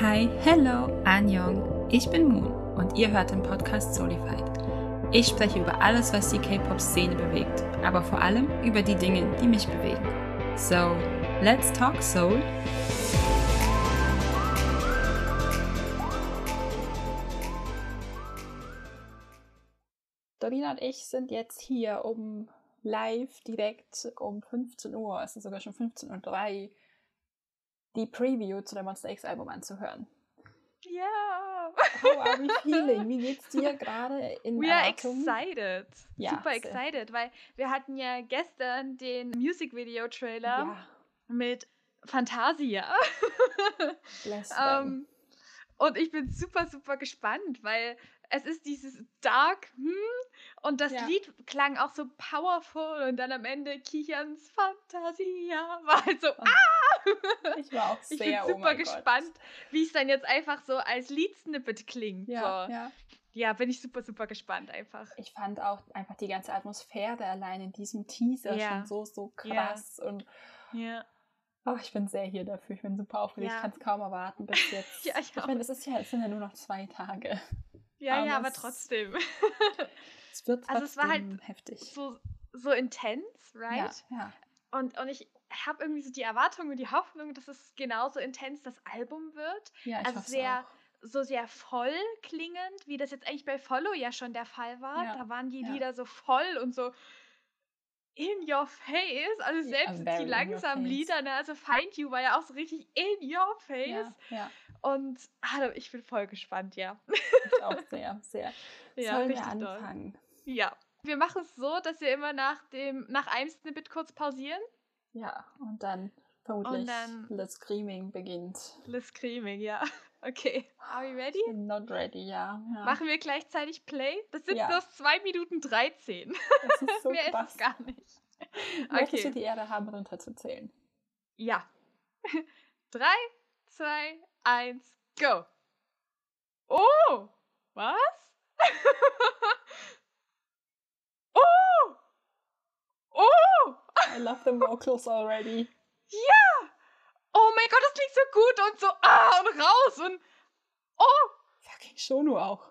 Hi, hello, Anjong. Ich bin Moon und ihr hört den Podcast Solified. Ich spreche über alles, was die K-Pop-Szene bewegt, aber vor allem über die Dinge, die mich bewegen. So, let's talk Soul. Dorina und ich sind jetzt hier, um live direkt um 15 Uhr, es ist sogar schon 15.03 Uhr, die Preview zu dem Monster X Album anzuhören. Ja! How are we feeling? Wie geht's dir gerade in We are Erwartung? excited. Ja, Super excited, weil wir hatten ja gestern den Music Video Trailer Ja, mit Fantasia. them. ähm, und ich bin super, super gespannt, weil es ist dieses Dark, hm, und das Ja. Lied klang auch so powerful und dann am Ende Kichans Fantasia war halt so, Oh, ah! Ich war auch Ich sehr, bin oh super Gott. gespannt, wie es dann jetzt einfach so als Liedsnippet klingt. Ja, so. ja. ja, bin ich super, super gespannt einfach. Ich fand auch einfach die ganze Atmosphäre allein in diesem Teaser Ja. schon so, so Ja. krass. Und Ja. oh, ich bin sehr hier dafür. Ich bin super aufgeregt. Ja. Ich kann es kaum erwarten bis jetzt. Ja, ich auch. meine, es ist ja, es sind ja nur noch zwei Tage. Ja, Aber ja, aber trotzdem. Es wird trotzdem Also es war halt heftig. so, so intens, right? Ja, ja. Und, und ich habe irgendwie so die Erwartung und die Hoffnung, dass es genauso intens das Album wird. ja ich Also sehr- auch. So sehr voll klingend, wie das jetzt eigentlich bei Follow ja schon der Fall war. Ja, Da waren die ja. Lieder so voll und so in your face. Also selbst very die in your langsamen. Lieder, ne? also Find You war ja auch so richtig in your face. Ja, ja, Und ah, ich bin voll gespannt, ja. ich auch sehr, sehr. ja, Sollen wir richtig doll. anfangen? Ja. Wir machen es so, dass wir immer nach dem, nach einem Snippet kurz pausieren. Ja, und dann vermutlich dann- The Screaming beginnt. Liz Screaming, ja. Okay. Are we ready? Bin not ready, ja. ja. Machen wir gleichzeitig Play? Das sind Ja. bloß 2 Minuten 13. Das ist so Mehr ist krass. es gar nicht. Möchtest du Okay. die Ehre haben, runterzuzählen? Ja. 3, 2, 1, go. Oh! Was? oh! Oh! I love the vocals already. Ja! Oh mein Gott, das klingt so gut und so ah und raus und oh! Fucking Shonu auch.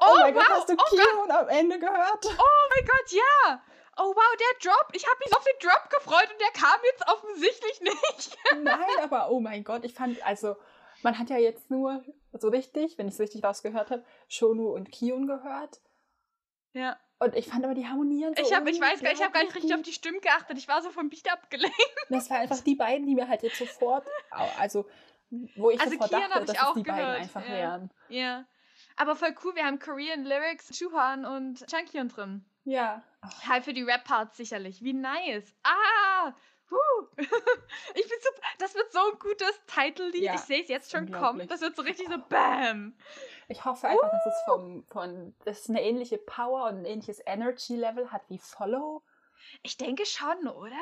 Oh, Oh, mein wow! Gott, hast du oh! Kion am Ende gehört? Oh mein Gott, ja! Oh wow, der Drop. Ich habe mich auf den Drop gefreut und der kam jetzt offensichtlich nicht. Nein, aber oh mein Gott, ich fand, also, man hat ja jetzt nur so richtig, wenn ich es richtig rausgehört habe, Shonu und Kion gehört. Ja. Und ich fand aber die Harmonien so Ich habe, ich weiß gar, ich habe gar nicht richtig auf die Stimmen geachtet. Ich war so vom Beat abgelenkt. Das war einfach die beiden, die mir halt jetzt sofort, also, wo ich Also sofort Kion dachte, hab ich dass es auch die beiden gehört, einfach ja. wären. Ja. Aber voll cool, wir haben Korean Lyrics, Chuhan und Changhyun drin. Ja. Ach, Halt für die Rap-Parts sicherlich. Wie nice. Ah! Huh. Ich bin super. Das wird so ein gutes Title-Lied. Ja, ich sehe es jetzt schon kommen. Das wird so richtig so BAM! Ich hoffe einfach, dass es vom, von, dass es eine ähnliche Power und ein ähnliches Energy-Level hat wie Follow. Ich denke schon, oder?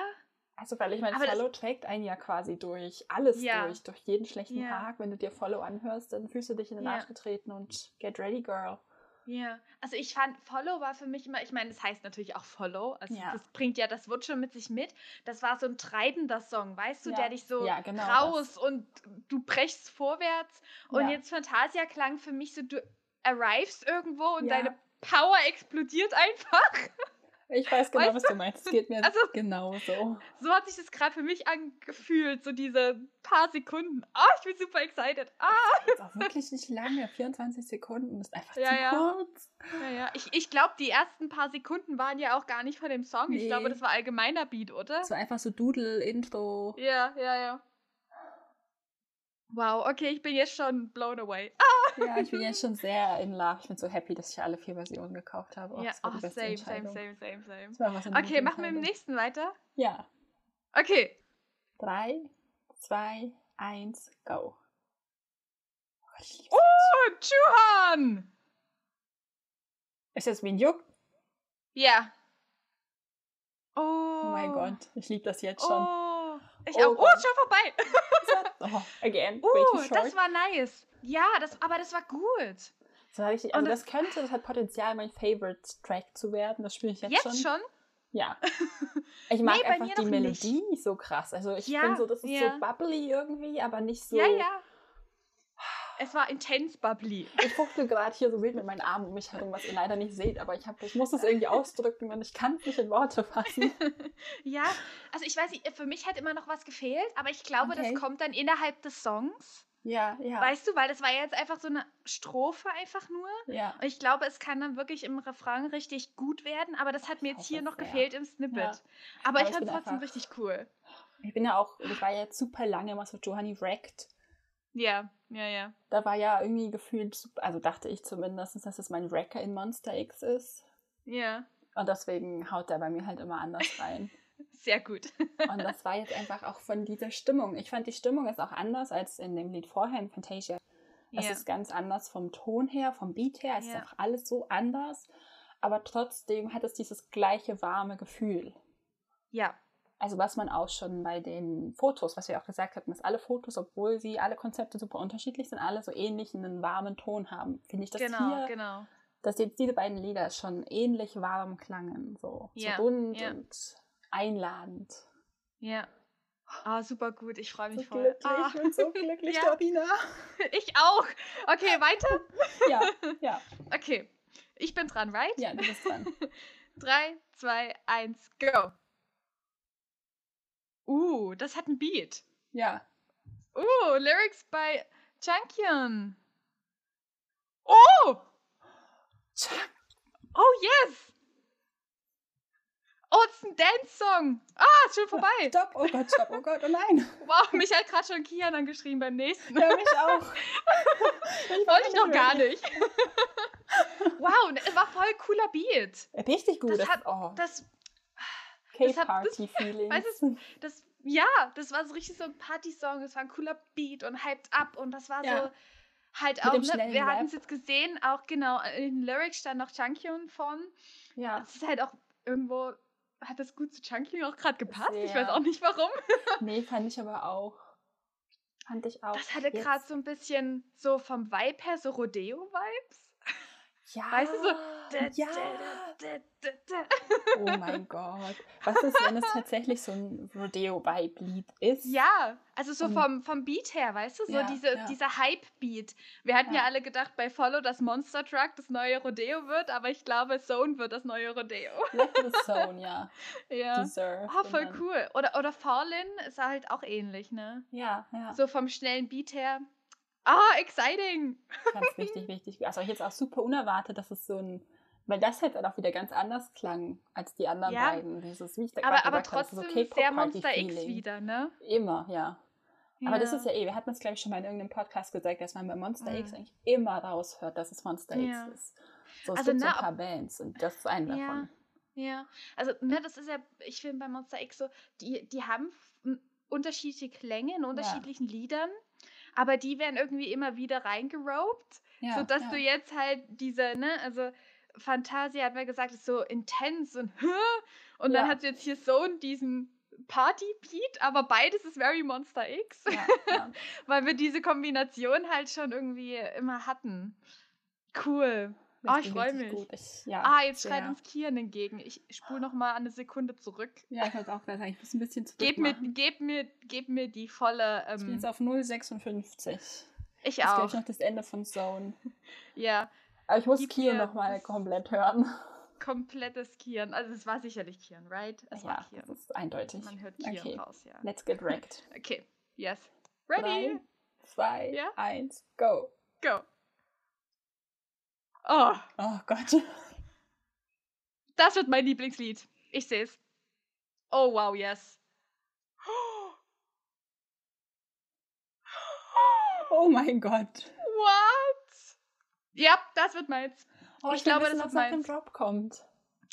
Also, weil ich meine, Aber Follow trägt einen ja quasi durch alles Ja. durch, durch jeden schlechten Ja. Tag. Wenn du dir Follow anhörst, dann fühlst du dich in den Ja. Arsch getreten und get ready, girl. Ja, also ich fand, Follow war für mich immer, ich meine, das heißt natürlich auch Follow, also Ja. das bringt ja das Wort schon mit sich mit. Das war so ein treibender Song, weißt du, Ja. der dich so Ja, genau raus und du brechst vorwärts. Und jetzt Fantasia klang für mich so, du arrivest irgendwo und deine Power explodiert einfach. Ich weiß genau, Weißt was du meinst. Es geht mir Also- genauso. So hat sich das gerade für mich angefühlt, so diese paar Sekunden. Ah, ich bin super excited. Ah, Jetzt auch wirklich nicht lange. 24 Sekunden ist einfach Ja, zu ja. kurz. ja, ja. Ich, ich glaube, die ersten paar Sekunden waren ja auch gar nicht von dem Song. Ich Nee. glaube, das war allgemeiner Beat, oder? War einfach so Doodle, Intro. Ja, ja, ja. Wow, okay, ich bin jetzt schon blown away. Ja, ich bin jetzt schon sehr in love. Ich bin so happy, dass ich alle vier Versionen gekauft habe. Oh, ja, oh, same, same, same, same, same. Okay, machen wir im nächsten weiter. Ja. Okay. Drei, zwei, eins, go. Oh. Oh, Chuhan! Ist das Minjuk? Ja. Oh. Oh mein Gott, ich liebe das jetzt schon. Oh. Ich Oh auch. Oh, schon vorbei. Oh, again, Oh, short. das war nice. Ja, das, aber das war gut. Das war richtig, Und also das könnte, das hat Potenzial, mein Favorite Track zu werden. Das spiele ich jetzt, Jetzt schon. schon? Ja. Ich mag Nee, einfach die Melodie so krass. Also ich Ja, finde so, das ist ja. so bubbly irgendwie, aber nicht so. Ja, ja. Es war intens bubbly. Ich fuchtel gerade hier so wild mit meinen Armen um mich herum, was ihr leider nicht seht, aber ich, hab, ich muss es irgendwie ausdrücken und ich kann es nicht in Worte fassen. ja, also ich weiß nicht, für mich hat immer noch was gefehlt, aber ich glaube, Okay. das kommt dann innerhalb des Songs. Ja, ja. Weißt du, weil das war ja jetzt einfach so eine Strophe einfach nur. ja. Und ich glaube, es kann dann wirklich im Refrain richtig gut werden, aber das hat mir jetzt hier noch gefehlt im Snippet. Ja. Aber, Aber ich fand es trotzdem richtig cool. Ich bin ja auch, ich war ja jetzt super lange immer so Johanny Wrecked. Ja, ja, ja. Da war ja irgendwie gefühlt, also dachte ich zumindest, dass es mein Wrecker in Monster X ist. Ja, Und deswegen haut der bei mir halt immer anders rein. sehr gut. Und das war jetzt einfach auch von dieser Stimmung. Ich fand, die Stimmung ist auch anders als in dem Lied vorher, in Fantasia. Es ja. ist ganz anders vom Ton her, vom Beat her. Es Ja. ist auch alles so anders. Aber trotzdem hat es dieses gleiche warme Gefühl. ja, Also was man auch schon bei den Fotos, was wir auch gesagt hatten, dass alle Fotos, obwohl sie alle Konzepte super unterschiedlich sind, alle so ähnlich einen warmen Ton haben. Finde ich, dass genau, hier, genau. dass jetzt diese beiden Lieder schon ähnlich warm klangen. So, Ja, so rund ja. und einladend. Ja. Ah, super gut. Ich freue So mich voll. glücklich, Ah, ich bin so glücklich, Ja. Dorina. ich auch. Okay, weiter. Ja, ja, Okay. Ich bin dran, right? ja, du bist dran. Drei, zwei, eins, go. Uh, das hat ein Beat. Ja. Uh, Lyrics bei Chankyun. Oh! Oh, yes! Oh, es ist ein Dance-Song. Ah, ist schon vorbei. Stopp, oh Gott, stopp, oh Gott, oh nein. Wow, mich hat gerade schon Kian angeschrieben beim nächsten. Ja, mich auch. Ich Wollte ich noch gar nicht. wow, es war voll cooler Beat. Richtig gut. Das Das, hat- oh, Das, K-Party-Feelings. weißt du, das, ja, das war so richtig so ein Party-Song. Es war ein cooler Beat und hyped up und das war Ja. so halt Mit auch, ne, wir hatten es jetzt gesehen, auch genau, in den Lyrics stand noch Chunkyun von. Ja. Es ist halt auch irgendwo, hat das gut zu Chunkyun auch gerade gepasst. Ich Sehr. weiß auch nicht warum. Nee, fand ich aber auch. Fand ich auch. Das hatte gerade so ein bisschen so vom Vibe her so Rodeo-Vibes. Ja. weißt du, so, Ja. Da, da, da. Oh mein Gott. Was ist, wenn es tatsächlich so ein Rodeo-Vibe-Lied ist? Ja, also so vom, vom Beat her, weißt du, so Ja, diese, ja. dieser Hype-Beat. Wir hatten ja. Ja. alle gedacht bei Follow, dass Monster Truck das neue Rodeo wird, aber ich glaube, Zone wird das neue Rodeo. The Zone, ja. ja. Deserve. Oh, voll cool. Oder, oder Fallin ist halt auch ähnlich, ne? Ja, ja. So vom schnellen Beat her. Ah, exciting! Ganz wichtig, wichtig. Also jetzt auch super unerwartet, dass es so ein. Weil das halt dann auch wieder ganz anders klang als die anderen Ja. beiden. Dieses, wie ich da Aber, aber trotzdem so sehr Monster X wieder, ne? Immer, ja. Aber das ist ja eh, wir hatten es, glaube ich, schon mal in irgendeinem Podcast gesagt, dass man bei Monster Mhm. X eigentlich immer raushört, dass es Monster Ja. X ist. So, es Also, gibt so ne, ein paar Bands und das ist eine Ja. davon. Ja, also ne, das ist ja, ich finde bei Monster X so, die, die haben unterschiedliche Klänge in unterschiedlichen Liedern, aber die werden irgendwie immer wieder reingerobt, Ja, sodass ja. du jetzt halt diese, ne, also Fantasia hat mal gesagt, ist so intens und und dann Ja. hat sie jetzt hier so diesen Party-Beat, aber beides ist very Monster X, Ja, ja. weil wir diese Kombination halt schon irgendwie immer hatten. Cool. Ah, ich Richtig, freu richtig mich. Gut. Ich, ja, Ah, jetzt schreit uns Kian entgegen. Ich spule noch mal eine Sekunde zurück. Ja, ich wollte auch sagen, ich muss ein bisschen zurück Gib mir, gib, mir, gib mir die volle. Ich bin Ähm, jetzt auf 0,56. Das ich ist, glaube auch. ich, noch das Ende von Zone. Ja, Aber ich muss Gib mir nochmal das- komplett hören. komplettes Kian. Also, es war sicherlich Kian, right? Es war ja, das Kian. ist eindeutig. Man hört Kian okay, raus, ja. let's get wrecked. Okay, yes. Ready? Drei, zwei, Ja? eins, go. Go. Oh, Oh Gott. das wird mein Lieblingslied. Ich sehe es. Oh, wow, yes. Oh mein Gott. What? Ja, das wird meins. Oh, Ich will glaube, wissen, das wird nach dem meins. Drop kommt.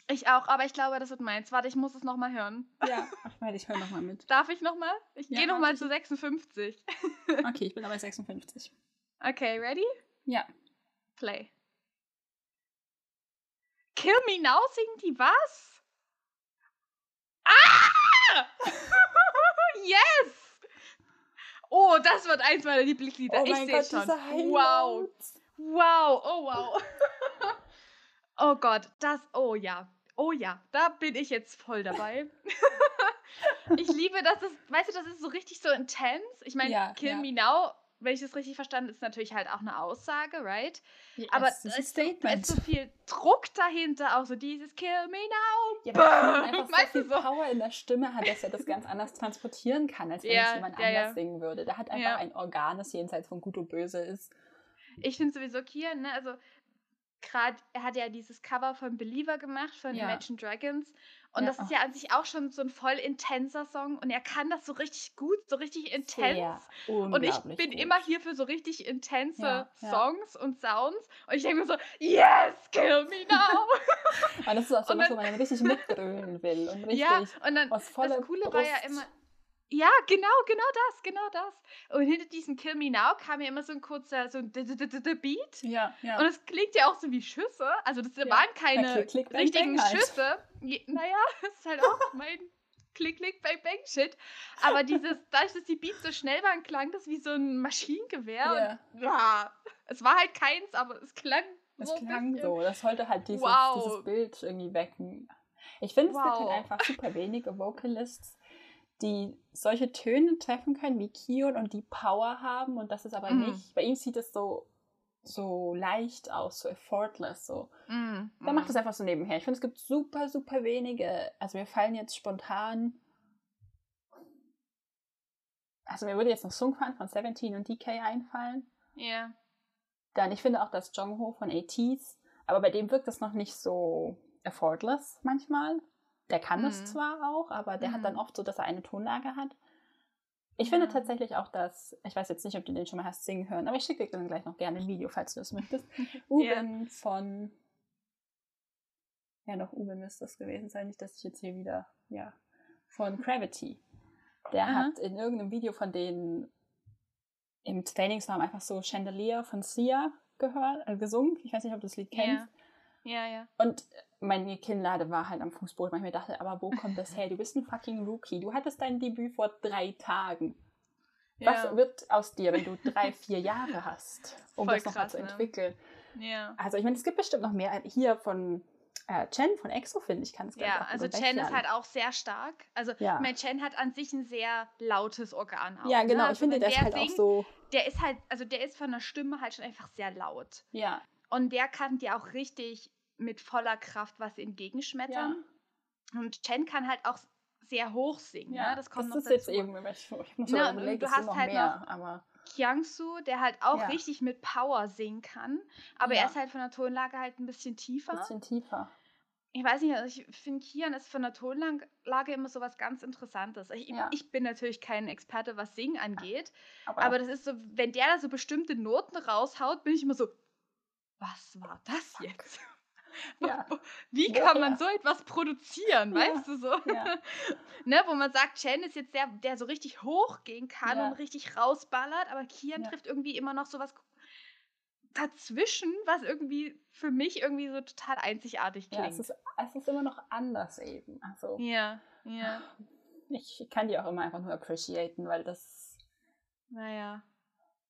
Ich auch, aber ich glaube, das wird meins. Warte, ich muss es nochmal hören. Ja, ach, warte, ich höre nochmal mit. Darf ich nochmal? Ich Ja, gehe nochmal zu 56. Okay, ich bin aber 56. Okay, ready? Ja. Play. Kill Me Now singen die was? Ah! yes! Oh, das wird eins meiner Lieblingslieder. Oh ich sehe schon. Wow. Wow, oh wow. oh Gott, das, oh ja. oh ja, da bin ich jetzt voll dabei. ich liebe, dass es, weißt du, das ist so richtig so intens. Ich meine, Ja, Kill ja. Me Now, wenn ich das richtig verstanden ist natürlich halt auch eine Aussage, right? Aber es ist da ist, so, da viel Druck dahinter, auch so dieses Kill Me Now. Ja, Bäh. einfach so viel so. Power in der Stimme hat, dass er das ganz anders transportieren kann, als wenn Ja, es jemand ja, anders ja. singen würde. Der hat einfach ein Organ, das jenseits von Gut und Böse ist. Ich finde sowieso Kian, ne, also gerade, er hat ja dieses Cover von Believer gemacht, von. Imagine Dragons. Und Ja. das ist ja an sich auch schon so ein voll intenser Song. Und er kann das so richtig gut, so richtig intens. Und ich bin gut. immer hier für so richtig intense Ja, ja. Songs und Sounds. Und ich denke mir so, yes, kill me now. Und das ist auch so dann- wo man richtig mitgrölen will und richtig ja, und dann aus voller das Coole war ja Brust. immer. Ja, genau, genau das, genau das. Und hinter diesem Kill Me Now kam ja immer so ein kurzer, so ein D- D- D- D- D- Beat. Ja, ja. Und es klingt ja auch so wie Schüsse. Also das Ja. waren keine klick, klick, bang, richtigen bang halt. Schüsse. Je- Naja, das ist halt auch mein Klick, Klick, Bang, Bang Shit. Aber dieses, dadurch, dass die Beats so schnell waren, klang das wie so ein Maschinengewehr. Ja. Und, ja, es war halt keins, aber es klang Es so ein klang so. Das sollte halt dieses, Wow. dieses Bild irgendwie wecken. Ich finde, es gibt halt Wow. einfach super wenige Vocalists, die solche Töne treffen können wie Kion und die Power haben. Und das ist aber Mhm. nicht. Bei ihm sieht es so, so leicht aus, so effortless. So. Mm, mm. macht das einfach so nebenher. Ich finde, es gibt super, super wenige. Also mir fallen jetzt spontan. Also mir würde jetzt noch Sungfan von Seventeen und DK einfallen. Ja. Dann, ich finde auch das Jongho von ATs, aber bei dem wirkt das noch nicht so effortless manchmal. Der kann das Mhm. zwar auch, aber der hat Mhm. dann oft so, dass er eine Tonlage hat. Ich finde Ja. tatsächlich auch, dass, ich weiß jetzt nicht, ob du den schon mal hast singen hören, aber ich schicke dir dann gleich noch gerne ein Video, falls du das möchtest. Uben von, ja doch, Uben müsste das gewesen sein, nicht, dass ich jetzt hier wieder, ja, von Gravity. Der Aha. hat in irgendeinem Video von denen im Trainingsraum einfach so Chandelier von Sia gehört, äh, gesungen. Ich weiß nicht, ob du das Lied kennst. Ja, ja. Und meine Kinnlade war halt am Fußboden, weil ich mir dachte, aber wo kommt das her? Du bist ein fucking Rookie. Du hattest dein Debüt vor drei Tagen. Was ja. wird aus dir, wenn du drei, vier Jahre hast, um Voll das nochmal zu ne? entwickeln? Ja. Also ich meine, es gibt bestimmt noch mehr. Hier von äh, Chen von EXO, finde ich, kann es Ja, also Chen ist halt auch sehr stark. Also, Ja. ich meine, Chen hat an sich ein sehr lautes Organ auch. Ja, genau. Ne? ich finde, der ist halt singt, auch so. Der ist halt, also der ist von der Stimme halt schon einfach sehr laut. Ja, Und der kann dir auch richtig mit voller Kraft was entgegenschmettern. Und Chen kann halt auch sehr hoch singen. ja. ne? Das kommt noch ist dazu. jetzt eben, ich, ich muss und überlegen, du hast noch halt mehr, noch- aber Kyangsu, der halt auch Ja. richtig mit Power singen kann. Aber Ja. er ist halt von der Tonlage halt ein bisschen tiefer. ein bisschen tiefer. Ich weiß nicht, also ich finde, Kian ist von der Tonlage immer so was ganz Interessantes. Ich, Ja. ich bin natürlich kein Experte, was Singen angeht, Aber, aber das ist so, wenn der da so bestimmte Noten raushaut, bin ich immer so, was war das jetzt? Ja. Wie kann man so etwas produzieren, Ja. weißt du so? Ja. ne, wo man sagt, Chen ist jetzt der, der so richtig hochgehen kann Ja. und richtig rausballert, aber Kian Ja. trifft irgendwie immer noch so was dazwischen, was irgendwie für mich irgendwie so total einzigartig ja, klingt. es ist, es ist immer noch anders eben. Also Ja, ja. ich kann die auch immer einfach nur appreciaten, weil das Naja,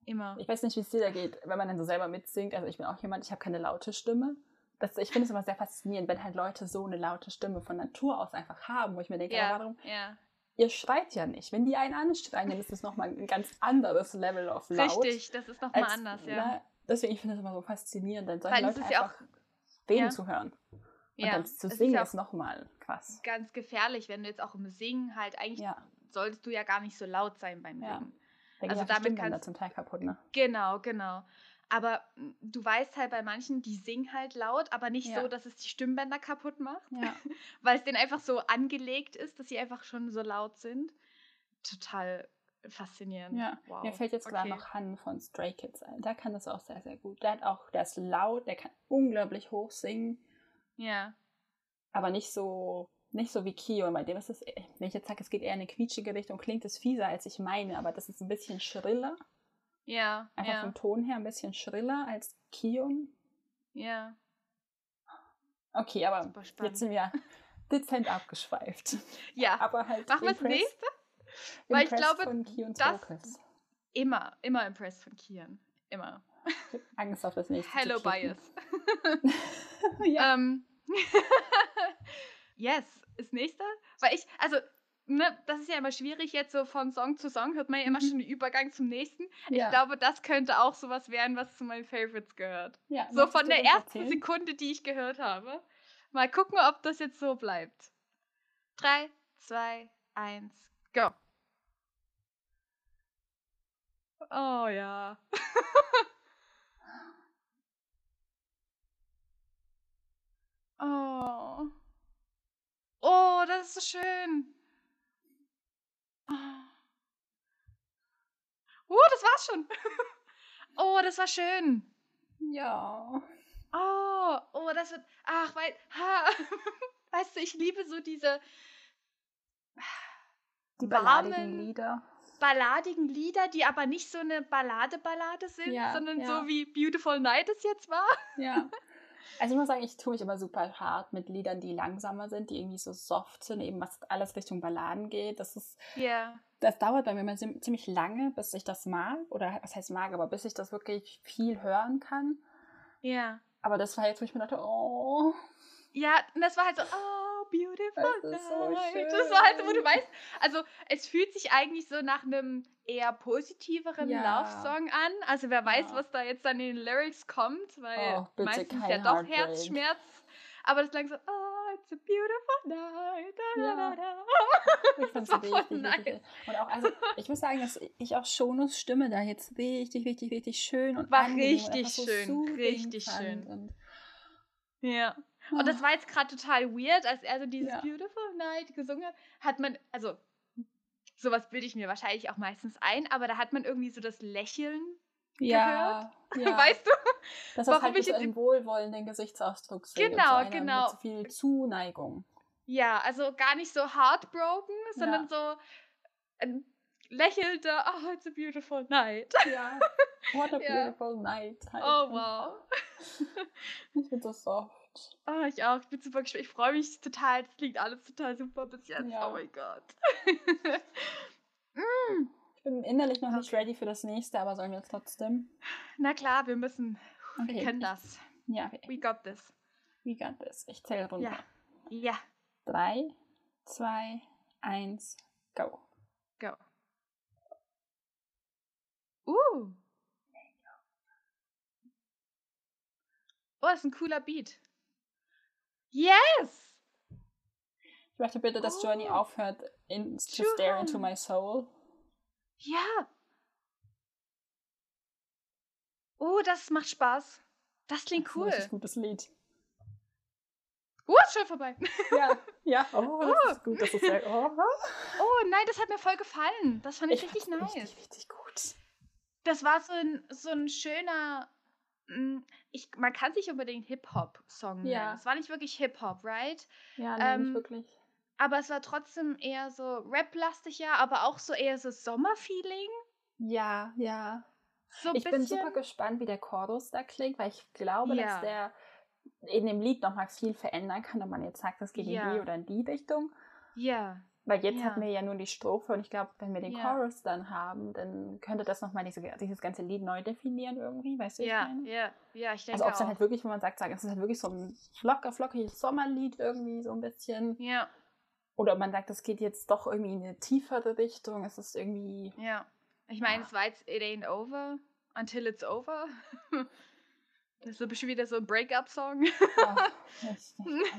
immer. Ich weiß nicht, wie es dir da geht, wenn man dann so selber mitsingt. Also ich bin auch jemand, ich habe keine laute Stimme. Das, ich finde es immer sehr faszinierend, wenn halt Leute so eine laute Stimme von Natur aus einfach haben, wo ich mir denke, Ja, warum? ja. Ihr schreit ja nicht. Wenn die einen anschreien, dann ist das nochmal ein ganz anderes Level of laut. Richtig, das ist nochmal anders, ja. na, deswegen, ich finde es immer so faszinierend, dann solche Weil Leute ist ja auch, einfach reden ja. zu hören. Und ja, dann zu ist singen ja ist, nochmal krass. ganz gefährlich, wenn du jetzt auch im Singen halt eigentlich Ja, solltest du ja gar nicht so laut sein beim Ja. Singen. da Also damit damit kann kannst- zum Teil kaputt, ne? Genau, genau. Aber m, du weißt halt bei manchen, die singen halt laut, aber nicht Ja. so, dass es die Stimmbänder kaputt macht, Ja. weil es denen einfach so angelegt ist, dass sie einfach schon so laut sind. Total faszinierend. Ja, wow. mir fällt jetzt gerade Okay. noch Han von Stray Kids ein. Der kann das auch sehr, sehr gut. Der hat auch, der ist laut, der kann unglaublich hoch singen, Ja, aber nicht so, nicht so wie Kio. Bei dem ist es, wenn ich jetzt sage, es geht eher in eine quietschige Richtung, klingt es fieser, als ich meine, aber das ist ein bisschen schriller. Ja, Einfach ja, vom Ton her ein bisschen schriller als Kion. ja. Okay, aber jetzt sind wir dezent abgeschweift. Ja, Aber halt machen wir das nächste? Weil ich glaube, von Kions das- Vocals. Immer, immer impressed von Kian. Immer. Angst auf das nächste. Hello. Bias. ja. Ähm, yes, ist nächster. Weil ich, also, ne, das ist ja immer schwierig jetzt so von Song zu Song, hört man ja immer Mhm. schon den Übergang zum nächsten. Ja. Ich glaube, das könnte auch sowas werden, was zu meinen Favorites gehört. Ja, So von der ersten erzählen? Sekunde, die ich gehört habe. Mal gucken, ob das jetzt so bleibt. Drei, zwei, eins, go. Oh ja. oh. Oh, das ist so schön. Oh, uh, das war's schon. oh, das war schön. Ja. Oh, oh, das wird. Ach, weil. Ha, weißt du, ich liebe so diese Die Warmen- balladigen Lieder. balladigen Lieder, die aber nicht so eine Ballade-Ballade sind, Ja, sondern ja. so wie Beautiful Night es jetzt war. Ja. Also ich muss sagen, ich tue mich immer super hart mit Liedern, die langsamer sind, die irgendwie so soft sind, eben was alles Richtung Balladen geht. Das ist, Ja. das dauert bei mir immer ziemlich lange, bis ich das mag. Oder was heißt mag, aber bis ich das wirklich viel hören kann. Ja. Aber das war jetzt, wo ich mir dachte, oh, Ja, und das war halt so, oh, beautiful Das ist so. Das war halt so, wo du weißt, also es fühlt sich eigentlich so nach einem eher positiveren Ja. Love-Song an. Also wer weiß, Ja. was da jetzt dann in den Lyrics kommt, weil Oh, meistens ja doch. Herzschmerz. Aber das klang so, oh, it's a beautiful night. Da, da, da, ich fand's Das war richtig, nice. richtig. Und auch, also ich muss sagen, dass ich auch Shonus Stimme da jetzt richtig, richtig, richtig schön und War und richtig so schön, soothing richtig fand schön. Und, Ja. Und das war jetzt gerade total weird, als er so dieses Ja. Beautiful Night gesungen hat, hat man, also sowas bilde ich mir wahrscheinlich auch meistens ein, aber da hat man irgendwie so das Lächeln, ja, ja. weißt du? das warum halt ich jetzt- einem wohlwollenden Gesichtsausdruck und Genau, genau. Mit viel Zuneigung. Ja, also gar nicht so heartbroken, sondern so ein lächelnder, oh, it's a beautiful night. Ja. What a Ja. beautiful night. Halt. Oh, wow. Ich bin so soft. Oh, ich auch. Ich bin super gespannt. Ich freue mich total. Das klingt alles total super bis jetzt. Ja. Oh mein Gott. Ich bin innerlich noch nicht ready für das nächste, aber sollen wir jetzt trotzdem? Na klar, wir müssen. Wir Okay. können das. Ja, okay. We got this. We got this. Ich zähle runter. Ja. Ja. Drei, zwei, eins, go. Go. Uh. Oh, ist ein cooler Beat. Yes! Ich möchte bitte, dass Oh. Journey aufhört, in, to stare into my soul. Ja. Oh, das macht Spaß. Das klingt Das ist ein cool. richtig gutes Lied. Oh, ist schon vorbei. Ja, ja. Oh, das ist gut. Das ist sehr. Oh, Oh, nein, das hat mir voll gefallen. Das fand ich, richtig fand's nice. Richtig, richtig gut. Das war so ein, so ein schöner. Mm, Ich, man kann sich unbedingt Hip-Hop-Song nennen. Ja. Es war nicht wirklich Hip-Hop, right? Ja, nee, Ähm, nicht wirklich. Aber es war trotzdem eher so Rap-lastig, ja, aber auch so eher so Sommerfeeling. Ja, ja. So Ich bin bisschen. super gespannt, wie der Chorus da klingt, weil ich glaube, Ja. dass der in dem Lied nochmal viel verändern kann, ob man jetzt sagt, das geht in die oder in die Richtung. Ja. Weil jetzt Ja. hatten wir ja nur die Strophe und ich glaube, wenn wir den Ja. Chorus dann haben, dann könnte das nochmal diese, dieses ganze Lied neu definieren irgendwie, weißt du? Ja, meine? ja, ja, ich denke Also ob es dann halt wirklich, wenn man sagt, sagen, es ist halt wirklich so ein locker, flockiges Sommerlied irgendwie so ein bisschen. ja, Oder ob man sagt, das geht jetzt doch irgendwie in eine tiefere Richtung. Es ist irgendwie. ja. Ich meine, Ja. es war jetzt It Ain't Over Until It's Over. Das ist bisschen wieder so ein Breakup-Song. ich,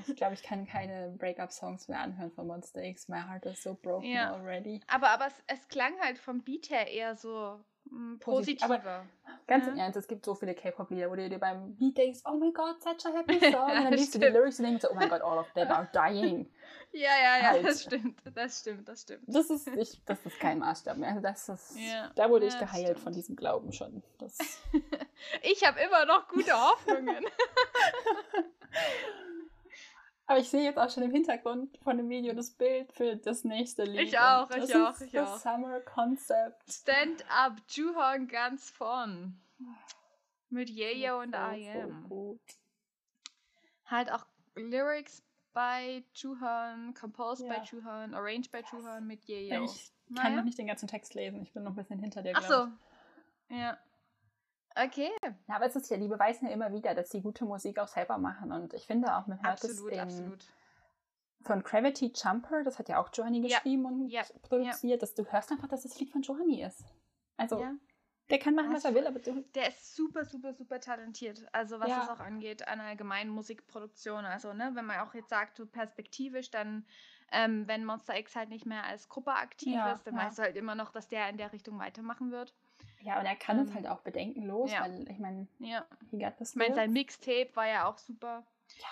ich glaube, ich kann keine Breakup-Songs mehr anhören von Monster X. My heart is so broken Ja. already. Aber, aber es, es klang halt vom Beat her eher so mm, Positiv, aber- positiver. Ganz Ja. im Ernst, es gibt so viele K-Pop-Lieder, wo du dir beim Beat denkst, oh my god, such a happy song. Und dann liest du die. Lyrics und denkst so, oh my god, all of them are dying. Ja, ja, ja, Halt. das stimmt. Das stimmt, das stimmt. Das ist, ich, das ist kein Maßstab mehr. Also das ist, Ja. Da wurde ich Ja, das geheilt stimmt. von diesem Glauben schon. Ich habe immer noch gute Hoffnungen. Aber ich sehe jetzt auch schon im Hintergrund von dem Video das Bild für das nächste Lied. Ich auch, ich das auch, ist ich das auch. Summer Concept. Stand up, Juhon ganz vorn. Mit Yayo und I Am. Halt auch Lyrics bei Juhon, composed Ja. by Juhon, arranged by Juhon mit Yayo. Ich kann Naja. noch nicht den ganzen Text lesen. Ich bin noch ein bisschen hinter dir. Ach so. Ja. Okay. Ja, aber es ist ja, die beweisen ja immer wieder, dass sie gute Musik auch selber machen. Und ich finde auch, man hört Absolut, es in, absolut. von Gravity Jumper, das hat ja auch Johnny Ja, geschrieben und ja, produziert, dass du hörst einfach, dass das Lied von Johnny ist. Also, Ja. der kann machen, was Hast er will, aber du, Der ist super, super, super talentiert. Also was Ja. es auch angeht an allgemeinen Musikproduktion. Also, ne, wenn man auch jetzt sagt, so perspektivisch, dann, ähm, wenn Monster X halt nicht mehr als Gruppe aktiv Ja, ist, dann ja. weißt du halt immer noch, dass der in der Richtung weitermachen wird. Ja, und er kann es Ähm, halt auch bedenkenlos, ja. weil ich meine, Ja. he got Ich meine, sein. Mixtape war ja auch super. Ja.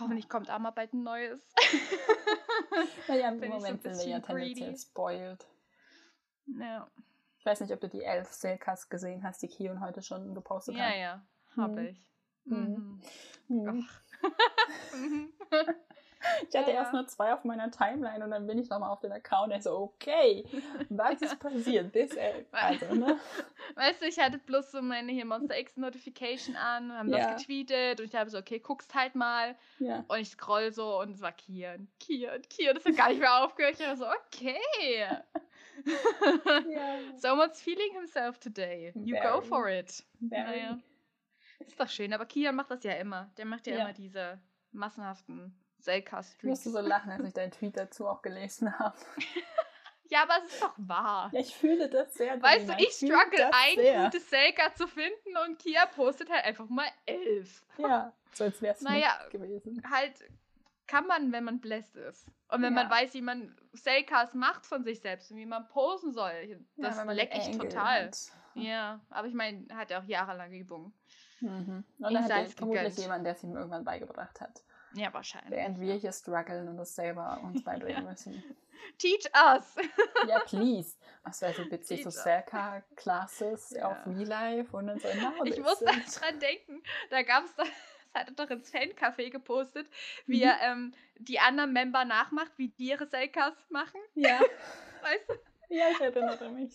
Hoffentlich kommt auch mal bald ein neues. Naja, im bin so Moment sind wir ja tendenziell spoiled. ja, Ich weiß nicht, ob du die elf Selkas gesehen hast, die Kion heute schon gepostet ja, hat. ja habe Mhm. ich. Mhm. Mhm. Ich hatte Ja, erst nur zwei auf meiner Timeline und dann bin ich nochmal auf den Account und so, okay, was ist passiert? Elf. Also, ne? Weißt du, ich hatte bloß so meine hier Monster X Notification an, haben Ja. das getweetet und ich habe so, okay, guckst halt mal. Ja. Und ich scroll so und es war Kian, Kian, Kian, das hat gar nicht mehr aufgehört. Ich war so, okay. ja. Someone's feeling himself today. You go Very. for it. Very. Naja. Ist doch schön, aber Kian macht das ja immer. Der macht Ja. immer diese massenhaften Ich Selka-Streaks. musste so lachen, als ich deinen Tweet dazu auch gelesen habe. Ja, aber es ist doch wahr. Ja, ich fühle das sehr. Weißt du, ich struggle, ein sehr. gutes Selka zu finden und Kia postet halt einfach mal elf. Ja, so als wäre es Naja. gewesen. Halt kann man, wenn man blessed ist. Und wenn Ja. man weiß, wie man Selkas macht von sich selbst und wie man posen soll. Das ja, mich Angle total. hat. Ja, aber ich meine, hat er auch jahrelange Übung. Mhm. Und Ich dann hat er vermutlich gegönnt. jemand, der es ihm irgendwann beigebracht hat. Ja, wahrscheinlich. Während wir hier strugglen und das selber uns beibringen Ja. müssen. Teach us! Ja, please. Das wäre so witzig, so. Selka-Classes Ja. auf Real Life und dann so, now Ich muss is- dran denken, da gab es, das hat er doch ins Fancafé gepostet, wie Mhm. er ähm, die anderen Member nachmacht, wie die ihre Selkas machen. Ja, Weißt du? ja, ich erinnere mich.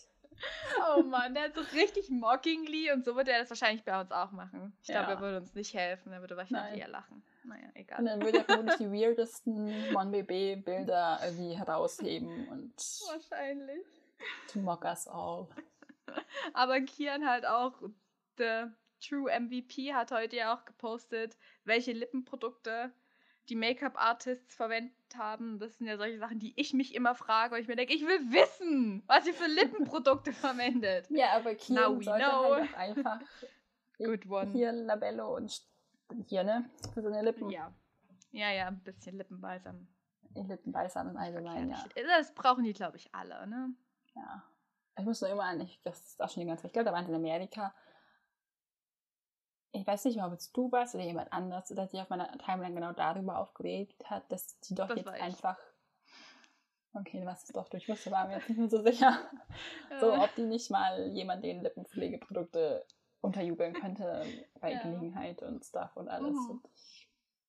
Oh Mann, der hat so richtig mockingly und so wird er das wahrscheinlich bei uns auch machen. Ich glaube, Ja. er würde uns nicht helfen, er würde wahrscheinlich Nein. eher lachen. Naja, Und egal. dann würde er vermutlich die weirdesten 1BB-Bilder irgendwie herausheben und Wahrscheinlich. to mock us all. Aber Kian halt auch, der True MVP hat heute ja auch gepostet, welche Lippenprodukte die Make-up-Artists verwendet haben. Das sind ja solche Sachen, die ich mich immer frage und ich mir denke, ich will wissen, was ihr für Lippenprodukte verwendet. Ja, aber Kian sollte know. halt einfach Good one. hier Labello und hier, ne? Für seine Lippen. Ja. Ja, ja, ein bisschen Lippenbalsam. Lippenbalsam im Allgemeinen, ja. Das brauchen die, glaube ich, alle, ne? ja. Ich muss nur immer an, ich, das ist auch schon die ganze Zeit, ich glaube, da waren sie in Amerika. Ich weiß nicht mehr, ob es du warst oder jemand anders, der sich auf meiner Timeline genau darüber aufgeregt hat, dass die doch Das jetzt einfach. Okay, was ist doch du? Ich war mir jetzt nicht mehr so sicher. So, Äh, ob die nicht mal jemand den Lippenpflegeprodukte unterjubeln könnte bei Ja. Gelegenheit und Stuff und alles. Mhm. Und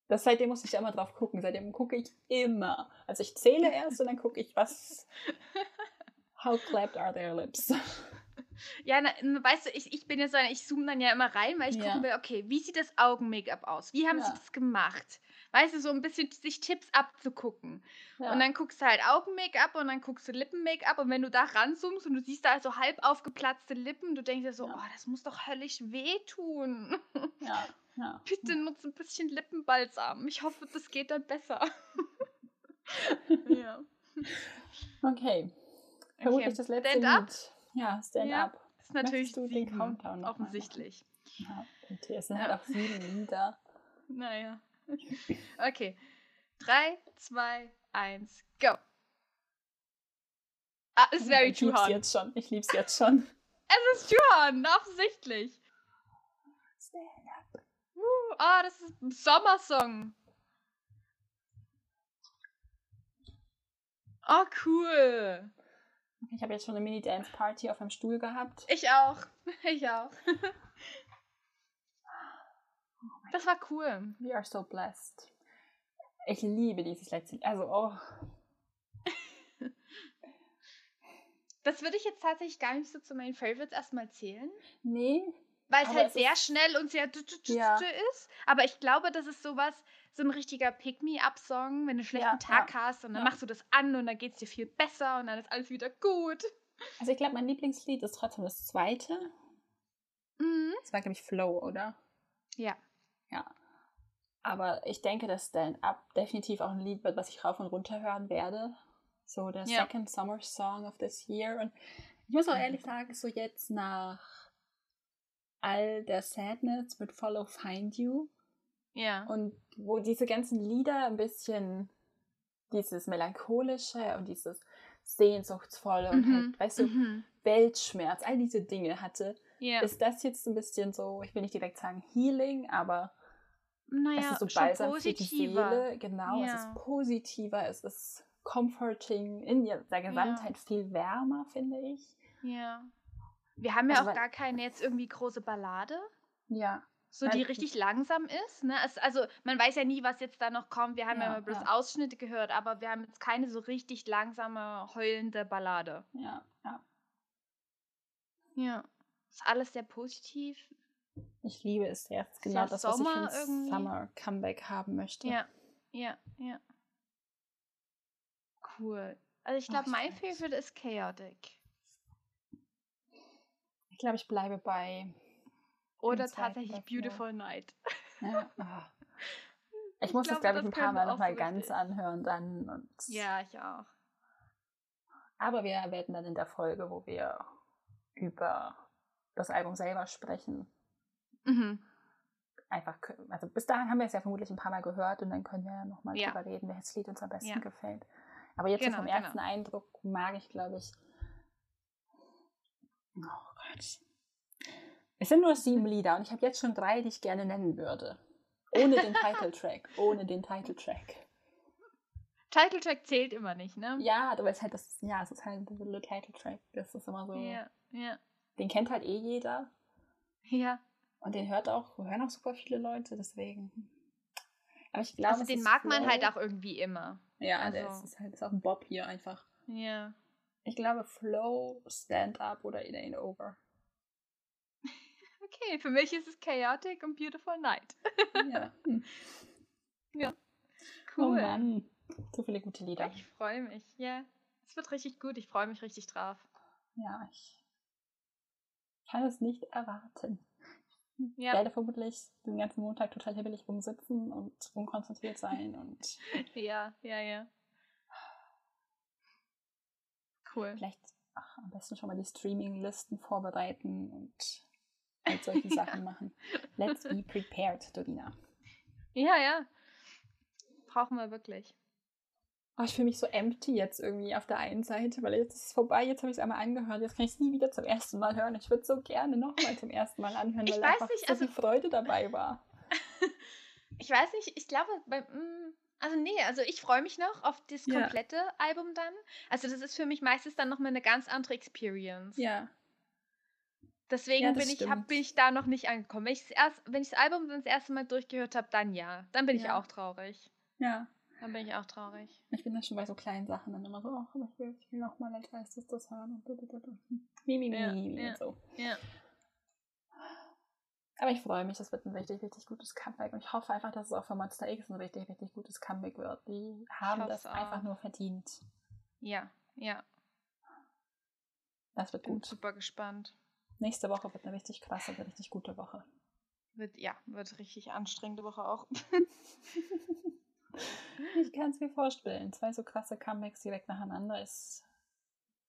das seitdem muss ich immer drauf gucken. Seitdem gucke ich immer. Also ich zähle erst und dann gucke ich, was. How clapped are their lips? Ja, na, weißt du, ich, ich bin jetzt so ich zoome dann ja immer rein, weil ich Ja. gucken will, okay, wie sieht das Augen-Make-up aus? Wie haben sie Ja. das gemacht? Weißt du, so ein bisschen sich Tipps abzugucken. Ja. Und dann guckst du halt Augen-Make-up und dann guckst du Lippen-Make-up und wenn du da ranzoomst und du siehst da so halb aufgeplatzte Lippen, du denkst dir so, Ja. oh, das muss doch höllisch wehtun. ja, ja. Bitte nutze ein bisschen Lippenbalsam. Ich hoffe, das geht dann besser. ja. Okay. Vermutlich Okay. das letzte Stand up? Lied. Ja, Stand Ja. Up. Das ist natürlich Möchtest du den Countdown noch mal offensichtlich. Ja, okay. Es sind Ja. halt auch sieben Lieder. Naja. Okay. Drei, zwei, eins, go. Ah, it's very ich lieb's Juhan. jetzt schon. Ich lieb's jetzt schon. Es ist Juhan, offensichtlich. Stand up. Uh, ah, das ist ein Sommersong. Oh, cool. Ich habe jetzt schon eine Mini-Dance-Party auf einem Stuhl gehabt. Ich auch. Ich auch. Das war cool. We are so blessed. Ich liebe dieses letzte Lied. Also, oh. Das würde ich jetzt tatsächlich gar nicht so zu meinen Favorites erstmal zählen. Nee. Weil es halt es sehr ist- schnell und sehr Ja. ist. Aber ich glaube, das ist sowas, so ein richtiger Pick-me-up-Song, wenn du einen schlechten Ja, Tag ja, hast und dann machst du das an und dann geht es dir viel besser und dann ist alles wieder gut. Also, ich glaube, mein Lieblingslied ist trotzdem das zweite. Mhm. Das war, glaube ich, Flow, oder? Ja. Ja. Aber ich denke, dass Stand-Up definitiv auch ein Lied wird, was ich rauf und runter hören werde. So der Ja. Second Summer Song of this year. Und ich muss auch ehrlich sagen, so jetzt nach all der Sadness mit Follow Find You Ja. und wo diese ganzen Lieder ein bisschen dieses melancholische und dieses sehnsuchtsvolle und halt, weißt du, Mhm. Weltschmerz, all diese Dinge hatte, Ja. ist das jetzt ein bisschen so, ich will nicht direkt sagen Healing, aber naja, es ist so balsam für die positiver. Seele. Genau, es Ja. ist positiver, es ist comforting, in der Gesamtheit viel wärmer, finde ich. Ja. Wir haben ja Also auch gar keine jetzt irgendwie große Ballade, Ja, so die ich- richtig langsam ist. Ne? Es, also man weiß ja nie, was jetzt da noch kommt. Wir haben ja, Ja, immer bloß ja. Ausschnitte gehört, aber wir haben jetzt keine so richtig langsame, heulende Ballade. ja, ja. Ja. Ist alles sehr positiv. Ich liebe es. Das Ist genau ja das, was ich Sommer für ein irgendwie. Summer Comeback haben möchte. Ja, ja, ja. Cool. Also ich Oh, glaube, ich mein. Favorite ist Chaotic. Ich glaube, ich bleibe bei. Oder tatsächlich Flo. Beautiful Night. Ja, ah. Ich muss das, glaube, ich, ein das paar Mal nochmal so ganz anhören dann. Und Ja, ich auch. Aber wir werden dann in der Folge, wo wir über das Album selber sprechen, Mhm. einfach, also bis dahin haben wir es ja vermutlich ein paar Mal gehört und dann können wir ja nochmal Ja. drüber reden, welches Lied uns am besten Ja. gefällt. Aber jetzt Genau, vom genau. ersten Eindruck mag ich, glaube ich. Oh Gott. Es sind nur sieben Lieder und ich habe jetzt schon drei, die ich gerne nennen würde. Ohne den Titeltrack. Ohne den Titeltrack. Titeltrack zählt immer nicht, ne? Ja, aber es ist halt das, ja, es ist halt der Titeltrack. Das ist immer so. Ja, ja. Den kennt halt eh jeder. Ja. Und den hört auch, hören auch super viele Leute, deswegen. Aber ich glaube, Also den mag man Flow. halt auch irgendwie immer. Ja, der also- ist, ist halt ist auch ein Bob hier einfach. Ja. Ich glaube Flow, Stand Up oder It Ain't Over. Okay, für mich ist es Chaotic und Beautiful Night. Ja. Hm. Ja. Oh Cool. Mann. So viele gute Lieder. ich freue mich. Ja. Es wird richtig gut. Ich freue mich richtig drauf. Ja, ich kann es nicht erwarten. Ich Ja. werde vermutlich den ganzen Montag total hibbelig rumsitzen und unkonzentriert sein und Ja, ja, ja. Cool. vielleicht ach, am besten schon mal die Streaming-Listen vorbereiten und halt solche Sachen machen. Let's be prepared, Dorina. Ja, ja. Brauchen wir wirklich. Oh, ich fühle mich so empty jetzt irgendwie auf der einen Seite, weil jetzt ist es vorbei, jetzt habe ich es einmal angehört, jetzt kann ich es nie wieder zum ersten Mal hören. Ich würde so gerne nochmal zum ersten Mal anhören, Ich weil weiß einfach nicht, so also- viel Freude dabei war. Ich weiß nicht, ich glaube, bei, mm, also nee, also ich freue mich noch auf das Ja. komplette Album dann. Also das ist für mich meistens dann nochmal eine ganz andere Experience. Ja. Deswegen Ja, bin, ich, hab, bin ich da noch nicht angekommen. Wenn, erst, wenn ich das Album dann das erste Mal durchgehört habe, dann ja. Dann bin ich Ja. auch traurig. Ja. Dann bin ich auch traurig. Ich bin dann schon bei so kleinen Sachen dann immer so, ach, aber ich will, ich will nochmal als erstes das hören und blablabla. Mimi, Ja, Mimi ja. und so. Ja. Aber ich freue mich, das wird ein richtig, richtig gutes Comeback. Und ich hoffe einfach, dass es auch für Monster X ein richtig, richtig gutes Comeback wird. Die haben das es einfach auch. nur verdient. Ja, ja. Das wird Bin gut. super gespannt. Nächste Woche wird eine richtig krasse, eine richtig gute Woche. Wird, ja, wird richtig anstrengende Woche auch. Ich kann es mir vorstellen. Zwei so krasse Comebacks direkt nacheinander ist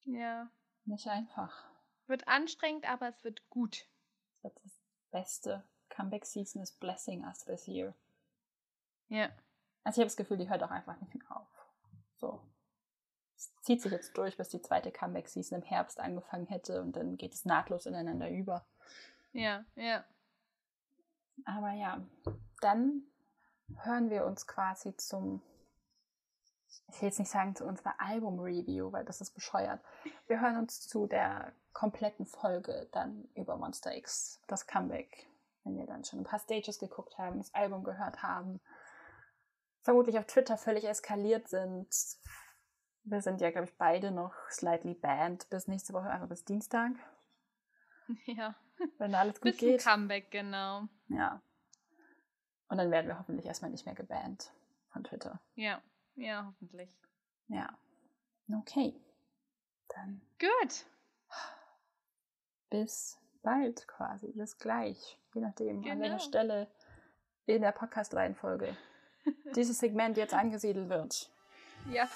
ja. nicht einfach. Wird anstrengend, aber es wird gut. Das wird das beste Comeback-Season is blessing us this year. Ja. Also ich habe das Gefühl, die hört auch einfach nicht mehr auf. So. Es zieht sich jetzt durch, bis die zweite Comeback-Season im Herbst angefangen hätte und dann geht es nahtlos ineinander über. Ja, ja. Aber ja, dann hören wir uns quasi zum, ich will jetzt nicht sagen zu unserer Album-Review, weil das ist bescheuert. Wir hören uns zu der kompletten Folge dann über Monster X, das Comeback, wenn wir dann schon ein paar Stages geguckt haben, das Album gehört haben, vermutlich auf Twitter völlig eskaliert sind. Wir sind ja, glaube ich, beide noch slightly banned bis nächste Woche, also bis Dienstag, Ja. wenn alles gut Bisschen geht. Comeback, genau. Ja. Und dann werden wir hoffentlich erstmal nicht mehr gebannt von Twitter. Ja. Ja, hoffentlich. Ja. Okay. Dann Gut. bis bald quasi, bis gleich, je nachdem, Genau. an welcher Stelle in der Podcast-Reihenfolge dieses Segment jetzt angesiedelt wird. Ja.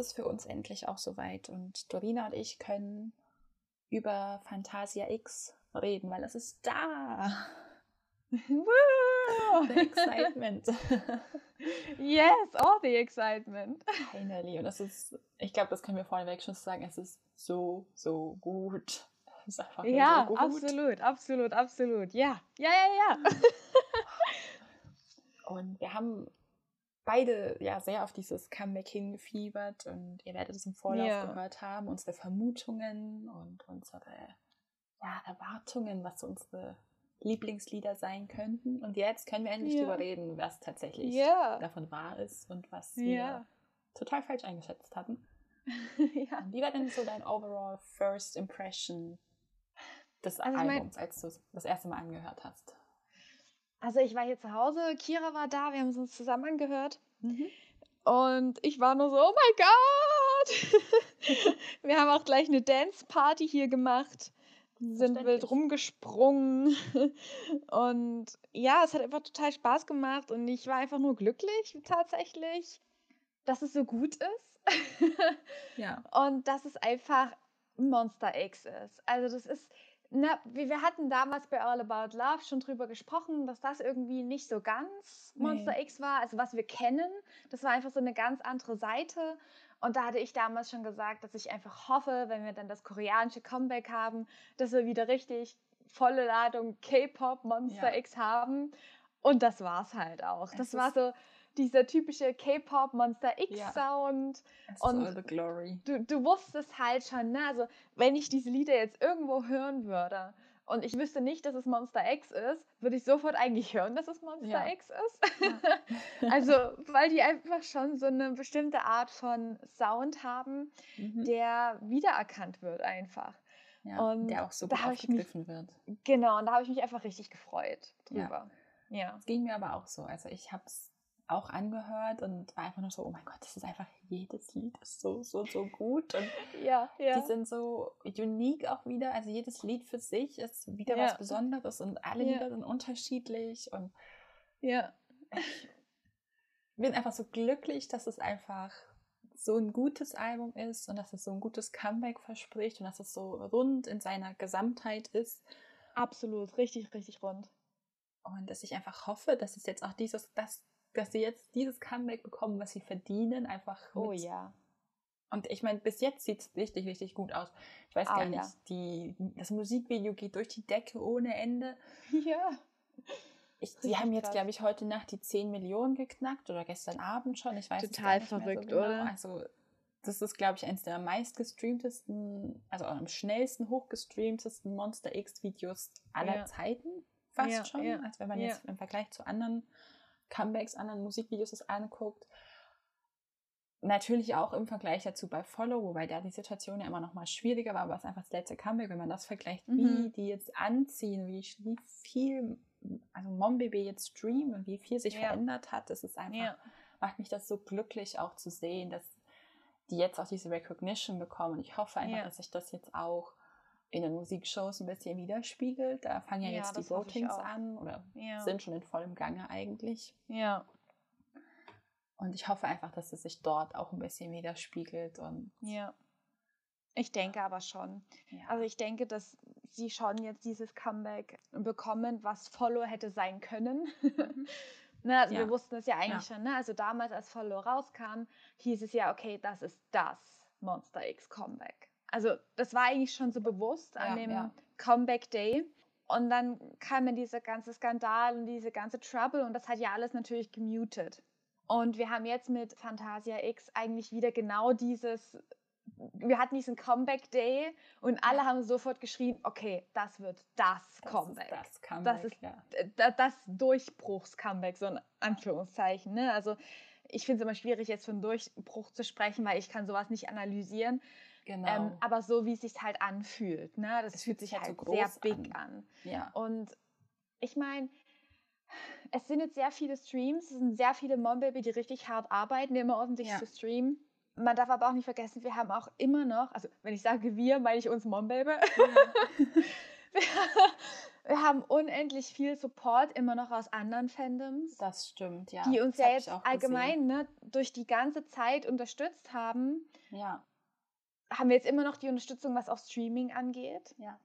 Es für uns endlich auch soweit und Dorina und ich können über Fantasia X reden, weil es ist da. The excitement. yes, all the excitement. Finally. Und es ist, ich glaube, das können wir vorneweg schon sagen, es ist so, so gut. Es ist einfach Ja, so gut. absolut, absolut, absolut. Ja, ja, ja, ja. Und wir haben beide ja sehr auf dieses Comeback hingefiebert und ihr werdet es im Vorlauf Ja. gehört haben, unsere Vermutungen und unsere ja, Erwartungen, was unsere Lieblingslieder sein könnten. Und jetzt können wir endlich Ja. darüber reden, was tatsächlich Ja. davon wahr ist und was wir total falsch eingeschätzt hatten. ja. Wie war denn so dein overall first impression des Also ich mein- Albums, als du es das erste Mal angehört hast? Also ich war hier zu Hause, Kira war da, wir haben uns zusammen angehört. Und ich war nur so, oh mein Gott! wir haben auch gleich eine Dance-Party hier gemacht, sind wild rumgesprungen. Und ja, es hat einfach total Spaß gemacht und ich war einfach nur glücklich tatsächlich, dass es so gut ist. Ja. Und dass es einfach Monster X ist. Also das ist, na, wir, wir hatten damals bei All About Love schon drüber gesprochen, dass das irgendwie nicht so ganz Monster Nee. X war, also was wir kennen. Das war einfach so eine ganz andere Seite. Und da hatte ich damals schon gesagt, dass ich einfach hoffe, wenn wir dann das koreanische Comeback haben, dass wir wieder richtig volle Ladung K-Pop Monster Ja. X haben. Und das war's halt auch. Es Das war so dieser typische K-Pop Monster X Ja. Sound Es Und- du, du wusstest halt schon, ne? Also, wenn ich diese Lieder jetzt irgendwo hören würde und ich wüsste nicht, dass es Monster X ist, würde ich sofort eigentlich hören, dass es Monster Ja. X ist. also, weil die einfach schon so eine bestimmte Art von Sound haben, Mhm. der wiedererkannt wird einfach. Ja, Und der auch so gut mich- aufgegriffen wird. Genau, und da habe ich mich einfach richtig gefreut Ja. drüber. Ja. Es ging mir aber auch so. Also ich habe es auch angehört und war einfach nur so, oh mein Gott, das ist einfach, jedes Lied ist so, so, so gut. Und Ja, ja. die sind so unique auch wieder. Also jedes Lied für sich ist wieder Ja. was Besonderes und alle Ja. Lieder sind unterschiedlich. Und ja. ich bin einfach so glücklich, dass es einfach so ein gutes Album ist und dass es so ein gutes Comeback verspricht und dass es so rund in seiner Gesamtheit ist. Absolut, richtig, richtig rund. Und dass ich einfach hoffe, dass es jetzt auch dieses, dass, dass sie jetzt dieses Comeback bekommen, was sie verdienen, einfach Oh ja. Und ich meine, bis jetzt sieht es richtig, richtig gut aus. Ich weiß Ah, gar nicht, ja. die, das Musikvideo geht durch die Decke ohne Ende. Ja. Ich, die haben jetzt, glaube ich, heute Nacht die 10 Millionen geknackt oder gestern Abend schon. Ich weiß Total verrückt, so genau. oder? Also, das ist, glaube ich, eines der meistgestreamtesten, also am schnellsten hochgestreamtesten Monster X-Videos aller Ja. Zeiten fast Ja, schon. ja, Also, wenn man jetzt im Vergleich zu anderen Comebacks, anderen Musikvideos das anguckt. Natürlich auch im Vergleich dazu bei Follow, wobei da die Situation ja immer noch mal schwieriger war, aber es ist einfach das letzte Comeback, wenn man das vergleicht, wie Mhm. die jetzt anziehen, wie, wie viel, also MomBaby jetzt streamen und wie viel sich Ja. verändert hat, das ist einfach, Ja. macht mich das so glücklich auch zu sehen, dass die jetzt auch diese Recognition bekommen. Und ich hoffe einfach, Ja. dass sich das jetzt auch in den Musikshows ein bisschen widerspiegelt. Da fangen ja, Ja, jetzt die Votings an oder Ja. sind schon in vollem Gange eigentlich. Ja. Und ich hoffe einfach, dass es sich dort auch ein bisschen widerspiegelt. Und Ja. Ich denke aber schon. ja, Also ich denke, dass sie schon jetzt dieses Comeback bekommen, was Follow hätte sein können. ne, also Ja. wir wussten es ja eigentlich schon. Ne? Also damals, als Follow rauskam, hieß es ja, okay, das ist das Monster X Comeback. Also das war eigentlich schon so bewusst an Ja, dem ja. Comeback Day. Und dann kam ja dieser ganze Skandal und diese ganze Trouble und das hat ja alles natürlich gemutet. Und wir haben jetzt mit Fantasia X eigentlich wieder genau dieses, wir hatten diesen Comeback Day und alle Ja. haben sofort geschrien, okay, das wird das, das Comeback. Ist das Comeback, ist ja. Da- das Durchbruchs-Comeback, so in Anführungszeichen. Ne? Also ich finde es immer schwierig, jetzt von Durchbruch zu sprechen, weil ich kann sowas nicht analysieren. Genau. Ähm, aber so, wie es sich halt anfühlt. Ne? Das Es fühlt sich halt halt so sehr big an. an. ja. Und ich meine, es sind jetzt sehr viele Streams, es sind sehr viele Mom-Baby, die richtig hart arbeiten, immer ordentlich Ja. zu streamen. Man darf aber auch nicht vergessen, wir haben auch immer noch, also wenn ich sage wir, meine ich uns Mom-Baby. wir, wir haben unendlich viel Support immer noch aus anderen Fandoms, Das stimmt, ja. die uns Das ja jetzt auch allgemein ne, durch die ganze Zeit unterstützt haben. Ja, Haben wir jetzt immer noch die Unterstützung, was auch Streaming angeht. ja.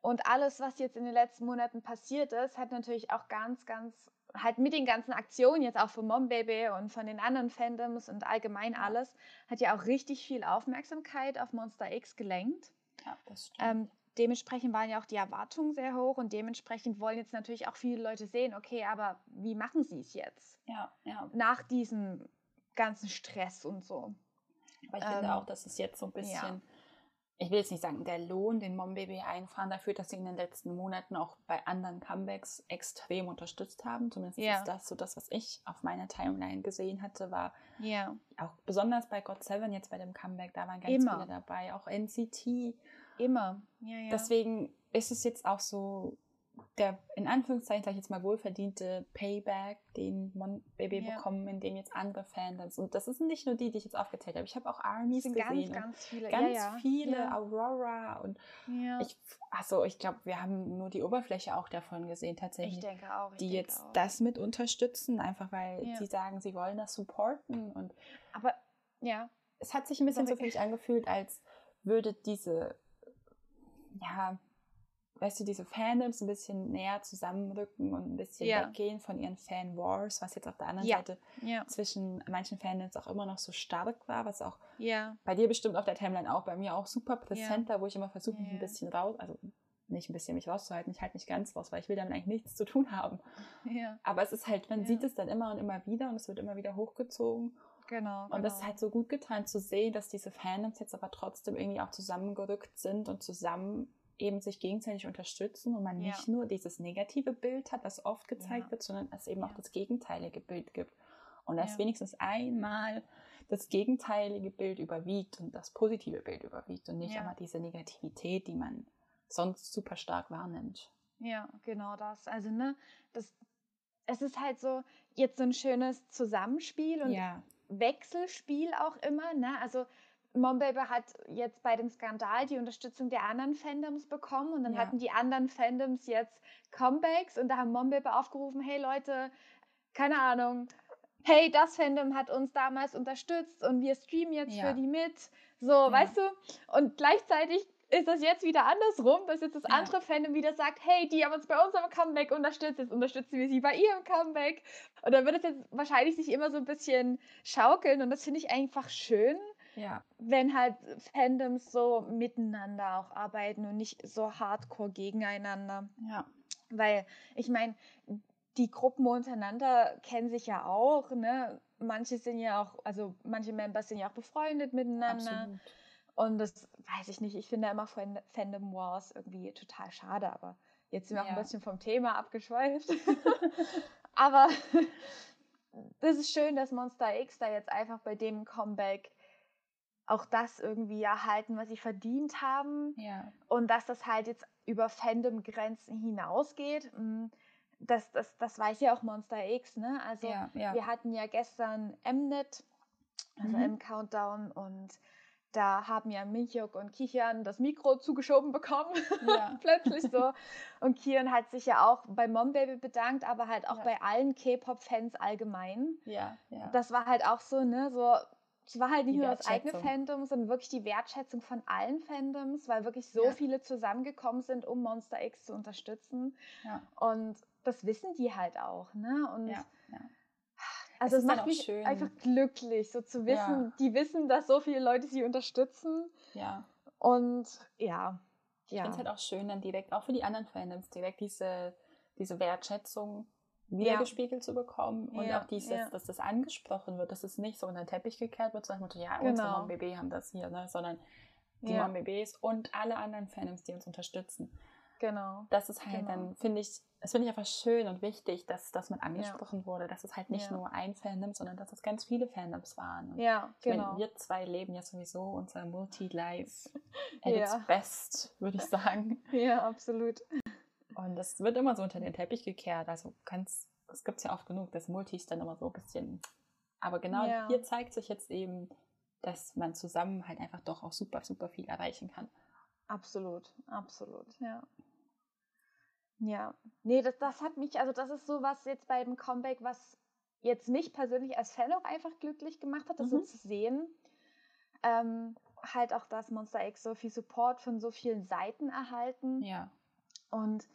Und alles, was jetzt in den letzten Monaten passiert ist, hat natürlich auch ganz, ganz, halt mit den ganzen Aktionen jetzt auch von Mom Baby und von den anderen Fandoms und allgemein alles, hat ja auch richtig viel Aufmerksamkeit auf Monster X gelenkt. Ja, das stimmt. Ähm, dementsprechend waren ja auch die Erwartungen sehr hoch und dementsprechend wollen jetzt natürlich auch viele Leute sehen, okay, aber wie machen sie es jetzt ja, ja. nach diesem ganzen Stress und so? Aber ich Ähm, finde auch, dass es jetzt so ein bisschen, ich will jetzt nicht sagen, der Lohn, den Mom Baby einfahren, dafür, dass sie in den letzten Monaten auch bei anderen Comebacks extrem unterstützt haben. Zumindest Ja. ist das so das, was ich auf meiner Timeline gesehen hatte, war Ja, auch besonders bei God Seven jetzt bei dem Comeback, da waren ganz Immer. viele dabei, auch NCT. immer. Ja, ja. Deswegen ist es jetzt auch so der, in Anführungszeichen, sag ich jetzt mal, wohlverdiente Payback, den Mon Baby Ja. bekommen, in dem jetzt andere Fandoms, und das sind nicht nur die, die ich jetzt aufgezählt habe, ich habe auch Armies gesehen. ganz, ganz viele. ganz ja, ja. viele. Aurora und ich, also ich glaube, wir haben nur die Oberfläche auch davon gesehen tatsächlich, Ich denke auch. Ich die denke jetzt auch. das mit unterstützen, einfach weil sie sagen, sie wollen das supporten und Aber ja, es hat sich ein bisschen so für mich angefühlt, als würde diese, ja, weißt du, diese Fandoms ein bisschen näher zusammenrücken und ein bisschen Ja. weggehen von ihren Fan-Wars, was jetzt auf der anderen Ja. Seite ja, zwischen manchen Fandoms auch immer noch so stark war, was auch bei dir bestimmt auf der Timeline auch, bei mir auch super präsent war, wo ich immer versuche, mich ein bisschen raus, also nicht ein bisschen mich rauszuhalten, ich halte nicht ganz raus, weil ich will damit eigentlich nichts zu tun haben. Aber es ist halt, man sieht es dann immer und immer wieder und es wird immer wieder hochgezogen. genau. Und das ist genau. halt so gut getan zu sehen, dass diese Fandoms jetzt aber trotzdem irgendwie auch zusammengerückt sind und zusammen eben sich gegenseitig unterstützen und man Ja. nicht nur dieses negative Bild hat, das oft gezeigt Ja. wird, sondern es eben auch das gegenteilige Bild gibt. Und dass wenigstens einmal das gegenteilige Bild überwiegt und das positive Bild überwiegt und nicht immer diese Negativität, die man sonst super stark wahrnimmt. Ja, genau das. Also, ne, das, es ist halt so jetzt so ein schönes Zusammenspiel und ja, Wechselspiel auch immer, ne? Also Mom Baby hat jetzt bei dem Skandal die Unterstützung der anderen Fandoms bekommen und dann Ja. hatten die anderen Fandoms jetzt Comebacks und da haben Mom Baby aufgerufen, hey Leute, keine Ahnung, hey, das Fandom hat uns damals unterstützt und wir streamen jetzt Ja. für die mit. So, weißt du? Und gleichzeitig ist das jetzt wieder andersrum, dass jetzt das Ja. andere Fandom wieder sagt, hey, die haben uns bei unserem Comeback unterstützt, jetzt unterstützen wir sie bei ihrem Comeback. Und dann wird es jetzt wahrscheinlich sich immer so ein bisschen schaukeln und das finde ich einfach schön, ja, wenn halt Fandoms so miteinander auch arbeiten und nicht so hardcore gegeneinander. ja, Weil ich meine, die Gruppen untereinander kennen sich ja auch, ne? Manche sind ja auch, also manche Members sind ja auch befreundet miteinander. absolut. Und das weiß ich nicht. Ich finde immer Fan- Fandom Wars irgendwie total schade, aber jetzt sind wir auch Ja. ein bisschen vom Thema abgeschweift. aber das ist schön, dass Monster X da jetzt einfach bei dem Comeback auch das irgendwie erhalten, was sie verdient haben. Ja, Und dass das halt jetzt über Fandom-Grenzen hinausgeht. mm, Das, das, das weiß ja auch Monster X, ne? Also ja, ja. wir hatten ja gestern Mnet, also Mhm. im Countdown und da haben ja Milchok und Kichern das Mikro zugeschoben bekommen. Ja. Plötzlich so. Und Kian hat sich ja auch bei Mom Baby bedankt, aber halt auch Ja. bei allen K-Pop-Fans allgemein. ja, ja. Das war halt auch so, ne, so, es war halt nicht nur das eigene. Fandom, sondern wirklich die Wertschätzung von allen Fandoms, weil wirklich so Ja. viele zusammengekommen sind, um Monster X zu unterstützen. ja. Und das wissen die halt auch, ne? Und Ja, ja. also Es es, macht mich schön. einfach glücklich, so zu wissen, die wissen, dass so viele Leute sie unterstützen. ja. Und ja, Ich finde es halt auch schön, dann direkt, auch für die anderen Fandoms, direkt diese, diese Wertschätzung wiedergespiegelt zu bekommen und Ja, auch dieses, ja. dass das angesprochen wird, dass es nicht so unter den Teppich gekehrt wird, sondern ja, unsere Genau. Mom-BB haben das hier, ne? sondern die Ja. Mom-BBs und alle anderen Fandoms, die uns unterstützen. Genau. Das ist halt Genau. dann, finde ich, das finde ich einfach schön und wichtig, dass das mit angesprochen wurde, dass es halt nicht Ja. nur ein Fandom, sondern dass es ganz viele Fandoms waren. Und Ja, ich meine, genau. wir zwei leben ja sowieso unser Multi-Life at Ja. its best, würde ich sagen. Ja, absolut. Und das wird immer so unter den Teppich gekehrt. Also ganz, es gibt ja oft genug, dass Multis dann immer so ein bisschen. Aber genau Ja. hier zeigt sich jetzt eben, dass man zusammen halt einfach doch auch super, super viel erreichen kann. Absolut, absolut, ja. Ja, nee, das, das hat mich, also das ist so was jetzt bei dem Comeback, was jetzt mich persönlich als Fan auch einfach glücklich gemacht hat, das so Mhm. zu sehen. Ähm, halt auch, dass Monster X so viel Support von so vielen Seiten erhalten. Ja. Und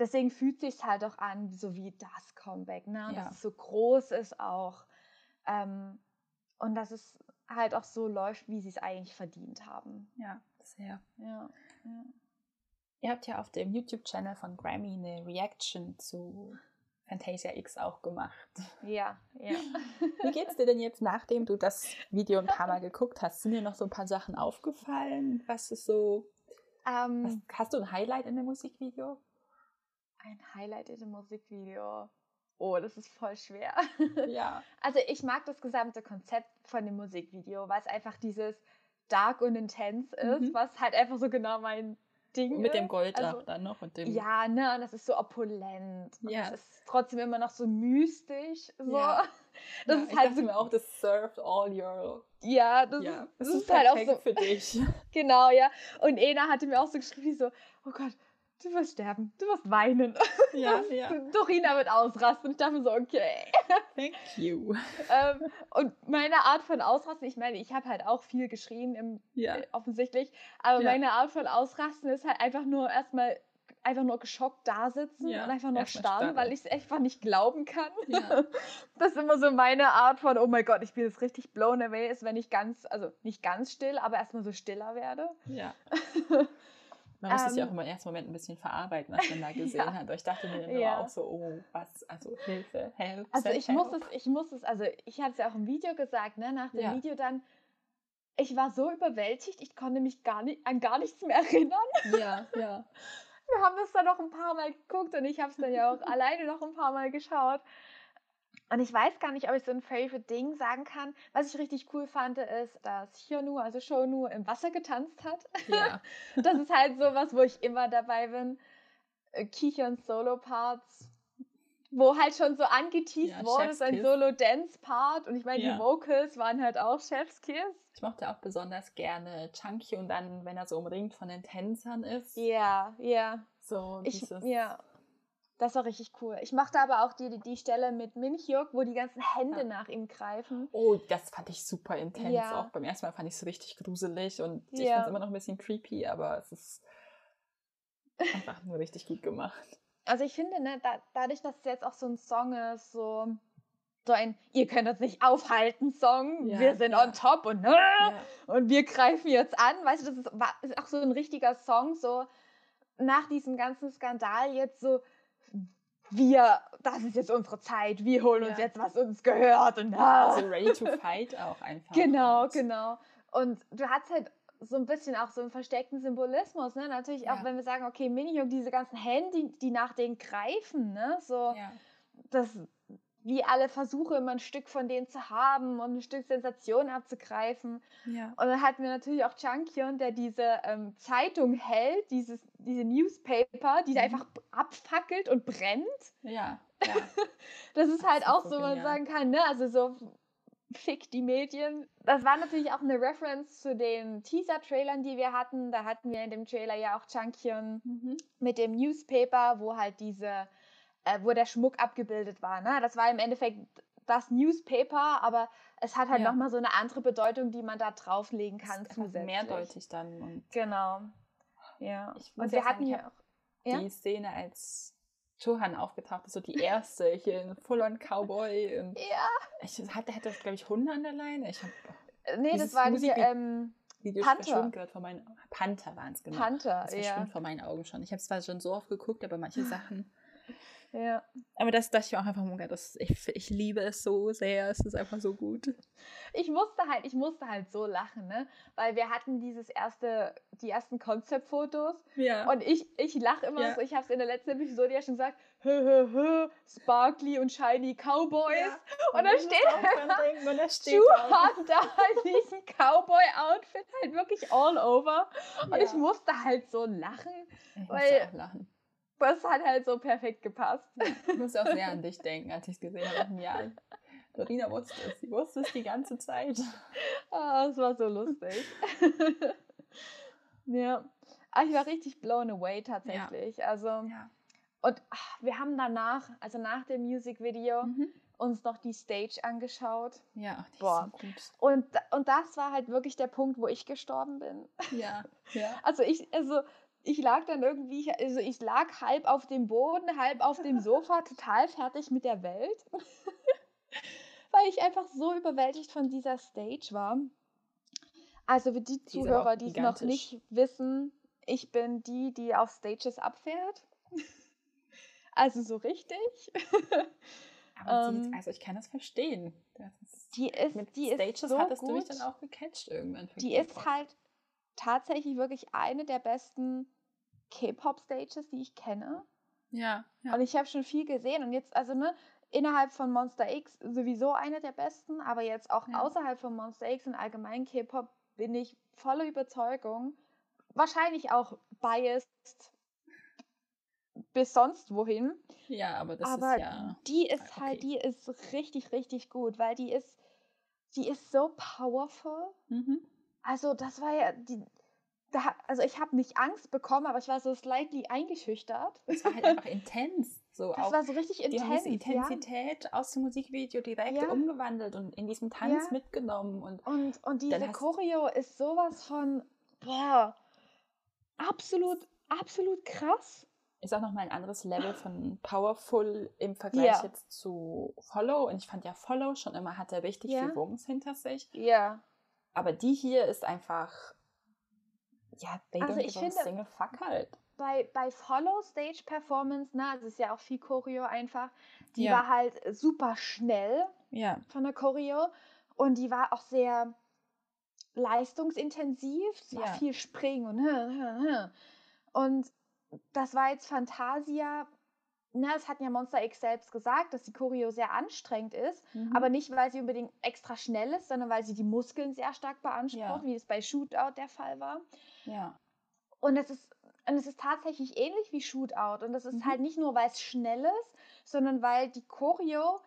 deswegen fühlt sich halt auch an, so wie das Comeback, ne? Ja. Dass es so groß ist auch. Ähm, und dass es halt auch so läuft, wie sie es eigentlich verdient haben. Ja, sehr. Ja. ja. Ihr habt ja auf dem YouTube-Channel von Grammy eine Reaction zu Fantasia X auch gemacht. Ja, ja. Wie geht's dir denn jetzt, nachdem du das Video ein paar Mal geguckt hast? Sind dir noch so ein paar Sachen aufgefallen? Was ist so. Was, ähm, hast du ein Highlight in dem Musikvideo? Ein Highlight in dem Musikvideo. Oh, das ist voll schwer. Ja. Also ich mag das gesamte Konzept von dem Musikvideo, weil es einfach dieses dark und intens ist, Mhm. was halt einfach so genau mein Ding Mit ist. dem Gold Also, dann noch und dem. Ja, ne, und das ist so opulent. Und Ja. es ist trotzdem immer noch so mystisch. So. Ja. Das ja, ist halt so. mir auch, das served all your. Ja, das, Ja, ist, das das ist ist halt auch so. für dich. Genau, ja. Und Ena hatte mir auch so geschrieben, so, oh Gott, du wirst sterben, du wirst weinen. Ja, ja. Dorina wird ausrasten. Ich dachte mir so, okay. Thank you. ähm, und meine Art von Ausrasten, ich meine, ich habe halt auch viel geschrien, im, Ja. äh, offensichtlich, aber Ja. meine Art von Ausrasten ist halt einfach nur erstmal einfach nur geschockt da sitzen Ja, und einfach nur starren. weil ich es einfach nicht glauben kann. Ja. Das ist immer so meine Art von, oh mein Gott, ich bin jetzt richtig blown away, ist, wenn ich ganz, also nicht ganz still, aber erstmal so stiller werde. Ja. Man muss es ja Ähm, auch im ersten Moment ein bisschen verarbeiten, was man da gesehen Ja. hat. Aber ich dachte mir immer Ja. auch so, oh, was, also Hilfe, help. Also ich muss help. es, ich muss es, also ich hatte es ja auch im Video gesagt, ne, nach dem Ja. Video dann, ich war so überwältigt, ich konnte mich gar nicht, an gar nichts mehr erinnern. Ja, ja. Wir haben das dann noch ein paar Mal geguckt und ich habe es dann ja auch alleine noch ein paar Mal geschaut. Und ich weiß gar nicht, ob ich so ein Favorite Ding sagen kann. Was ich richtig cool fand, ist, dass Hyunu, also Shonu, im Wasser getanzt hat. Ja, Das ist halt sowas, wo ich immer dabei bin. Äh, Kichons Solo-Parts, wo halt schon so angeteased Ja, wurde, sein. Solo-Dance-Part. Und ich meine, Ja. die Vocals waren halt auch Chef's Kiss. ich mochte auch besonders gerne Chunky und dann, wenn er so umringt von den Tänzern ist. Ja, ja. So Ich, dieses. ja. Das war richtig cool. Ich mochte aber auch die, die, Stelle mit Minhyuk, wo die ganzen Hände Ja. nach ihm greifen. Oh, das fand ich super intens. Ja. Auch beim ersten Mal fand ich es richtig gruselig und ich Ja. fand es immer noch ein bisschen creepy, aber es ist einfach nur richtig gut gemacht. Also ich finde, ne, da, dadurch, dass es jetzt auch so ein Song ist, so, so ein Ihr könnt uns nicht aufhalten Song, Ja, wir sind ja. on top und, Ja. und wir greifen jetzt an. Weißt du, das ist, ist auch so ein richtiger Song, so nach diesem ganzen Skandal jetzt so, wir, das ist jetzt unsere Zeit, wir holen uns Ja. jetzt, was uns gehört und ah. Also ready to fight auch einfach. Genau, Und- genau. Und du hast halt so ein bisschen auch so einen versteckten Symbolismus, ne? Natürlich auch, Ja. wenn wir sagen, okay, Minihog, diese ganzen Hände, die, die nach denen greifen, ne? So, Ja. das, wie alle Versuche, immer ein Stück von denen zu haben und ein Stück Sensation abzugreifen. Ja. Und dann hatten wir natürlich auch Chunkyun, der diese ähm, Zeitung hält, dieses, diese Newspaper, die da Mhm. einfach abfackelt und brennt. Ja. Ja. Das ist Das halt ist auch so so, man sagen kann, ne? Also so fick die Medien. Das war natürlich auch eine Reference zu den Teaser-Trailern, die wir hatten. Da hatten wir in dem Trailer ja auch Chunkyun Mhm. mit dem Newspaper, wo halt diese, äh, wo der Schmuck abgebildet war. Ne? Das war im Endeffekt das Newspaper, aber es hat halt Ja. nochmal so eine andere Bedeutung, die man da drauflegen Das kann ist einfach zusätzlich. mehrdeutig dann. Und Genau. Ja. Und wir hatten ja hab auch. Ja? die Szene, als Johan aufgetaucht ist, so die erste hier in Full-on Cowboy. Und Ja. ich hatte, hätte das, glaube ich, Hunde an der Leine. Ich habe Äh, Nee, das war die Musik- ähm, Videos Panther. gerade vor meinen Panther waren es genau. Panther. das Ja. verschwimmt vor meinen Augen schon. Ich habe es zwar schon so oft geguckt, aber manche Sachen. Ja. Aber das dachte ich auch einfach, oh das, ich, ich liebe es so sehr, es ist einfach so gut. Ich musste halt, ich musste halt so lachen, ne? Weil wir hatten dieses erste, die ersten Konzeptfotos. Ja. Und ich, ich lache immer Ja. so, ich habe es in der letzten Episode ja schon gesagt, hö, hö, hö, Sparkly und Shiny Cowboys. Und da steht und da steht Schuh auch- hat da halt diesen Cowboy-Outfit halt wirklich all over. Und Ja. ich musste halt so lachen. Ich musste weil- auch lachen. Das hat halt so perfekt gepasst. Ich musste auch sehr an dich denken, als ich es gesehen habe. Ja, Dorina wusste es. Sie wusste es die ganze Zeit. Ah, es war so lustig. ja. Aber ich war richtig blown away tatsächlich. Also, Ja. und ach, wir haben danach, also nach dem Musikvideo, Mhm. uns noch die Stage angeschaut. Ja, ach, die Boah. ist so gut. Und, und das war halt wirklich der Punkt, wo ich gestorben bin. Ja, ja. Also ich, also ich lag dann irgendwie, also ich lag halb auf dem Boden, halb auf dem Sofa, total fertig mit der Welt. Weil ich einfach so überwältigt von dieser Stage war. Also für die Zuhörer, die es noch nicht wissen, ich bin die, die auf Stages abfährt. Also so richtig. Aber Ähm, also ich kann das verstehen. Das ist, Die ist, mit die Stages ist so hattest gut. du mich dann auch gecatcht irgendwann. Die ist halt tatsächlich wirklich eine der besten K-Pop-Stages, die ich kenne. Ja, ja. Und ich habe schon viel gesehen und jetzt, also ne, innerhalb von Monster X sowieso eine der besten, aber jetzt auch Ja. außerhalb von Monster X und allgemein K-Pop bin ich voller Überzeugung, wahrscheinlich auch biased bis sonst wohin, ja, aber das aber ist ja. die ist okay. halt, die ist richtig, richtig gut, weil die ist, die ist so powerful. Mhm. Also das war ja die, da, also ich habe nicht Angst bekommen, aber ich war so slightly eingeschüchtert. Es war halt einfach intens. So Das auch war so richtig die haben intens. diese ja. Intensität aus dem Musikvideo direkt Ja. umgewandelt und in diesem Tanz Ja. mitgenommen. Und Und, und diese Choreo ist sowas von, boah, absolut, absolut krass. ist auch nochmal ein anderes Level von Powerful im Vergleich Ja. jetzt zu Follow. Und ich fand ja Follow schon immer hatte richtig Ja. viel Wumms hinter sich. Ja. Aber die hier ist einfach. Ja, they Also don't ich finde- single fuck halt. Bei, bei Follow Stage Performance, na, es ist ja auch viel Choreo einfach, die Ja. war halt super schnell Ja. von der Choreo und die war auch sehr leistungsintensiv. Es war Ja. viel Springen und und das war jetzt Fantasia. Na, es hat ja Monster X selbst gesagt, dass die Choreo sehr anstrengend ist, Mhm. aber nicht, weil sie unbedingt extra schnell ist, sondern weil sie die Muskeln sehr stark beansprucht, Ja. wie es bei Shootout der Fall war. Ja. Und es ist, und es ist tatsächlich ähnlich wie Shootout. Und das ist Mhm. halt nicht nur, weil es schnell ist, sondern weil die Choreo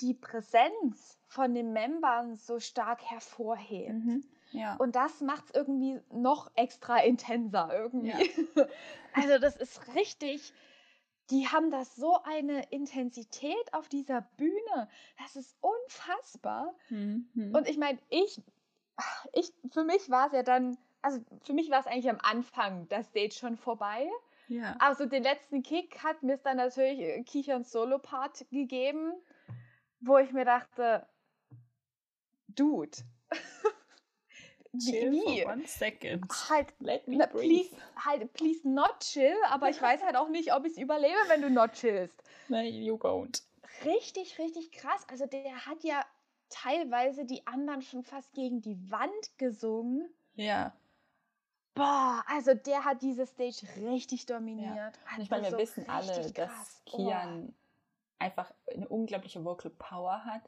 die Präsenz von den Membern so stark hervorhebt. Mhm. Ja. Und das macht es irgendwie noch extra intenser irgendwie. Ja. Also das ist richtig, die haben das so eine Intensität auf dieser Bühne. Das ist unfassbar. Mhm. Und ich meine, ich, ich, für mich war es ja dann, also für mich war es eigentlich am Anfang das Stage schon vorbei. ja. Aber so den letzten Kick hat mir es dann natürlich äh, Kichons Solo-Part gegeben, wo ich mir dachte, Dude, Chill wie? for one second. Halt, Let me breathe. please, halt, please not chill, aber ich weiß halt auch nicht, ob ich es überlebe, wenn du not chillst. No, you won't. Richtig, richtig krass. Also der hat ja teilweise die anderen schon fast gegen die Wand gesungen. Ja. Boah, also der hat diese Stage richtig dominiert. Ich meine, wir Also wissen alle, dass krass. Kian einfach eine unglaubliche Vocal Power hat.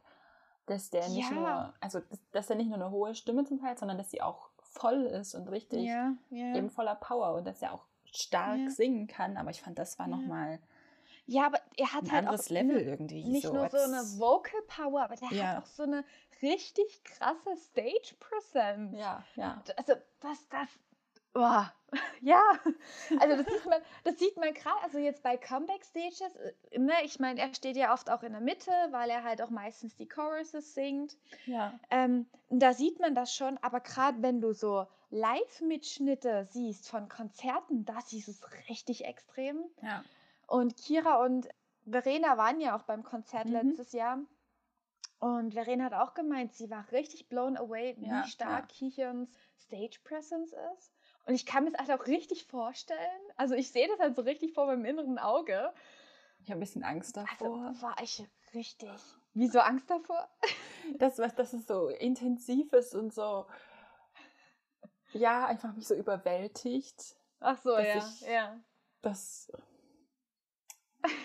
Dass der nicht Ja. nur, also dass, dass er nicht nur eine hohe Stimme zum Teil, sondern dass sie auch voll ist und richtig ja, ja. eben voller Power und dass er auch stark singen kann. Aber ich fand, das war Ja. nochmal ja, aber er hat ein halt anderes auch Level ne- irgendwie. nicht nur so eine Vocal Power, aber der Ja. hat auch so eine richtig krasse Stage Presence. Ja, ja. Also das, das, boah, ja, also das sieht man, das sieht man gerade, also jetzt bei Comeback Stages, äh, ne, ich meine, er steht ja oft auch in der Mitte, weil er halt auch meistens die Choruses singt. Ja. Ähm, da sieht man das schon, aber gerade wenn du so Live-Mitschnitte siehst von Konzerten, da siehst du es richtig extrem. Ja. Und Kira und Verena waren ja auch beim Konzert Mhm. letztes Jahr. Und Verena hat auch gemeint, sie war richtig blown away, wie Ja, stark Kichons Stage Presence ist. Und ich kann mir das halt auch richtig vorstellen. Also ich sehe das halt so richtig vor meinem inneren Auge. Ich habe ein bisschen Angst davor. Also war ich richtig. Wieso Angst davor? Das, was, dass es so intensiv ist und so, ja, einfach mich so überwältigt. Ach so, ja, ich, ja. Das,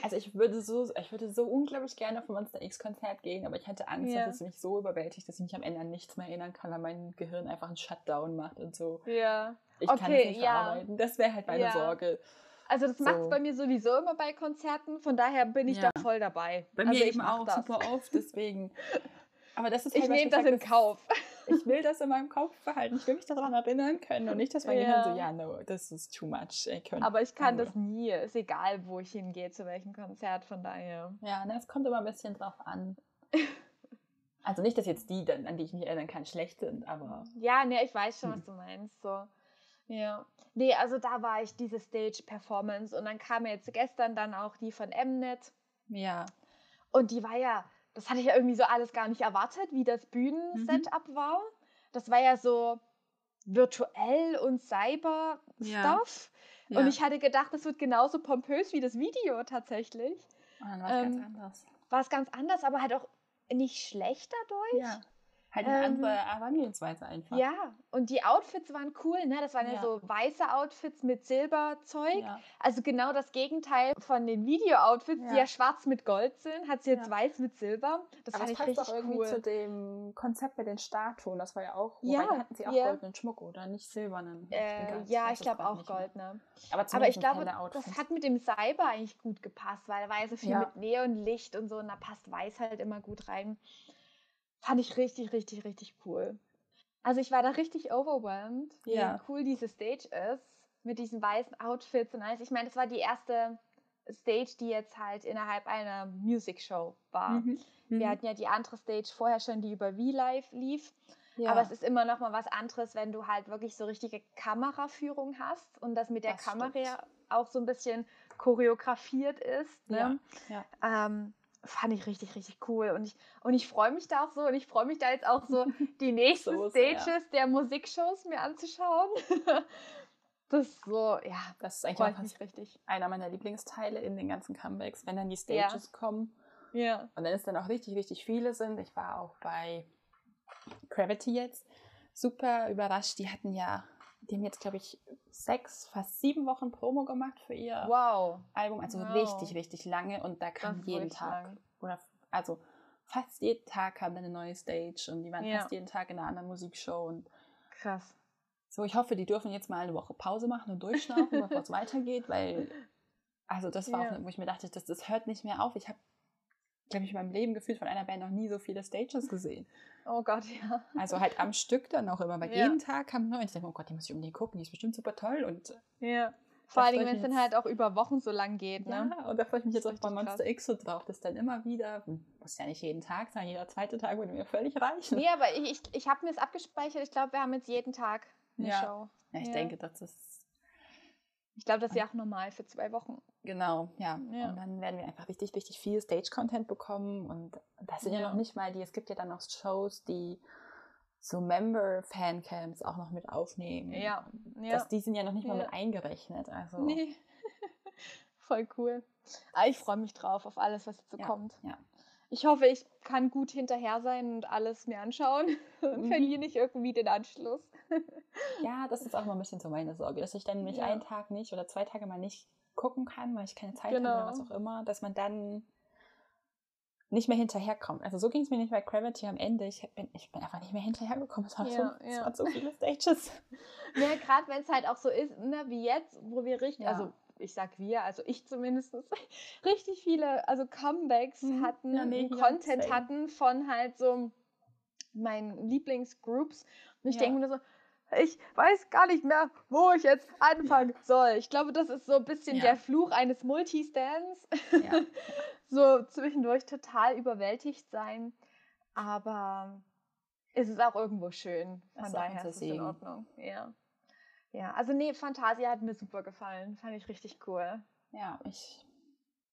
also ich würde so, ich würde so unglaublich gerne auf ein Monster X Konzert gehen, aber ich hatte Angst, ja. dass es mich so überwältigt, dass ich mich am Ende an nichts mehr erinnern kann, weil mein Gehirn einfach einen Shutdown macht und so. Ja. Ich okay, kann es nicht ja. verarbeiten. Das wäre halt meine ja. Sorge. Also das so. macht es bei mir sowieso immer bei Konzerten, von daher bin ich ja. da voll dabei. Bei also mir eben auch das. super oft, deswegen. Aber das ist halt Ich nehme das in Kauf. Ich will das in meinem Kopf behalten. Ich will mich daran erinnern können und nicht, dass mein ja. Gehirn so, ja, no, das ist too much. Ich Aber ich kann das nie. Ist egal, wo ich hingehe, zu welchem Konzert, von daher. Ja, ne, es kommt immer ein bisschen drauf an. Also nicht, dass jetzt die, an die ich mich erinnern kann, schlecht sind, aber. Ja, ne, ich weiß schon, hm. was du meinst. So. Ja. Nee, also da war ich diese Stage-Performance und dann kam jetzt gestern dann auch die von Mnet. Ja. Und die war ja, das hatte ich ja irgendwie so alles gar nicht erwartet, wie das Bühnensetup mhm. war. Das war ja so virtuell und Cyber-Stuff. Ja. Und ich hatte gedacht, das wird genauso pompös wie das Video tatsächlich. Und dann war es ähm, ganz anders. War es ganz anders, aber halt auch nicht schlecht dadurch. Ja. Halt eine ähm, andere Herangehensweise einfach. Ja, und die Outfits waren cool, ne? Das waren ja, ja so weiße Outfits mit Silberzeug. Ja. Also genau das Gegenteil von den Video-Outfits, ja. die ja schwarz mit Gold sind, hat sie jetzt weiß mit Silber. Das Aber fand das ich richtig auch irgendwie cool. zu dem Konzept mit den Statuen. Das war ja auch, ja, da hatten sie auch goldenen Schmuck oder nicht silbernen. Äh, ja, ich glaube auch Gold, ne? Aber, Aber ich glaube, das hat mit dem Cyber eigentlich gut gepasst, weil da war ja so viel mit Neonlicht und so und da passt weiß halt immer gut rein. Fand ich richtig, richtig, richtig cool. Also ich war da richtig overwhelmed, wie ja. cool diese Stage ist mit diesen weißen Outfits und alles. Ich meine, das war die erste Stage, die jetzt halt innerhalb einer Music Show war. Mhm. Wir mhm. hatten ja die andere Stage vorher schon, die über V-Live lief. Ja. Aber es ist immer noch mal was anderes, wenn du halt wirklich so richtige Kameraführung hast und das mit der das Kamera stimmt. auch so ein bisschen choreografiert ist. Ne? Ja. ja. Ähm, fand ich richtig, richtig cool. Und ich, und ich freue mich da auch so und ich freue mich da jetzt auch so, die nächsten so Stages ja. der Musikshows mir anzuschauen. das ist so, ja, das ist eigentlich mich richtig. einer meiner Lieblingsteile in den ganzen Comebacks, wenn dann die Stages ja. kommen. Ja. Und dann ist dann auch richtig, richtig viele sind. Ich war auch bei Gravity jetzt super überrascht. Die hatten ja, die haben jetzt, glaube ich, sechs, fast sieben Wochen Promo gemacht für ihr wow. Album. Also wow. richtig, richtig lange. Und da kam jeden Tag, lang. oder also fast jeden Tag kam dann eine neue Stage und die waren ja. fast jeden Tag in einer anderen Musikshow. Und Krass. So, ich hoffe, die dürfen jetzt mal eine Woche Pause machen und durchschnaufen, bevor es weitergeht, weil, also das war ja. auch, wo ich mir dachte, das, das hört nicht mehr auf. Ich habe, glaube ich, in meinem Leben gefühlt von einer Band noch nie so viele Stages gesehen. Oh Gott, ja. Also halt am Stück dann auch immer, weil ja. jeden Tag kam neu. Und ich dachte, oh Gott, die muss ich unbedingt gucken, die ist bestimmt super toll. Und ja. Vor allem, wenn es dann halt auch über Wochen so lang geht. Ne? Ja, und da freue ich mich jetzt auch bei Monster krass. X so drauf, das dann immer wieder, hm, muss ja nicht jeden Tag sein, jeder zweite Tag würde mir völlig reichen. Nee, aber ich, ich, ich habe mir es abgespeichert. Ich glaube, wir haben jetzt jeden Tag eine ja. Show. Ja, ich ja. denke, das ist. Ich glaube, das ist ja auch normal für zwei Wochen. Genau, ja. ja. Und dann werden wir einfach richtig, richtig viel Stage-Content bekommen. Und das sind ja. noch nicht mal die, es gibt ja dann noch Shows, die so Member-Fancamps auch noch mit aufnehmen. Ja. ja. Das, die sind ja noch nicht mal mit eingerechnet. Also. Nee. Voll cool. Aber ich freue mich drauf, auf alles, was jetzt so kommt. Ja. Ich hoffe, ich kann gut hinterher sein und alles mir anschauen und mhm. verliere nicht irgendwie den Anschluss. Ja, das ist auch mal ein bisschen so meine Sorge, dass ich dann mich ja. einen Tag nicht oder zwei Tage mal nicht gucken kann, weil ich keine Zeit genau. habe oder was auch immer, dass man dann nicht mehr hinterherkommt. Also so ging es mir nicht bei Gravity am Ende. Ich bin, ich bin einfach nicht mehr hinterhergekommen. Es, war ja, so, ja. es waren so viele Stages. Ja, gerade wenn es halt auch so ist, ne, wie jetzt, wo wir richtig, ja. also ich sag wir, also ich zumindest, richtig viele, also Comebacks mhm. hatten, ja, nee, Content hatten von halt so meinen Lieblingsgroups. Und ich denke mir so, ich weiß gar nicht mehr, wo ich jetzt anfangen soll. Ich glaube, das ist so ein bisschen ja. der Fluch eines Multistands. Ja. so zwischendurch total überwältigt sein. Aber es ist auch irgendwo schön. Von daher ist es in Ordnung. Ja. Ja, also nee, Fantasia hat mir super gefallen. Fand ich richtig cool. Ja, ich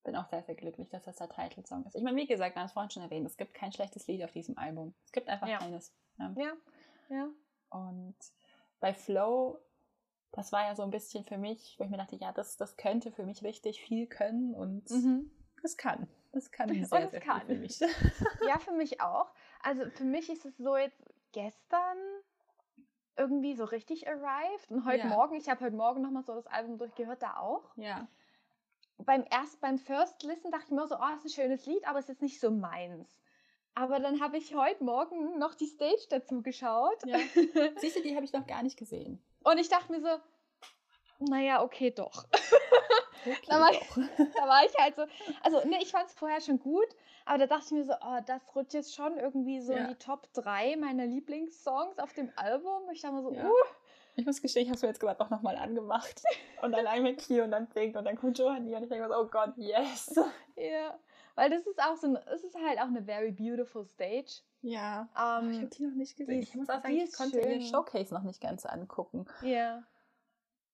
bin auch sehr, sehr glücklich, dass das der Titelsong ist. Ich meine, wie gesagt, man hat es vorhin schon erwähnt, es gibt kein schlechtes Lied auf diesem Album. Es gibt einfach ja. keines. Ja. ja, ja. Und bei Flow, das war ja so ein bisschen für mich, wo ich mir dachte, ja, das, das könnte für mich richtig viel können und mhm. Das kann. Das kann Und sehr, es sehr kann. für mich. Ja, für mich auch. Also für mich ist es so jetzt gestern irgendwie so richtig arrived und heute Ja. Morgen, ich habe heute Morgen nochmal so das Album durchgehört, da auch. ja. Beim erst beim First Listen dachte ich mir so, oh, ist ein schönes Lied, aber es ist nicht so meins. Aber dann habe ich heute Morgen noch die Stage dazu geschaut ja. Siehst du, die habe ich noch gar nicht gesehen. und ich dachte mir so, naja, okay, doch. Okay, Da war- doch. da war ich halt so, also ne, ich fand es vorher schon gut, aber da dachte ich mir so, oh, das rutscht jetzt schon irgendwie so in Ja. die Top 3 meiner Lieblingssongs auf dem Album. Ich dachte mir so, Ja. uh, Ich muss gestehen, ich habe es mir jetzt gerade auch nochmal angemacht. Und allein mit Key und dann Pink und dann kommt Johanny und ich denke mir so, oh Gott, yes. ja. Weil das ist auch so, ein, es ist halt auch eine very beautiful Stage. Ja. Oh, ich habe Ähm, die noch nicht gesehen. ich muss auch sagen, ich konnte ihr schön. Showcase noch nicht ganz angucken. ja.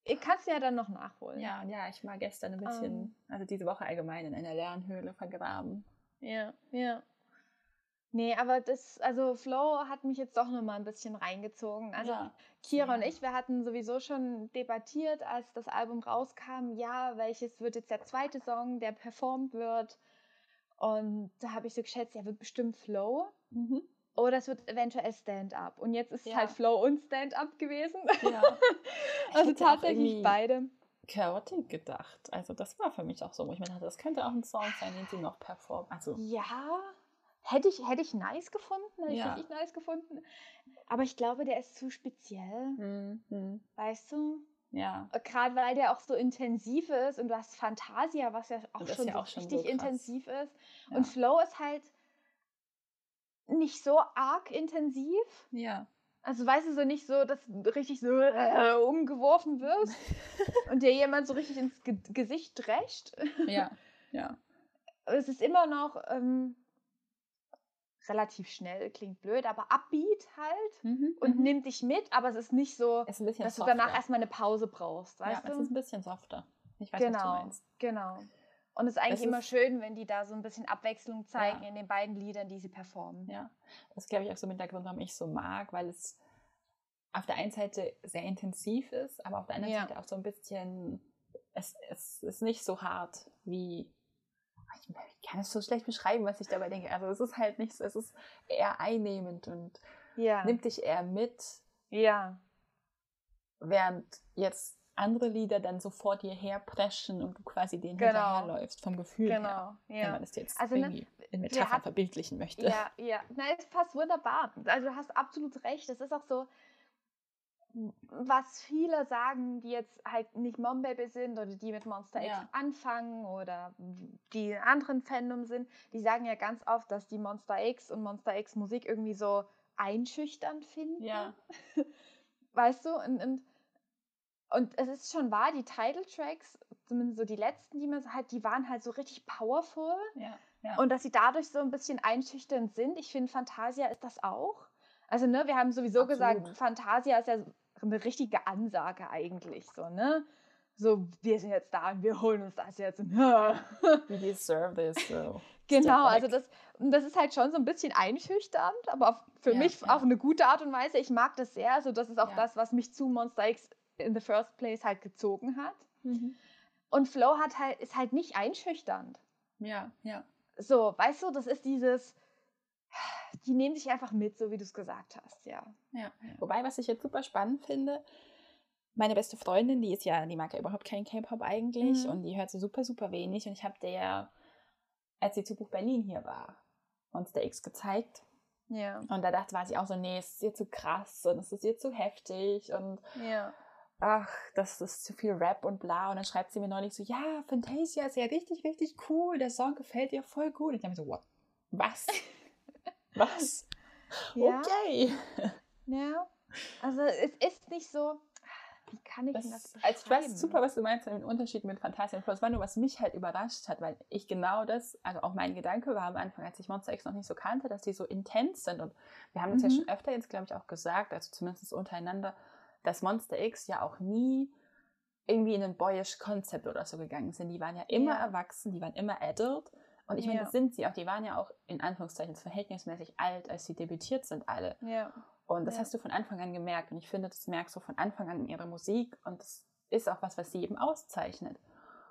Ich kann es ja dann noch nachholen. Ja, und ja, ich war gestern ein bisschen, Ähm. also diese Woche allgemein in einer Lernhöhle vergraben. Ja, ja. Nee, aber das, also Flow hat mich jetzt doch nochmal ein bisschen reingezogen. Also ja. Kira und Ja. ich, wir hatten sowieso schon debattiert, als das Album rauskam, ja, welches wird jetzt der zweite Song, der performt wird. Und da habe ich so geschätzt, ja, wird bestimmt Flow Mhm. oder es wird eventuell Stand-Up. Und jetzt ist es Ja. halt Flow und Stand-Up gewesen. ja. Also tatsächlich beide. Chaotic gedacht. Also das war für mich auch so, wo ich mir dachte, das könnte auch ein Song sein, den sie noch performt. Also Ja, hätte ich, hätte ich nice gefunden, hätte Ja. ich richtig nice gefunden. Aber ich glaube, der ist zu speziell, hm, hm, weißt du? Ja. Gerade weil der auch so intensiv ist und du hast Fantasia, was ja auch schon ja so auch schon richtig so intensiv ist. Ja. Und Flow ist halt nicht so arg intensiv. Ja. Also weißt du, so nicht so, dass du richtig so äh, umgeworfen wirst und dir jemand so richtig ins Ge Gesicht drescht. Ja. Ja. Es ist immer noch ähm, relativ schnell, klingt blöd, aber upbeat halt Mhm, und mhm. nimmt dich mit, aber es ist nicht so, Es ist dass du softer. danach erstmal eine Pause brauchst, Ja, weißt es du? ist ein bisschen softer. Ich weiß, was du genau, meinst. genau. Und es ist eigentlich Es immer ist- schön, wenn die da so ein bisschen Abwechslung zeigen Ja. in den beiden Liedern, die sie performen. Ja, das glaube ich, auch so mit der Grund, warum ich so mag, weil es auf der einen Seite sehr intensiv ist, aber auf der anderen Ja. Seite auch so ein bisschen, es, es ist nicht so hart wie, ich, ich kann es so schlecht beschreiben, was ich dabei denke. Also es ist halt nicht so, es ist eher einnehmend und Ja. nimmt dich eher mit, ja. während jetzt andere Lieder dann so vor dir herpreschen und du quasi denen Genau. hinterherläufst, vom Gefühl her. Genau. Wenn Ja. man das jetzt Also, ne, irgendwie in Metaphern hat- verbildlichen möchte. Ja, ja. Nein, es passt wunderbar. Also du hast absolut recht. Es ist auch so, was viele sagen, die jetzt halt nicht Mom Baby sind oder die mit Monster X Ja. anfangen oder die in anderen Fandom sind, die sagen ja ganz oft, dass die Monster X und Monster X Musik irgendwie so einschüchternd finden. Ja. Weißt du? Und, und, und es ist schon wahr, die Title Tracks, zumindest so die letzten, die man hat, die waren halt so richtig powerful. ja, ja. Und dass sie dadurch so ein bisschen einschüchternd sind. Ich finde, Fantasia ist das auch. Also, ne, wir haben sowieso Absolut. gesagt, Fantasia ist ja eine richtige Ansage eigentlich, so, ne? So, wir sind jetzt da und wir holen uns das jetzt. We deserve this. So. genau, also das, das ist halt schon so ein bisschen einschüchternd, aber auf, für Ja, mich ja. auf eine gute Art und Weise. Ich mag das sehr. Also, das ist auch Ja. das, was mich zu Monster X in the first place halt gezogen hat. Mhm. Und Flow hat halt, ist halt nicht einschüchternd. Ja, ja. So, weißt du, das ist dieses, die nehmen sich einfach mit, so wie du es gesagt hast, ja. Ja. Wobei, was ich jetzt super spannend finde, meine beste Freundin, die ist ja, die mag ja überhaupt keinen K-Pop eigentlich Mhm. und die hört so super, super wenig. Und ich habe der, als sie zu Buch Berlin hier war, Monster X gezeigt. Ja. Und da dachte, war sie auch so, nee, es ist ihr zu krass und es ist ihr zu heftig und Ja. ach, das ist zu viel Rap und bla. Und dann schreibt sie mir neulich so, ja, Fantasia ist ja richtig, richtig cool, der Song gefällt ihr voll gut. Und ich dachte mir so, what? Was? Was? Ja. Okay. Ja. Also es ist nicht so, wie kann ich Das, das also ich weiß super, was du meinst, den Unterschied mit Fantasia und Flow. Es war nur, was mich halt überrascht hat, weil ich genau das, also auch mein Gedanke war am Anfang, als ich Monster X noch nicht so kannte, dass die so intens sind. Und wir haben uns ja Mhm. schon öfter jetzt, glaube ich, auch gesagt, also zumindest untereinander, dass Monster X ja auch nie irgendwie in ein boyish Concept oder so gegangen sind. Die waren ja immer Ja. erwachsen, die waren immer adult. Und ich meine, Ja. das sind sie auch. Die waren ja auch in Anführungszeichen verhältnismäßig alt, als sie debütiert sind, alle. Ja. Und das Ja. hast du von Anfang an gemerkt. Und ich finde, das merkst du von Anfang an in ihrer Musik. Und das ist auch was, was sie eben auszeichnet.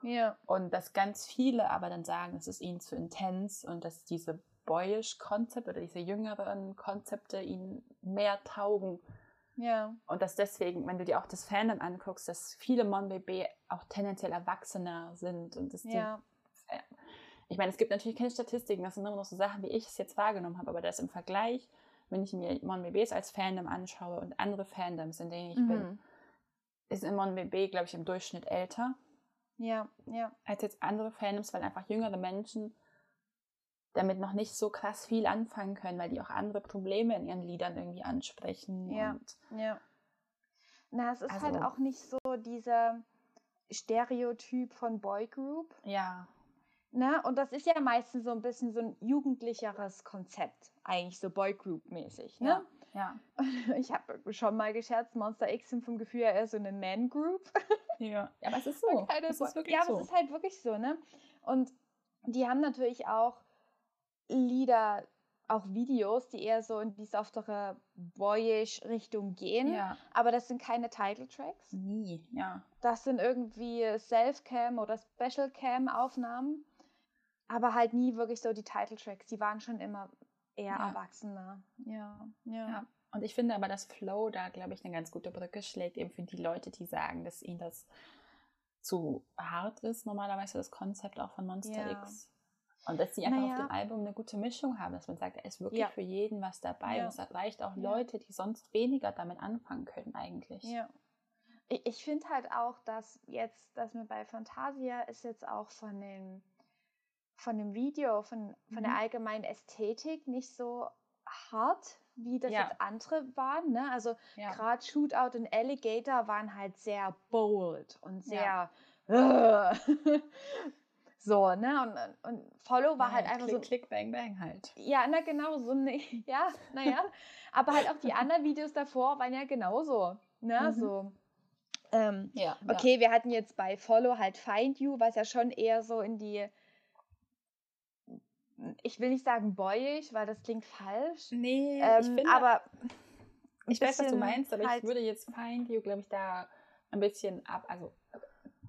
Ja. Und dass ganz viele aber dann sagen, es ist ihnen zu intens und dass diese boyish Konzepte oder diese jüngeren Konzepte ihnen mehr taugen. Ja. Und dass deswegen, wenn du dir auch das Fandom anguckst, dass viele Mon BB auch tendenziell erwachsener sind und dass die Ja. Ich meine, es gibt natürlich keine Statistiken, das sind immer noch so Sachen, wie ich es jetzt wahrgenommen habe, aber das im Vergleich, wenn ich mir Mon BBs als Fandom anschaue und andere Fandoms, in denen ich bin, Mhm. ist in Mon BB, glaube ich, im Durchschnitt älter Ja, ja. als jetzt andere Fandoms, weil einfach jüngere Menschen damit noch nicht so krass viel anfangen können, weil die auch andere Probleme in ihren Liedern irgendwie ansprechen. Ja. Ja. Na, es ist halt Also- auch nicht so dieser Stereotyp von Boygroup. ja, Ne? Und das ist ja meistens so ein bisschen so ein jugendlicheres Konzept, eigentlich so Boygroup-mäßig. Ne? ja, Ich habe schon mal gescherzt, Monster X sind vom Gefühl her eher so eine Man-Group. ja. Ja, aber es ist so. Es ist wirklich ja, so. aber es ist halt wirklich so, ne? Und die haben natürlich auch Lieder, auch Videos, die eher so in die softere boyish Richtung gehen. ja, Aber das sind keine Title-Tracks. nie, ja. Das sind irgendwie Self-Cam oder Special-Cam-Aufnahmen. Aber halt nie wirklich so die Title-Tracks. Die waren schon immer eher Ja. erwachsener. Ja, ja. Ja, und ich finde aber, dass Flow da, glaube ich, eine ganz gute Brücke schlägt, eben für die Leute, die sagen, dass ihnen das zu hart ist, normalerweise das Konzept auch von Monster Ja. X. Und dass sie einfach Naja. auf dem Album eine gute Mischung haben, dass man sagt, da ist wirklich für jeden was dabei. Und es erreicht auch. Leute, die sonst weniger damit anfangen können, eigentlich. Ja. Ich, ich finde halt auch, dass jetzt, dass mir bei Fantasia ist jetzt auch von dem, von dem Video, von, von der Mhm. allgemeinen Ästhetik nicht so hart, wie das Ja. jetzt andere waren. Ne? Also Ja. gerade Shootout und Alligator waren halt sehr bold und sehr Ja. so, ne? Und, und Follow war halt Ja, einfach klick, so klick, bang, bang halt. ja, na genau, so ne, ja, naja. Aber halt auch die anderen Videos davor waren ja genauso. Ne? Mhm. So. Ähm, Ja, okay, wir hatten jetzt bei Follow halt Find You, was ja schon eher so in die, ich will nicht sagen boyish, weil das klingt falsch. Nee, Ähm, ich finde, aber ich weiß, was du meinst, aber halt- ich würde jetzt Find You, glaube ich, da ein bisschen ab, also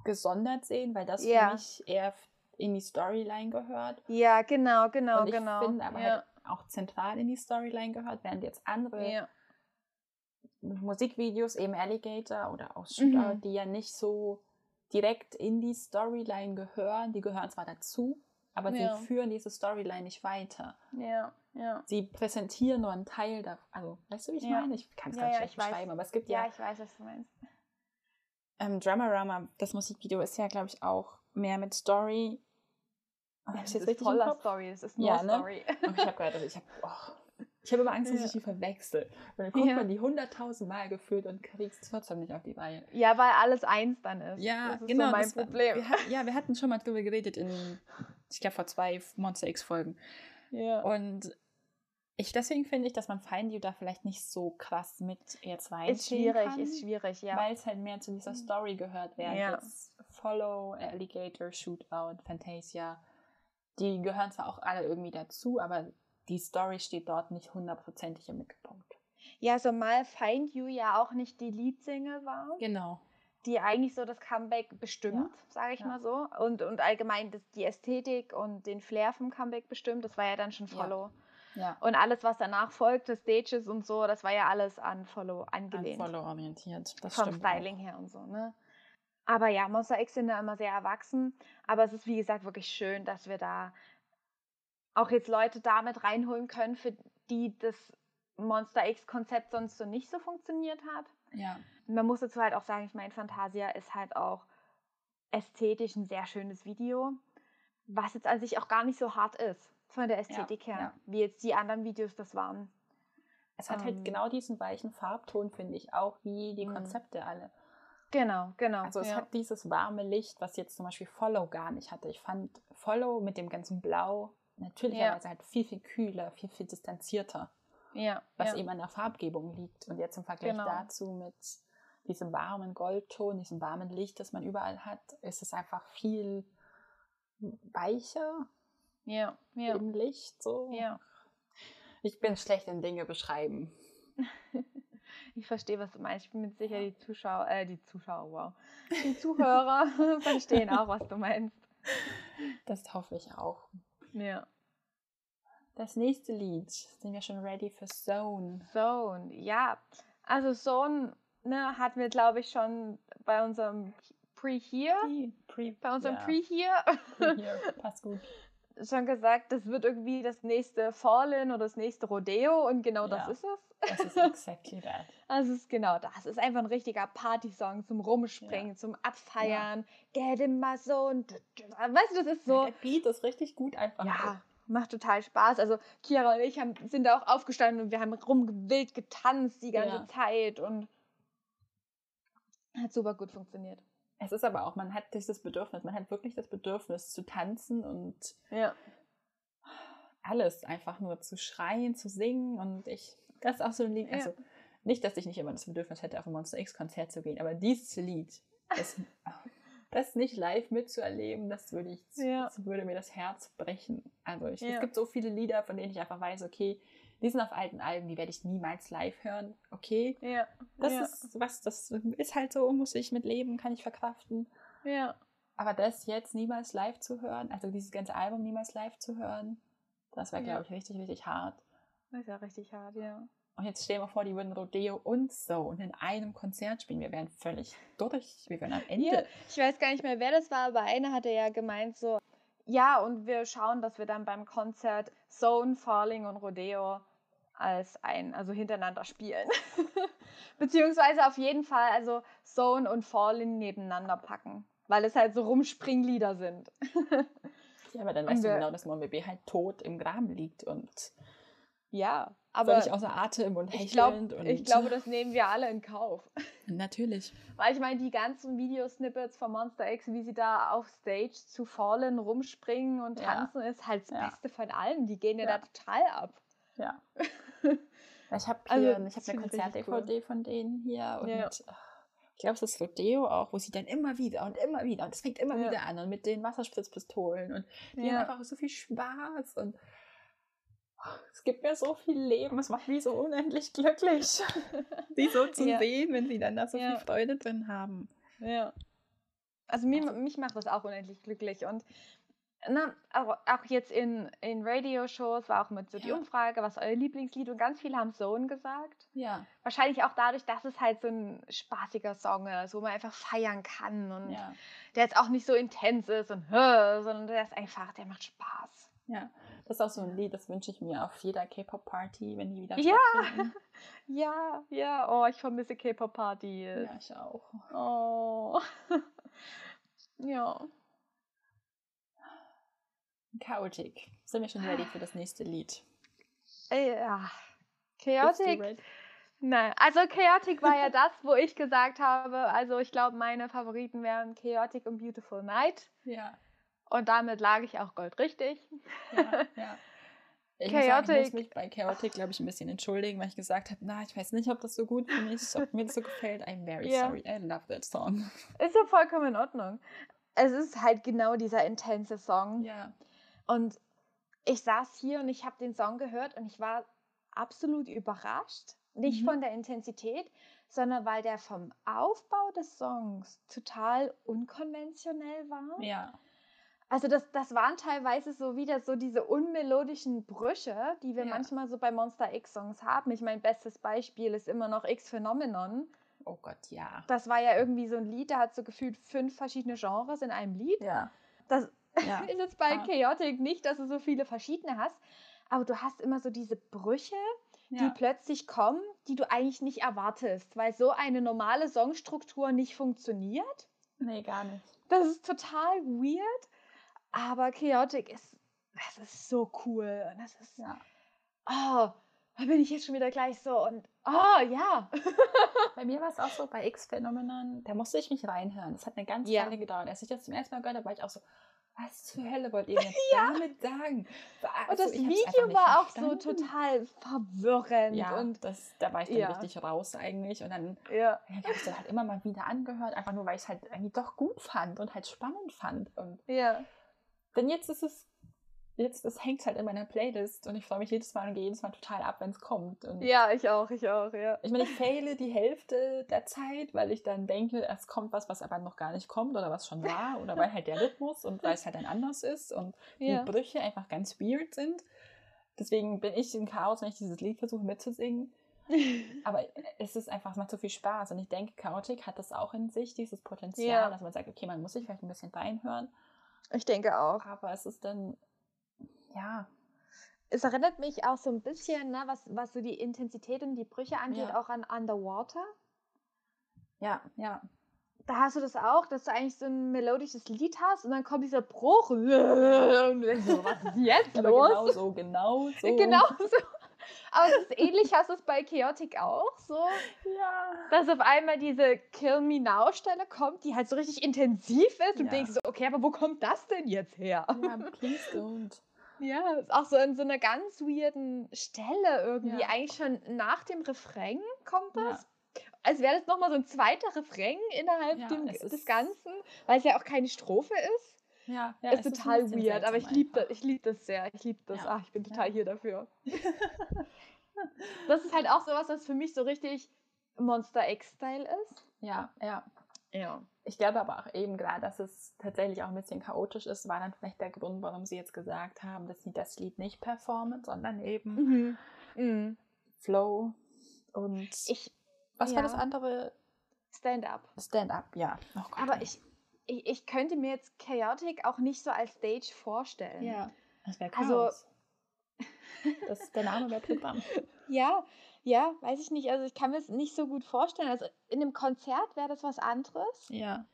gesondert sehen, weil das Ja. für mich eher in die Storyline gehört. ja, genau, genau, und ich genau. finde aber ja, halt auch zentral in die Storyline gehört, während jetzt andere ja, Musikvideos, eben Alligator oder auch Shootout, Mhm. die ja nicht so direkt in die Storyline gehören, die gehören zwar dazu, aber Ja. sie führen diese Storyline nicht weiter. ja, ja. Sie präsentieren nur einen Teil davon. Also, weißt du, wie ich Ja. meine? Ich kann es Ja, ganz ja, schlecht beschreiben, aber es gibt Ja, ja, ich weiß, was du meinst. ähm, Dramarama, das Musikvideo ist ja, glaube ich, auch mehr mit Story. Hab Das ich's jetzt ist richtig voller? Story, es ist nur Ja, ne? Story. Ich habe gerade, ich habe oh, ich habe immer Angst, dass Ja. ich die verwechsel. Und dann guckt Ja. man die hunderttausend Mal gefühlt und kriegt es trotzdem nicht auf die Reihe. Ja, weil alles eins dann ist. Ja, das ist genau. so mein das war- Problem. Wir, ja, wir hatten schon mal drüber geredet in, ich glaube, vor zwei Monster X-Folgen. Ja. Und ich, deswegen finde ich, dass man Find You da vielleicht nicht so krass mit jetzt Ist reinziehen schwierig, kann, ist schwierig, ja. weil es halt mehr zu dieser Story gehört, während Ja. jetzt Follow, Alligator, Shootout, Fantasia, die gehören zwar auch alle irgendwie dazu, aber die Story steht dort nicht hundertprozentig im Mittelpunkt. Ja, so mal Find You ja auch nicht die Leadsingle war, Genau. Die eigentlich so das Comeback bestimmt, sage ich Ja. mal so. Und, und allgemein das, die Ästhetik und den Flair vom Comeback bestimmt. Das war ja dann schon Ja. Follow. Ja. Und alles, was danach folgte, Stages und so, das war ja alles an Follow An angelehnt. Follow orientiert. Das vom stimmt auch. Styling her und so, ne? Aber ja, Monster X sind da immer sehr erwachsen. Aber es ist, wie gesagt, wirklich schön, dass wir da auch jetzt Leute damit reinholen können, für die das Monster X-Konzept sonst so nicht so funktioniert hat. Ja. Man muss dazu halt auch sagen, ich meine, Fantasia ist halt auch ästhetisch ein sehr schönes Video, was jetzt an sich auch gar nicht so hart ist von der Ästhetik her, ja. wie jetzt die anderen Videos das waren. Es hat Ähm. halt genau diesen weichen Farbton, finde ich, auch wie die Mhm. Konzepte alle. Genau, genau. Also es ja. hat dieses warme Licht, was jetzt zum Beispiel Follow gar nicht hatte. Ich fand Follow mit dem ganzen Blau natürlicherweise halt viel, viel kühler, viel, viel distanzierter, ja, was ja. eben an der Farbgebung liegt. Und jetzt im Vergleich Genau. dazu mit diesem warmen Goldton, diesem warmen Licht, das man überall hat, ist es einfach viel weicher ja, ja, im Licht. So. ja. Ich bin schlecht in Dinge beschreiben. Ich verstehe, was du meinst. Ich bin mit sicher, die Zuschauer, äh, die Zuschauer, wow. Die Zuhörer verstehen auch, was du meinst. Das hoffe ich auch. Ja. Das nächste Lied. Sind wir schon ready für Zone? Zone, ja. Also Zone ne, hatten wir, glaube ich, schon bei unserem Pre-Here. Pre, bei unserem ja. Pre-Here. Pre-Here, passt gut. schon gesagt, das wird irgendwie das nächste Fallen oder das nächste Rodeo und genau Ja. das ist es. Das ist exactly that. Es ist genau das. Es ist einfach ein richtiger Partysong zum Rumspringen, zum Abfeiern. Get in my zone. Weißt du, das ist so. Der Beat ist richtig gut einfach. Ja, macht total Spaß. Also Kira und ich haben, sind da auch aufgestanden und wir haben rumgewild getanzt die ganze Ja. Zeit und hat super gut funktioniert. Es ist aber auch, man hat dieses Bedürfnis, man hat wirklich das Bedürfnis zu tanzen und Ja. alles einfach nur zu schreien, zu singen und ich, das ist auch so ein Lied, Ja. also nicht, dass ich nicht immer das Bedürfnis hätte, auf ein Monster X Konzert zu gehen, aber dieses Lied, das, das nicht live mitzuerleben, das würde ich, Ja. das würde mir das Herz brechen. Also ich, Ja. es gibt so viele Lieder, von denen ich einfach weiß, okay, die sind auf alten Alben, die werde ich niemals live hören. Okay, Ja. das ja. ist was, das ist halt so, muss ich mit leben, kann ich verkraften. Ja. Aber das jetzt niemals live zu hören, also dieses ganze Album niemals live zu hören, das wäre, glaube ich, richtig, richtig hart. Das ist ja richtig hart, ja. Und jetzt stellen wir vor, die würden Rodeo und so und in einem Konzert spielen. Wir wären völlig durch. Wir wären am Ende. Ja, ich weiß gar nicht mehr, wer das war, aber einer hatte ja gemeint so, ja, und wir schauen, dass wir dann beim Konzert Zone, Falling und Rodeo als ein, also hintereinander spielen. Beziehungsweise auf jeden Fall, also Zone und Falling nebeneinander packen, weil es halt so Rumspringlieder sind. Ja, aber dann Und weißt du wir- genau, dass MonBB halt tot im Graben liegt und Ja, aber völlig außer Atem und ich, glaub, ich glaube, das nehmen wir alle in Kauf. Natürlich. Weil ich meine, die ganzen Videosnippets von Monster X, wie sie da auf Stage zu fallen, rumspringen und Ja. tanzen, ist halt das Ja. Beste von allem. Die gehen ja, Ja. da total ab. Ja. Ich habe Also, ich habe eine Konzert-DVD von denen hier und Ja. ach, ich glaube, es ist Rodeo auch, wo sie dann immer wieder und immer wieder und es fängt immer Ja. wieder an und mit den Wasserspritzpistolen und die haben einfach so viel Spaß und es gibt mir so viel Leben, es macht mich so unendlich glücklich, sie so zu Ja. sehen, wenn sie dann da so Ja. viel Freude drin haben. Ja. Also, mir, Also- mich macht das auch unendlich glücklich. Und na, auch, jetzt in, in Radio-Shows war auch mit so die Ja. Umfrage, was euer Lieblingslied und ganz viele haben Zone gesagt. Ja, Wahrscheinlich auch dadurch, dass es halt so ein spaßiger Song ist, wo man einfach feiern kann und ja, der jetzt auch nicht so intens ist und sondern der ist einfach, der macht Spaß. Ja. Das ist auch so ein Lied, das wünsche ich mir auf jeder K-Pop-Party, wenn die wieder Ja. Ja, ja, oh, ich vermisse K-Pop-Partys. Ja, ich auch. Oh. ja. Chaotic. Sind wir schon ready für das nächste Lied? Äh, Ja. Chaotic. Nein, also Chaotic war ja das, wo ich gesagt habe, also ich glaube, meine Favoriten wären Chaotic und Beautiful Night. Ja, Und damit lag ich auch goldrichtig. ja, ja. Ich muss, sagen, ich muss Chaotic. mich bei Chaotic, glaube ich, ein bisschen entschuldigen, weil ich gesagt habe, na, ich weiß nicht, ob das so gut für mich ist, ob mir das so gefällt. I'm very Ja. sorry. I love that song. Ist ja vollkommen in Ordnung. Es ist halt genau dieser intense Song. Ja. Und ich saß hier und ich habe den Song gehört und ich war absolut überrascht. Nicht Mhm. von der Intensität, sondern weil der vom Aufbau des Songs total unkonventionell war. Ja. Also das, das waren teilweise so wieder so diese unmelodischen Brüche, die wir Ja. manchmal so bei Monster X-Songs haben. Ich mein bestes Beispiel ist immer noch X Phenomenon. Oh Gott, ja. Das war ja irgendwie so ein Lied, da hat so gefühlt fünf verschiedene Genres in einem Lied. Ja. Das Ja. ist jetzt bei Ah. Chaotic nicht, dass du so viele verschiedene hast, aber du hast immer so diese Brüche, die ja. plötzlich kommen, die du eigentlich nicht erwartest, weil so eine normale Songstruktur nicht funktioniert. Nee, gar nicht. Das ist total weird, aber Chaotic ist, das ist so cool. Und das ist, Ja. oh, da bin ich jetzt schon wieder gleich so und, oh, ja. Bei mir war es auch so, bei X-Phänomenen, da musste ich mich reinhören. Das hat eine ganz Ja. Weile gedauert. Als ich das zum ersten Mal gehört habe, war ich auch so, was zur Hölle wollt ihr mir damit sagen? Und Also, das ich hab's einfach Video war auch so verstanden. total verwirrend. Ja, Und das, da war ich dann Ja. richtig raus eigentlich. Und dann ja, ja, ich habe es dann halt immer mal wieder angehört, einfach nur, weil ich es halt irgendwie doch gut fand und halt spannend fand. Und ja, denn jetzt ist es jetzt, das hängt halt in meiner Playlist und ich freue mich jedes Mal und gehe jedes Mal total ab, wenn es kommt. Und Ja, ich auch, ich auch, ja. ich meine, ich faile die Hälfte der Zeit, weil ich dann denke, es kommt was, was aber noch gar nicht kommt oder was schon war oder weil halt der Rhythmus und weil es halt ein anders ist und Ja. die Brüche einfach ganz weird sind. Deswegen bin ich im Chaos, wenn ich dieses Lied versuche mitzusingen. Aber es ist einfach, es macht so viel Spaß. Und ich denke, Chaotic hat das auch in sich, dieses Potenzial, Ja. dass man sagt, okay, man muss sich vielleicht ein bisschen reinhören. Ich denke auch. Aber es ist dann, ja, Es erinnert mich auch so ein bisschen, ne, was, was so die Intensität und die Brüche angeht, Ja. auch an Underwater. ja, ja. Da hast du das auch, dass du eigentlich so ein melodisches Lied hast und dann kommt dieser Bruch und du denkst so, was ist jetzt Aber los? genau so, genau so. Genau so. Aber es ist ähnlich, hast du es bei Chaotic auch so, Ja. dass auf einmal diese Kill Me Now Stelle kommt, die halt so richtig intensiv ist und Ja. denkst so, okay, aber wo kommt das denn jetzt her? Ja, please don't. Ja, ist auch so in so einer ganz weirden Stelle irgendwie. Ja. Eigentlich schon nach dem Refrain kommt Ja. das. Als wäre das nochmal so ein zweiter Refrain innerhalb Ja, dem, es des Ganzen, weil es ja auch keine Strophe ist. Ja, ja ist es total weird, aber ich liebe das, ich lieb das sehr. Ich liebe das. Ja. Ach, ich bin total Ja. hier dafür. das ist halt auch sowas, was für mich so richtig Monster X-Style ist. Ja, ja. Ja. Ich glaube aber auch eben gerade, dass es tatsächlich auch ein bisschen chaotisch ist, war dann vielleicht der Grund, warum sie jetzt gesagt haben, dass sie das Lied nicht performen, sondern eben Mhm. Mhm. Flow und Ich was war ja. das andere? Stand-up. Stand-up, ja. Oh Gott, Aber ich, ich, ich könnte mir jetzt Chaotic auch nicht so als Stage vorstellen. Ja, das wäre Also- Chaos. das ist der Name der Programm. Ja, ja, weiß ich nicht. Also ich kann mir es nicht so gut vorstellen. Also in einem Konzert wäre das was anderes. Ja.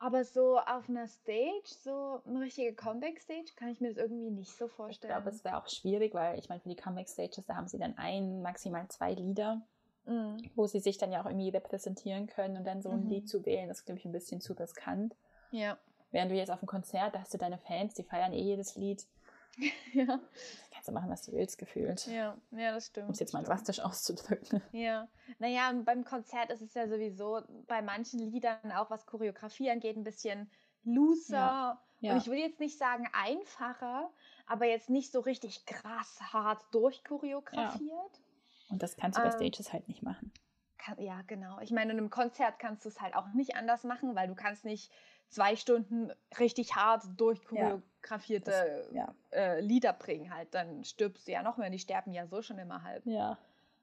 Aber so auf einer Stage, so eine richtige Comeback-Stage, kann ich mir das irgendwie nicht so Ich vorstellen. glaube, es wäre auch schwierig, weil ich meine, für die Comeback-Stages, da haben sie dann ein, maximal zwei Lieder, Mhm. wo sie sich dann ja auch irgendwie repräsentieren können und dann so ein Mhm. Lied zu wählen, ist, glaube ich, ein bisschen zu riskant. Ja. Während du jetzt auf dem Konzert, da hast du deine Fans, die feiern eh jedes Lied. ja. Da kannst du machen, was du willst, gefühlt. Ja, ja, das stimmt. Um es jetzt mal stimmt. drastisch auszudrücken. Ja, naja, und beim Konzert ist es ja sowieso bei manchen Liedern auch, was Choreografie angeht, ein bisschen looser. Ja. Und ich will jetzt nicht sagen einfacher, aber jetzt nicht so richtig krass hart durchchoreografiert. Und das kannst du bei Ähm, Stages halt nicht machen. Kann, ja, genau. Ich meine, in einem Konzert kannst du es halt auch nicht anders machen, weil du kannst nicht zwei Stunden richtig hart durchchoreografierte Ja. äh, Lieder bringen halt. Dann stirbst du ja noch mehr. Die sterben ja so schon immer halb. Ja.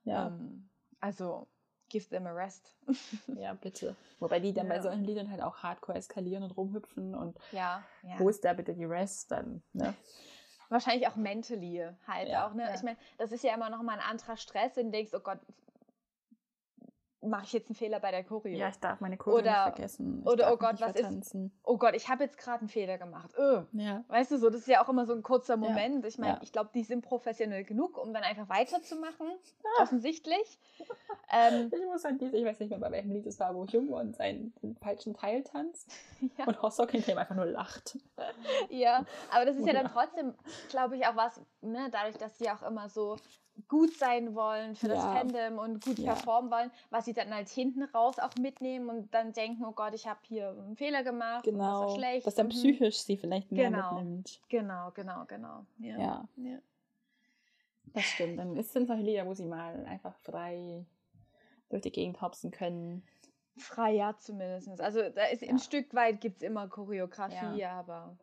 Ja. Ähm, also, give them a rest. ja, bitte. Wobei die dann bei Ja. solchen Liedern halt auch hardcore eskalieren und rumhüpfen und Ja, ja. wo ist da bitte die Rest dann? Ne? Wahrscheinlich auch mentally halt Ja, auch, ne? ja. Ich meine, das ist ja immer noch mal ein anderer Stress, wenn du denkst, oh Gott, mache ich jetzt einen Fehler bei der Choreo? Ja, ich darf meine Kurve Oder- nicht vergessen. Ich oder, oh Gott, was ist- vertanzen. Oh Gott, ich habe jetzt gerade einen Fehler gemacht. Öh. Ja. Weißt du so, das ist ja auch immer so ein kurzer Moment. Ich meine, ja. ich glaube, die sind professionell genug, um dann einfach weiterzumachen. Offensichtlich. Ähm, Ich muss an diese, ich weiß nicht mehr, bei welchem Lied es war, wo Jungo und seinen falschen Teil tanzt ja. und Hossok hinter ihm einfach nur lacht. Ja, aber das ist ja dann trotzdem, glaube ich, auch was, ne, dadurch, dass sie auch immer so gut sein wollen für das Ja. Fandom und gut Ja. performen wollen, was sie dann halt hinten raus auch mitnehmen und dann denken, oh Gott, ich habe hier einen Fehler gemacht, und das Genau. war schlecht. Dass dann mhm. psychisch sie vielleicht mehr Genau. mitnimmt. Genau, genau, genau. Ja. Ja. ja. Das stimmt. Dann sind solche Lieder, wo sie mal einfach frei durch die Gegend hopsen können. Frei ja zumindest. Also da ist ein Stück weit gibt es immer Choreografie, aber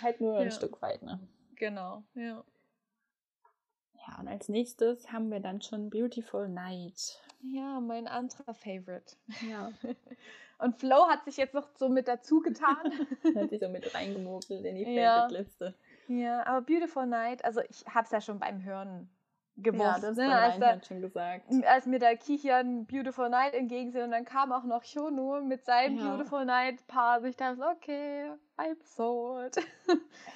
Halt nur ein. Stück weit, ne? genau, ja. Ja, und als nächstes haben wir dann schon Beautiful Night. Ja, mein anderer Favorite. Ja. Und Flo hat sich jetzt noch so mit dazu getan. Hat sich so mit reingemogelt in die. Favorite-Liste. Ja, aber Beautiful Night, also ich hab's ja schon beim Hören gewusst, Ja, das ne? ne, als, da, schon gesagt. als mir da Kichian Beautiful Night entgegensehen und dann kam auch noch Shonu mit seinem Ja. Beautiful Night Paar. Ich dachte, okay, I'm sold. Es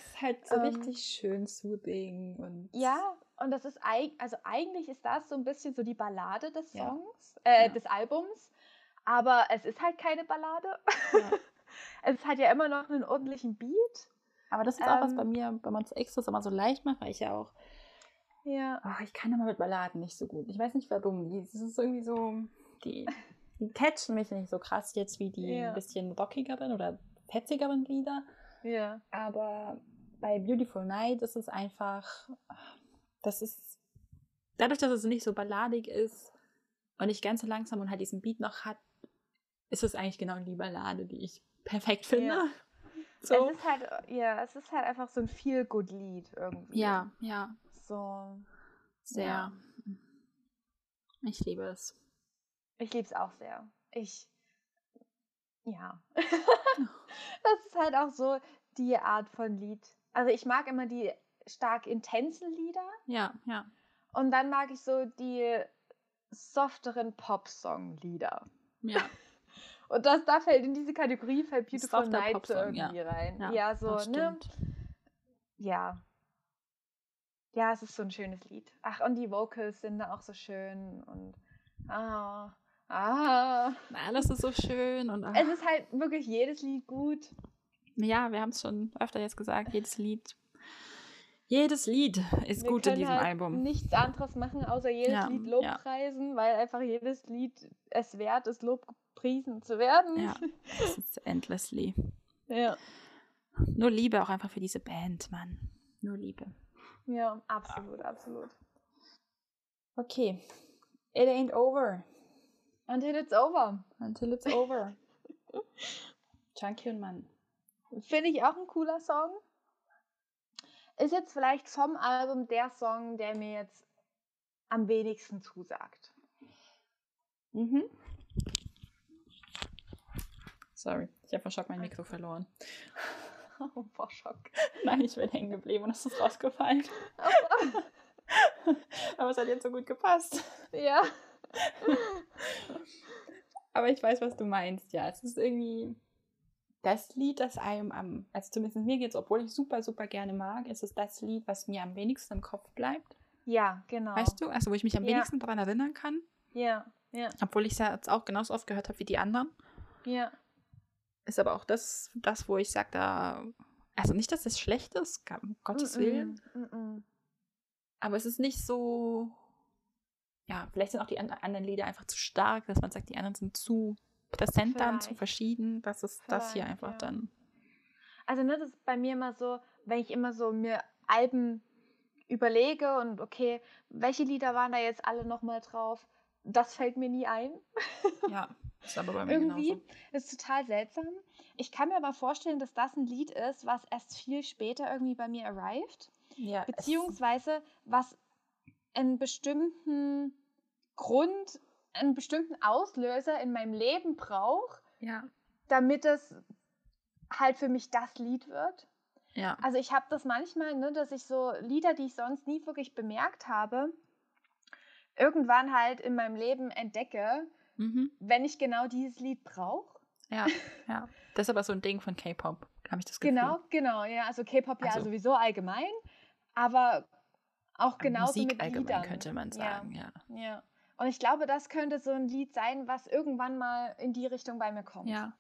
ist halt so Ähm, richtig schön soothing und ja, und das ist eig also eigentlich ist das so ein bisschen so die Ballade des Ja. Songs, äh, Ja. des Albums, aber es ist halt keine Ballade. Ja. es hat ja immer noch einen ordentlichen Beat. Aber das ist auch was Ähm, bei mir, wenn man es extra immer so leicht macht, weil ich ja auch, Ja. oh, ich kann immer mit Balladen nicht so gut. Ich weiß nicht warum. Die- Das ist irgendwie so, die, die catchen mich nicht so krass jetzt wie die Ja. ein bisschen rockigeren oder fetzigeren Lieder. Ja. Aber bei Beautiful Night ist es einfach, das ist, dadurch, dass es nicht so balladig ist und nicht ganz so langsam und halt diesen Beat noch hat, ist es eigentlich genau die Ballade, die ich perfekt finde. Ja. So. Es ist halt, ja, es ist halt einfach so ein Feel-Good-Lied irgendwie. Ja, ja, So. sehr. Ja. Ich liebe es. Ich liebe es auch sehr. Ich. Ja. das ist halt auch so die Art von Lied. Also ich mag immer die stark intensen Lieder Ja, ja. und dann mag ich so die softeren Pop-Song-Lieder. Ja, Und das da fällt in diese Kategorie fällt Beautiful Softer Night so Popsong, ja. irgendwie rein. ja, Ja, so, ne? Ja. Ja, es ist so ein schönes Lied. Ach, und die Vocals sind da auch so schön und ah, ah. Alles ist so schön und ach, Es ist halt wirklich jedes Lied gut. ja, wir haben es schon öfter jetzt gesagt, jedes Lied. Jedes Lied ist Wir gut in diesem halt Album. nichts anderes machen, außer jedes Ja, Lied ja. Lobpreisen, weil einfach jedes Lied es wert ist, lobgepriesen zu werden. Ja, das ist endlessly. ja. Nur Liebe auch einfach für diese Band, Mann. Nur Liebe. Ja, absolut, absolut. Okay. It ain't over Until it's over. until it's over. Chunky und Mann. Finde ich auch ein cooler Song. Ist jetzt vielleicht vom Album der Song, der mir jetzt am wenigsten zusagt. Mhm. Sorry, ich habe vor Schock mein Mikro verloren. Oh, boah, Schock. Nein, ich bin hängen geblieben und es ist rausgefallen. Aber es hat jetzt so gut gepasst. ja. Aber ich weiß, was du meinst. Ja, es ist irgendwie das Lied, das einem am, also zumindest mir geht es, obwohl ich super, super gerne mag, ist es das Lied, was mir am wenigsten im Kopf bleibt. Ja, genau. Weißt du? Also wo ich mich am Ja. wenigsten daran erinnern kann. Ja, ja, Obwohl ich es ja jetzt auch genauso oft gehört habe wie die anderen. ja. Ist aber auch das, das wo ich sage, da. Also nicht, dass es schlecht ist, um Gottes Willen. Mm -mm, mm -mm. Aber es ist nicht so. Ja, vielleicht sind auch die an- anderen Lieder einfach zu stark, dass man sagt, die anderen sind zu präsent dann, zu Vielleicht. verschieden. Das ist das hier Vielleicht, einfach ja. dann. Also, ne, das ist bei mir immer so, wenn ich immer so mir Alben überlege und okay, welche Lieder waren da jetzt alle nochmal drauf, das fällt mir nie ein. Ja, ist aber bei mir Irgendwie. genauso. Ist total seltsam. Ich kann mir aber vorstellen, dass das ein Lied ist, was erst viel später irgendwie bei mir arrived. Ja, es- Beziehungsweise was einen bestimmten Grund, einen bestimmten Auslöser in meinem Leben braucht, Ja, damit es halt für mich das Lied wird. ja. Also ich habe das manchmal, ne, dass ich so Lieder, die ich sonst nie wirklich bemerkt habe, irgendwann halt in meinem Leben entdecke, Mhm. wenn ich genau dieses Lied brauche. Ja, ja. Das ist aber so ein Ding von K-Pop, habe ich das Gefühl. Genau, genau, ja. Also K-Pop ja Also- sowieso allgemein, aber auch genauso Musik mit allgemein Liedern. könnte man sagen, ja. Ja, ja. Und ich glaube, das könnte so ein Lied sein, was irgendwann mal in die Richtung bei mir kommt. Ja,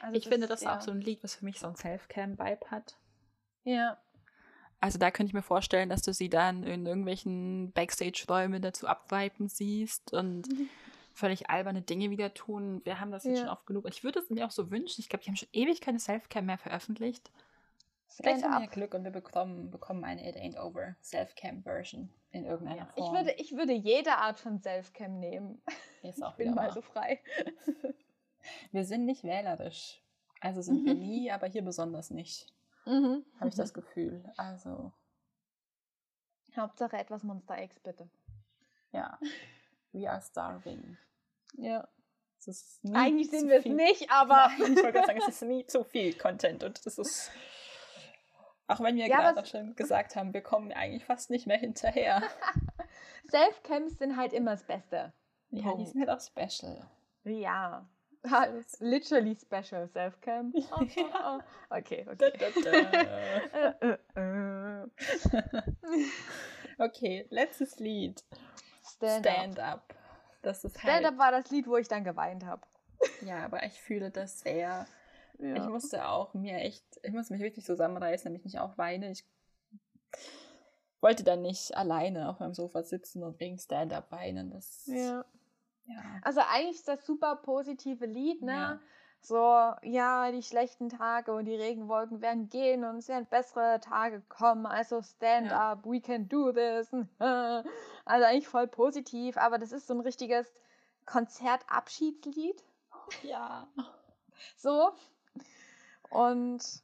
Also ich finde das ja. auch so ein Lied, was für mich so ein Self-Cam-Vibe hat. Ja, Also da könnte ich mir vorstellen, dass du sie dann in irgendwelchen Backstage-Räumen dazu abwipen siehst und völlig alberne Dinge wieder tun. Wir haben das jetzt Ja. schon oft genug. Ich würde es mir auch so wünschen. Ich glaube, die haben schon ewig keine Self-Cam mehr veröffentlicht. Vielleicht haben wir. Glück und wir bekommen, bekommen eine It Ain't Over Self-Cam-Version in irgendeiner Ja. Ich, Form. würde, ich würde jede Art von Self-Cam nehmen. Ist auch Ich bin wieder mal so frei. Wir sind nicht wählerisch. Also sind wir nie, aber hier besonders nicht. Mhm. Habe ich das Gefühl. Also, Hauptsache etwas Monster X, bitte. ja. We are starving. Ja. Es Eigentlich sind wir es nicht, aber. Nein, ich wollte gerade sagen, es ist nie zu viel Content und das ist. Auch wenn wir Ja, gerade schon gesagt haben, wir kommen eigentlich fast nicht mehr hinterher. Self-Cams sind halt immer das Beste. Ja, die Punkt. sind halt auch special. Ja. Literally special Self-Cam. Ja. Okay, Da, okay. da. Äh, äh, äh. okay, letztes Lied. Stand, Stand up. Up. Das ist Stand halt. up war das Lied, wo ich dann geweint habe. Ja, aber ich fühle das sehr. Ich Ja. musste auch mir echt, ich muss mich wirklich zusammenreißen, damit ich nicht auch weine. Ich wollte dann nicht alleine auf meinem Sofa sitzen und wegen Stand-up weinen. Das, ja. ja. Also eigentlich ist das super positive Lied, ne? Ja. So, ja, die schlechten Tage und die Regenwolken werden gehen und es werden bessere Tage kommen. Also stand Ja. up, we can do this. Also eigentlich voll positiv, aber das ist so ein richtiges Konzertabschiedslied. Ja. So. Und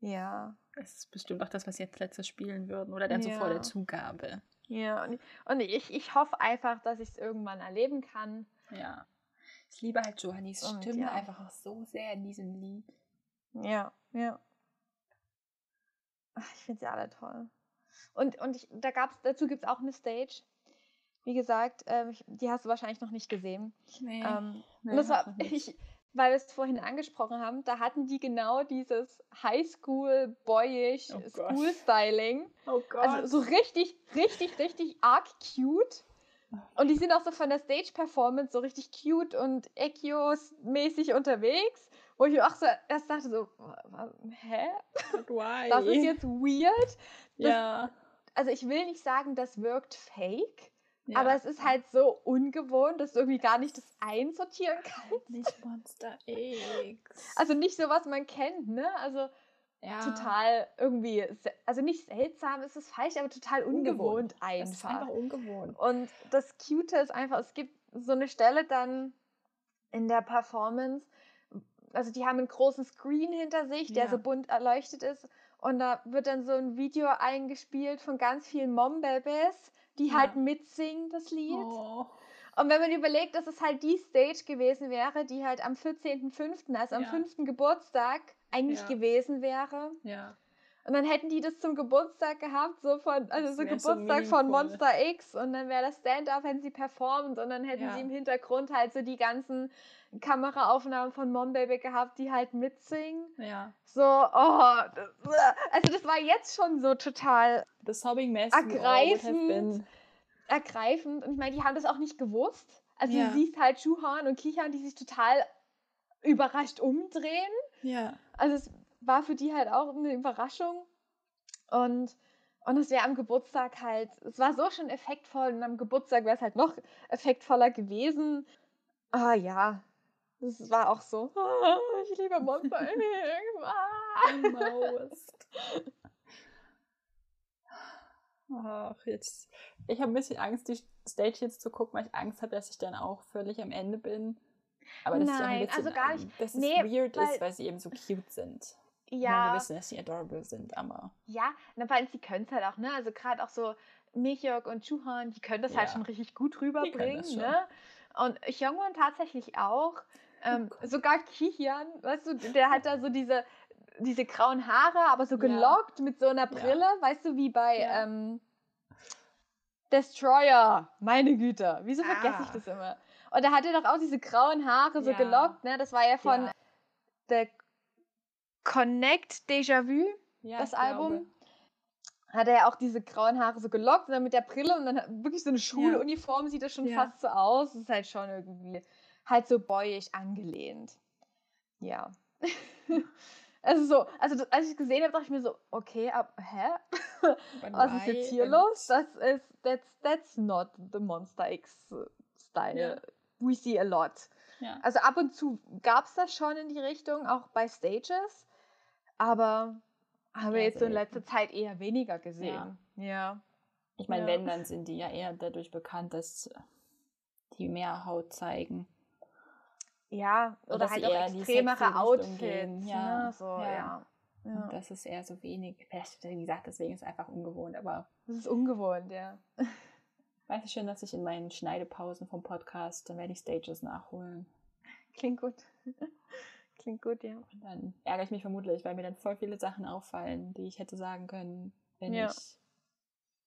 ja. Es ist bestimmt auch das, was jetzt letztes spielen würden. Oder dann so vor Ja. der Zugabe. Ja, und, und ich, ich hoffe einfach, dass ich es irgendwann erleben kann. Ja. Ich liebe halt Johannis Und Stimme ja. einfach auch so sehr in diesem Lied. Ja, ja. Ach, ich finde sie alle toll. Und, und ich, da gab's, dazu gibt es auch eine Stage. Wie gesagt, ähm, ich, die hast du wahrscheinlich noch nicht gesehen. Nee. Ähm, nee, das war, ich, weil wir es vorhin angesprochen haben, da hatten die genau dieses Highschool, boyish, Oh. School-Styling. oh Gott. Also so richtig, richtig, richtig arg cute. Und die sind auch so von der Stage-Performance so richtig cute und Ekios-mäßig unterwegs. Wo ich auch so erst dachte so, hä? Why? Das ist jetzt weird. Das, ja. Also ich will nicht sagen, das wirkt fake, ja. aber es ist halt so ungewohnt, dass du irgendwie gar nicht das einsortieren kannst. nicht Monster X. Also nicht so, was man kennt, ne? Also ja. total irgendwie, also nicht seltsam ist es falsch, aber total ungewohnt, Es ist einfach. einfach ungewohnt. Und das Cute ist einfach, es gibt so eine Stelle dann in der Performance, also die haben einen großen Screen hinter sich, der Ja. so bunt erleuchtet ist. Und da wird dann so ein Video eingespielt von ganz vielen Mom-Babys, die Ja. halt mitsingen, das Lied. Oh. Und wenn man überlegt, dass es halt die Stage gewesen wäre, die halt am 14.05., also am Ja. 5. Geburtstag, eigentlich Ja. gewesen wäre. Ja. Und dann hätten die das zum Geburtstag gehabt, so von, also so wär so Geburtstag von. Monster X und dann wäre das Stand-up, hätten sie performt und dann hätten Ja. sie im Hintergrund halt so die ganzen Kameraaufnahmen von Mom Baby gehabt, die halt mitsingen. Ja. So, oh, also das war jetzt schon so total The sobbing mess Ergreifend. ergreifend und ich meine, die haben das auch nicht gewusst. Also Ja. du siehst halt Schuhan und Kichan, die sich total überrascht umdrehen. Ja. Also es war für die halt auch eine Überraschung. Und, und es wäre am Geburtstag halt, es war so schon effektvoll und am Geburtstag wäre es halt noch effektvoller gewesen. Ah ja, das war auch so. Ah, ich liebe Monster. Ach, jetzt. Ich habe ein bisschen Angst, die Stage jetzt zu gucken, weil ich Angst habe, dass ich dann auch völlig am Ende bin. Aber das ist ja ein Nein, bisschen, also gar nicht. dass es Nee, weird weil- ist, weil sie eben so cute sind. Ja, wir wissen, dass sie adorable sind, aber ja, na, weil sie können es halt auch, ne? Also gerade auch so Mihyuk und Chuhan, die können das halt Ja. schon richtig gut rüberbringen, ne? Und Hyungwon tatsächlich auch. Ähm, Gott. sogar Kihyun, weißt du, der hat da so diese, diese grauen Haare, aber so Ja. gelockt mit so einer Brille, weißt du, wie bei Ja. ähm, Destroyer. Meine Güte, wieso vergesse ich Ah. das immer? Und da hat er doch auch diese grauen Haare so Ja. gelockt, ne? Das war ja von Ja. Connect Déjà-vu ja, das Album. glaube. hat er ja auch diese grauen Haare so gelockt und dann mit der Brille und dann wirklich so eine Schuluniform sieht das schon Ja. fast so aus. Das ist halt schon irgendwie halt so boyisch angelehnt. Ja. also so, also das, als ich es gesehen habe, dachte ich mir so, okay, ab, hä? Was ist jetzt hier los? Das ist, that's, that's not the Monster X Style. Ja. We see a lot. Ja. Also ab und zu gab es das schon in die Richtung, auch bei Stages. Aber haben wir Eher jetzt so in letzter Zeit eher weniger gesehen. Ja. Ich meine, Ja. wenn, dann sind die ja eher dadurch bekannt, dass die mehr Haut zeigen. Ja, oder dass halt auch eher in die extremere Outfits. gehen. Ja, Ne? So, ja. ja. ja. Das ist eher so wenig. Wie gesagt, deswegen ist es einfach ungewohnt. Aber Das ist ungewohnt, ja. weiß ich schon, dass ich in meinen Schneidepausen vom Podcast, dann werde ich Stages nachholen. Klingt gut. Klingt gut, ja. Und dann ärgere ich mich vermutlich, weil mir dann voll viele Sachen auffallen, die ich hätte sagen können, wenn Ja. ich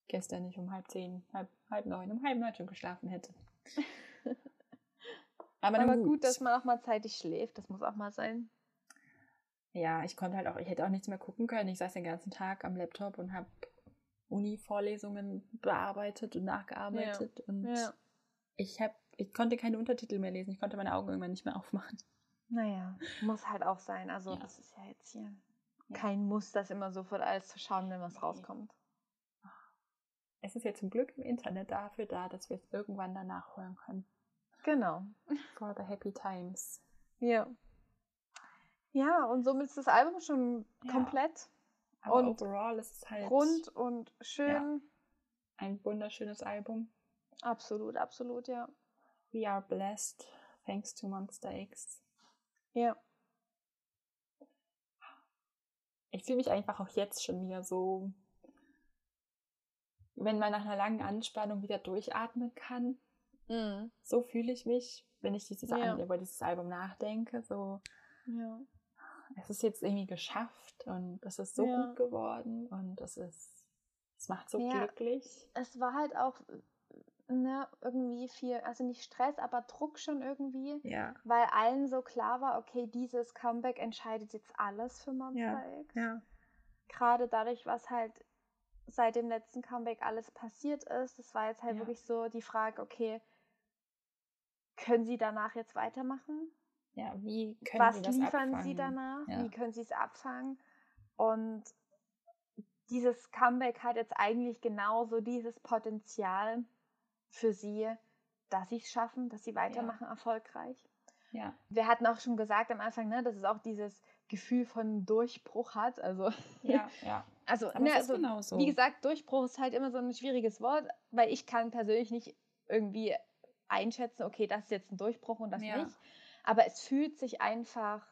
gestern nicht um halb zehn, halb, halb neun, um halb neun schon geschlafen hätte. Aber, Aber nun gut. dass man auch mal zeitig schläft. Das muss auch mal sein. Ja, ich konnte halt auch, ich hätte auch nichts mehr gucken können. Ich saß den ganzen Tag am Laptop und habe Uni-Vorlesungen bearbeitet und nachgearbeitet und Ja. ich habe, ich konnte keine Untertitel mehr lesen. Ich konnte meine Augen irgendwann nicht mehr aufmachen. Naja, muss halt auch sein. Also, Ja. das ist ja jetzt hier Ja. kein Muss, das immer sofort alles zu schauen, wenn was rauskommt. Es ist ja zum Glück im Internet dafür da, dass wir es irgendwann dann nachholen können. Genau. For the happy times. Ja. Ja, und somit ist das Album schon Ja. komplett Aber Und overall ist es halt rund und schön. ein wunderschönes Album. Absolut, absolut, ja. We are blessed, thanks to Monster X. Ja. Ich fühle mich einfach auch jetzt schon wieder so, wenn man nach einer langen Anspannung wieder durchatmen kann. Mhm. So fühle ich mich, wenn ich dieses, Ja. über dieses Album nachdenke. So, Ja. es ist jetzt irgendwie geschafft und es ist so Ja. gut geworden und es ist, es macht so Ja. glücklich. Es war halt auch ne, irgendwie viel, also nicht Stress, aber Druck schon irgendwie, Ja, weil allen so klar war, okay, dieses Comeback entscheidet jetzt alles für Monster Ja, X. ja, Gerade dadurch, was halt seit dem letzten Comeback alles passiert ist, das war jetzt halt wirklich so die Frage, okay, können sie danach jetzt weitermachen? ja. Wie können was sie das liefern abfangen? sie danach? Ja. Wie können sie es abfangen? Und dieses Comeback hat jetzt eigentlich genauso dieses Potenzial für sie, dass sie es schaffen, dass sie weitermachen erfolgreich. Ja, Wir hatten auch schon gesagt am Anfang, ne, dass es auch dieses Gefühl von Durchbruch hat. Also, ja, ja. also, ne, also genau so. wie gesagt, Durchbruch ist halt immer so ein schwieriges Wort, weil ich kann persönlich nicht irgendwie einschätzen, okay, das ist jetzt ein Durchbruch und das Ja. nicht. Aber es fühlt sich einfach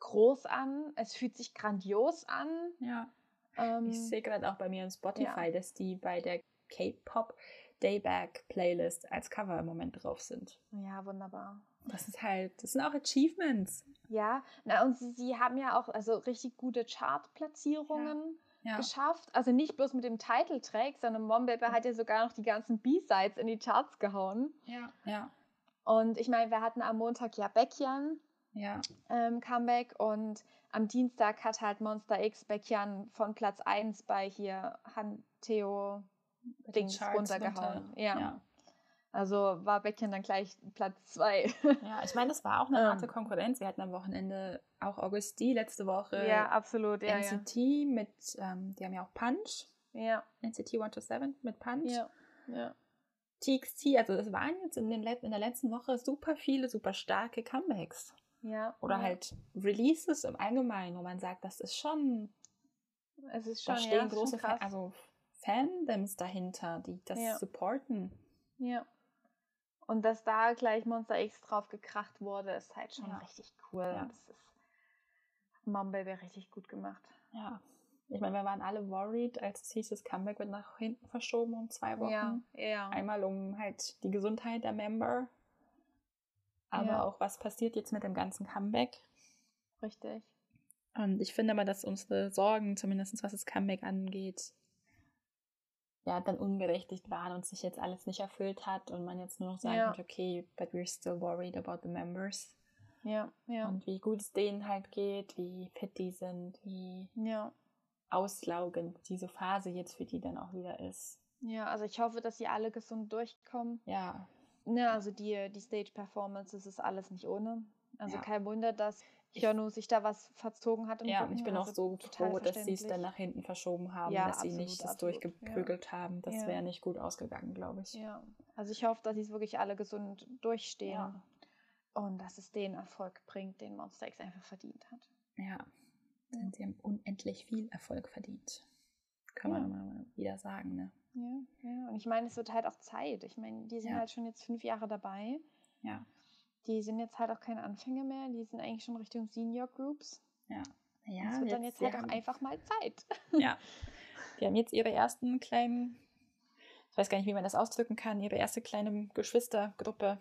groß an, es fühlt sich grandios an. ja. Ähm, Ich sehe gerade auch bei mir in Spotify, dass die bei der K-Pop Dayback Playlist als Cover im Moment drauf sind. ja, wunderbar. Das ist halt, das sind auch Achievements. Ja, na, und sie, sie haben ja auch also richtig gute Chartplatzierungen Ja, geschafft. Also nicht bloß mit dem Titeltrack, sondern Mom Baby hat ja sogar noch die ganzen B-Sides in die Charts gehauen. ja, ja, Und ich meine, wir hatten am Montag ja Beckjan ja, ähm, Comeback und am Dienstag hat halt Monster X Beckjan von Platz 1 bei hier Mit den Dings Charts runtergehauen. runter. Ja. ja. Also war Beckjan dann gleich Platz 2. Ja, ich meine, das war auch eine Ähm. harte Konkurrenz. Wir hatten am Wochenende auch Augusti letzte Woche. ja, absolut. Ja, ja. NCT mit, ähm, die haben ja auch Punch. Ja, NCT 127 mit Punch. ja, ja. TXT, also es waren jetzt in, den, in der letzten Woche super viele, super starke Comebacks. ja. Oder ja. halt Releases im Allgemeinen, wo man sagt, das ist schon, Es ist schon, da ja, stehen schon große Fan, krass. also Fandoms dahinter, die das Ja. supporten. Ja. Und dass da gleich Monster X drauf gekracht wurde, ist halt schon Ja. richtig cool. Ja. Das ist Mom Baby richtig gut gemacht. Ja. Ich meine, wir waren alle worried, als es hieß, das Comeback wird nach hinten verschoben um zwei Wochen. Ja, ja. Einmal um halt die Gesundheit der Member, aber Ja. auch was passiert jetzt mit dem ganzen Comeback. Richtig. Und ich finde aber, dass unsere Sorgen, zumindest was das Comeback angeht, ja, dann unberechtigt waren und sich jetzt alles nicht erfüllt hat und man jetzt nur noch sagen Ja. könnte, okay, but we're still worried about the members. Ja, ja. Und wie gut es denen halt geht, wie fit die sind, wie ja. auslaugend diese Phase jetzt für die dann auch wieder ist. Ja, also ich hoffe, dass sie alle gesund durchkommen. Ja, Ne, also die, die Stage-Performance, das ist alles nicht ohne. Also Ja. kein Wunder, dass Ich- Hyunwoo sich da was verzogen hat im ja, Rücken. ich bin auch also so froh, dass sie es dann nach hinten verschoben haben, Ja, dass sie absolut, nicht das absolut, durchgeprügelt haben. Das Ja. wäre nicht gut ausgegangen, glaube ich. Ja, also ich hoffe, dass sie es wirklich alle gesund durchstehen Ja. und dass es den Erfolg bringt, den Monster X einfach verdient hat. Ja, denn sie haben unendlich viel Erfolg verdient. Kann Ja. man mal wieder sagen, ne? Ja, ja. Und ich meine, es wird halt auch Zeit. Ich meine, die sind Ja. halt schon jetzt fünf Jahre dabei. Ja, Die sind jetzt halt auch keine Anfänger mehr. Die sind eigentlich schon Richtung Senior Groups. ja. Ja, es wird dann jetzt halt auch einfach mal Zeit. Ja. Die haben jetzt ihre ersten kleinen, ich weiß gar nicht, wie man das ausdrücken kann, ihre erste kleine Geschwistergruppe,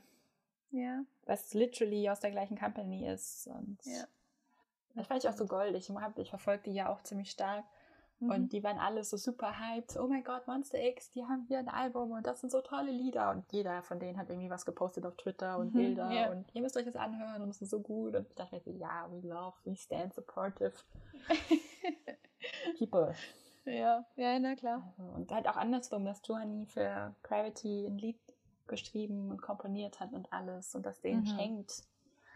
Ja. was literally aus der gleichen Company ist. Und Ja. das fand ich auch so goldig. Ich, ich verfolge die ja auch ziemlich stark. Mhm. Und die waren alle so super hyped. Oh mein Gott, Monster X, die haben hier ein Album und das sind so tolle Lieder. Und jeder von denen hat irgendwie was gepostet auf Twitter und Mhm, Bilder. ja. Und ihr müsst euch das anhören und es ist so gut. Und ich dachte mir so, ja, we love, we stand supportive people. ja, ja, na klar. Also, und halt auch andersrum, dass Johanny für Gravity ein Lied geschrieben und komponiert hat und alles und das denen Mhm. schenkt.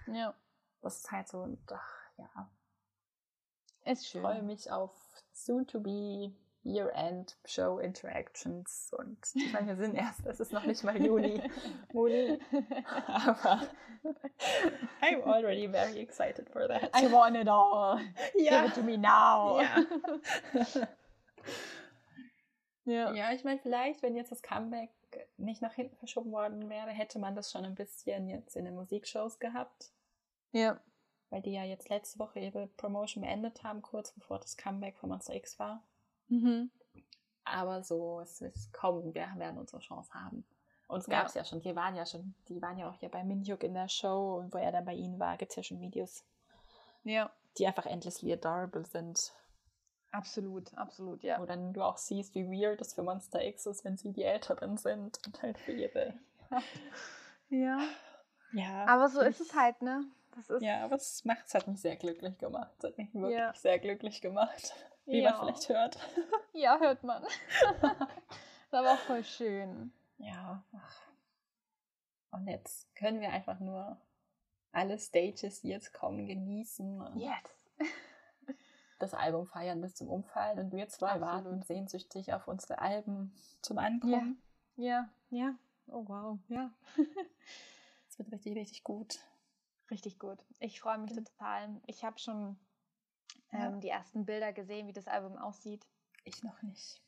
Ja. Das ist halt so, ach ja, ich schön. freue mich auf soon to be Year-End-Show-Interactions und ich meine, wir sind erst, es ist noch nicht mal Juni, Juni, aber I'm already very excited for that. I want it all. Ja. Give it to me now. Ja. ja. Ja, ich meine, vielleicht, wenn jetzt das Comeback nicht nach hinten verschoben worden wäre, hätte man das schon ein bisschen jetzt in den Musikshows gehabt. Ja. Weil die ja jetzt letzte Woche ihre Promotion beendet haben, kurz bevor das Comeback von Monster X war. Mhm. Aber so, es ist kommen, wir werden unsere Chance haben. Und es Ja. gab es ja schon, die waren ja schon, die waren ja auch hier bei Minhyuk in der Show und wo er dann bei ihnen war, gibt es ja schon Videos, Ja. die einfach endlessly adorable sind. Absolut, absolut, ja. Wo dann du auch siehst, wie weird es für Monster X ist, wenn sie die Älteren sind und halt für ihre. Ja. Ja. Aber so ist es halt, ne? Das ist. Ja, aber es macht, es hat mich sehr glücklich gemacht. Es hat mich wirklich Ja. sehr glücklich gemacht. Wie Ja. man vielleicht hört. Ja, hört man. das war auch voll schön. Ja. Und jetzt können wir einfach nur alle Stages, die jetzt kommen, genießen Yes. das Album feiern bis zum Umfallen. Und wir zwei Absolut. warten sehnsüchtig auf unsere Alben zum Ankommen. Ja, ja. Oh wow, ja. Es wird richtig, richtig gut. Richtig gut. Ich freue mich Genau. total. Ich habe schon Ja. ähm, die ersten Bilder gesehen, wie das Album aussieht. Ich noch nicht.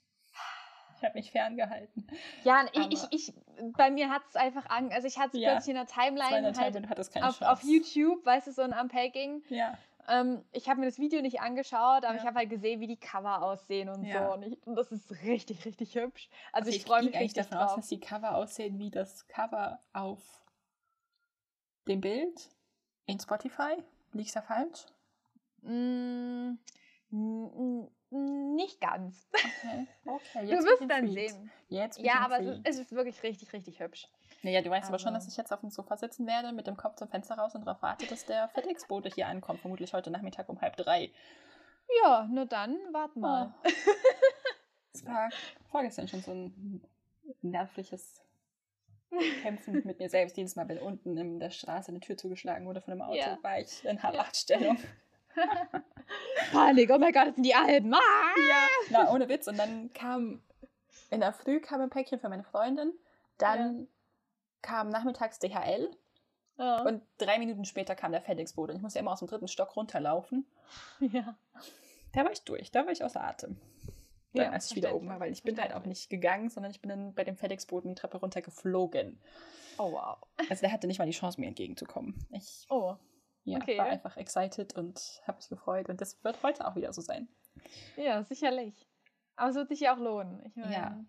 Ich habe mich ferngehalten. Ja, ich, ich, ich, bei mir hat es einfach an, also ich hatte es Ja. plötzlich in der Timeline halt Tage hat es keine auf, auf YouTube, weißt du, so ein Unpacking. Ja. Ähm, ich habe mir das Video nicht angeschaut, aber Ja. ich habe halt gesehen, wie die Cover aussehen und Ja. so. Und, ich, und das ist richtig, richtig hübsch. Also Okay, ich freue mich eigentlich richtig davon aus, drauf. dass die Cover aussehen wie das Cover auf dem Bild in Spotify. Liegt's da falsch? Mm, nicht ganz. Okay. Okay, Du jetzt wirst dann sehen. Jetzt Ja, aber es ist, intrigued. es ist wirklich richtig, richtig hübsch. Naja, du weißt aber schon, dass ich jetzt auf dem Sofa sitzen werde, mit dem Kopf zum Fenster raus und darauf warte, dass der FedEx-Bote hier ankommt. Vermutlich heute Nachmittag um halb drei. Ja, nur dann, wart mal. Oh. Es war vorgestern schon so ein nervliches Kämpfen mit mir selbst. Jedes Mal, wenn unten in der Straße eine Tür zugeschlagen wurde von einem Auto, Ja. war ich in Halb-Acht-Stellung. Panik, oh mein Gott, das sind die Alben. Ah! Ja, na, ohne Witz. Und dann kam in der Früh kam ein Päckchen für meine Freundin. Dann kam nachmittags DHL Ja. und drei Minuten später kam der FedEx-Bote. Und ich musste immer aus dem dritten Stock runterlaufen. ja. Da war ich durch, da war ich außer Atem. Ja, als ich wieder oben war, weil ich bin halt auch nicht gegangen, sondern ich bin dann bei dem FedEx-Boten die Treppe runtergeflogen. Oh wow. Also der hatte nicht mal die Chance, mir entgegenzukommen. Ich Oh. ja, okay. war einfach excited und habe mich gefreut. Und das wird heute auch wieder so sein. Ja, sicherlich. Aber es wird sich ja auch lohnen. Ich meine, Ja.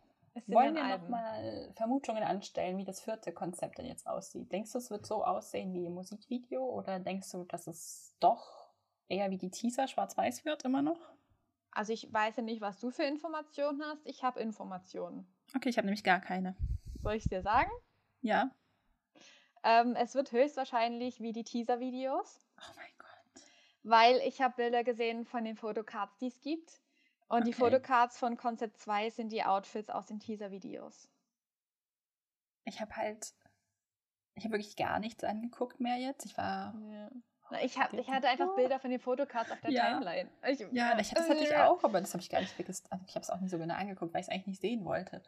Wollen wir nochmal Vermutungen anstellen, wie das vierte Konzept denn jetzt aussieht? Denkst du, es wird so aussehen wie im Musikvideo oder denkst du, dass es doch eher wie die Teaser schwarz-weiß wird immer noch? Also ich weiß ja nicht, was du für Informationen hast. Ich habe Informationen. Okay, ich habe nämlich gar keine. Soll ich es dir sagen? Ja. Ähm, es wird höchstwahrscheinlich wie die Teaser-Videos, Oh mein Gott. weil ich habe Bilder gesehen von den Fotocards, die es gibt. Und die Okay. Fotocards von Concept 2 sind die Outfits aus den Teaser-Videos. Ich habe halt, ich habe wirklich gar nichts angeguckt mehr jetzt. Ich war, Ja. Ich, hab, ich hatte einfach Bilder von den Fotocards auf der Ja. Timeline. Ich, ja, ich, das hatte ich auch, aber das habe ich gar nicht wirklich, also ich habe es auch nicht so genau angeguckt, weil ich es eigentlich nicht sehen wollte.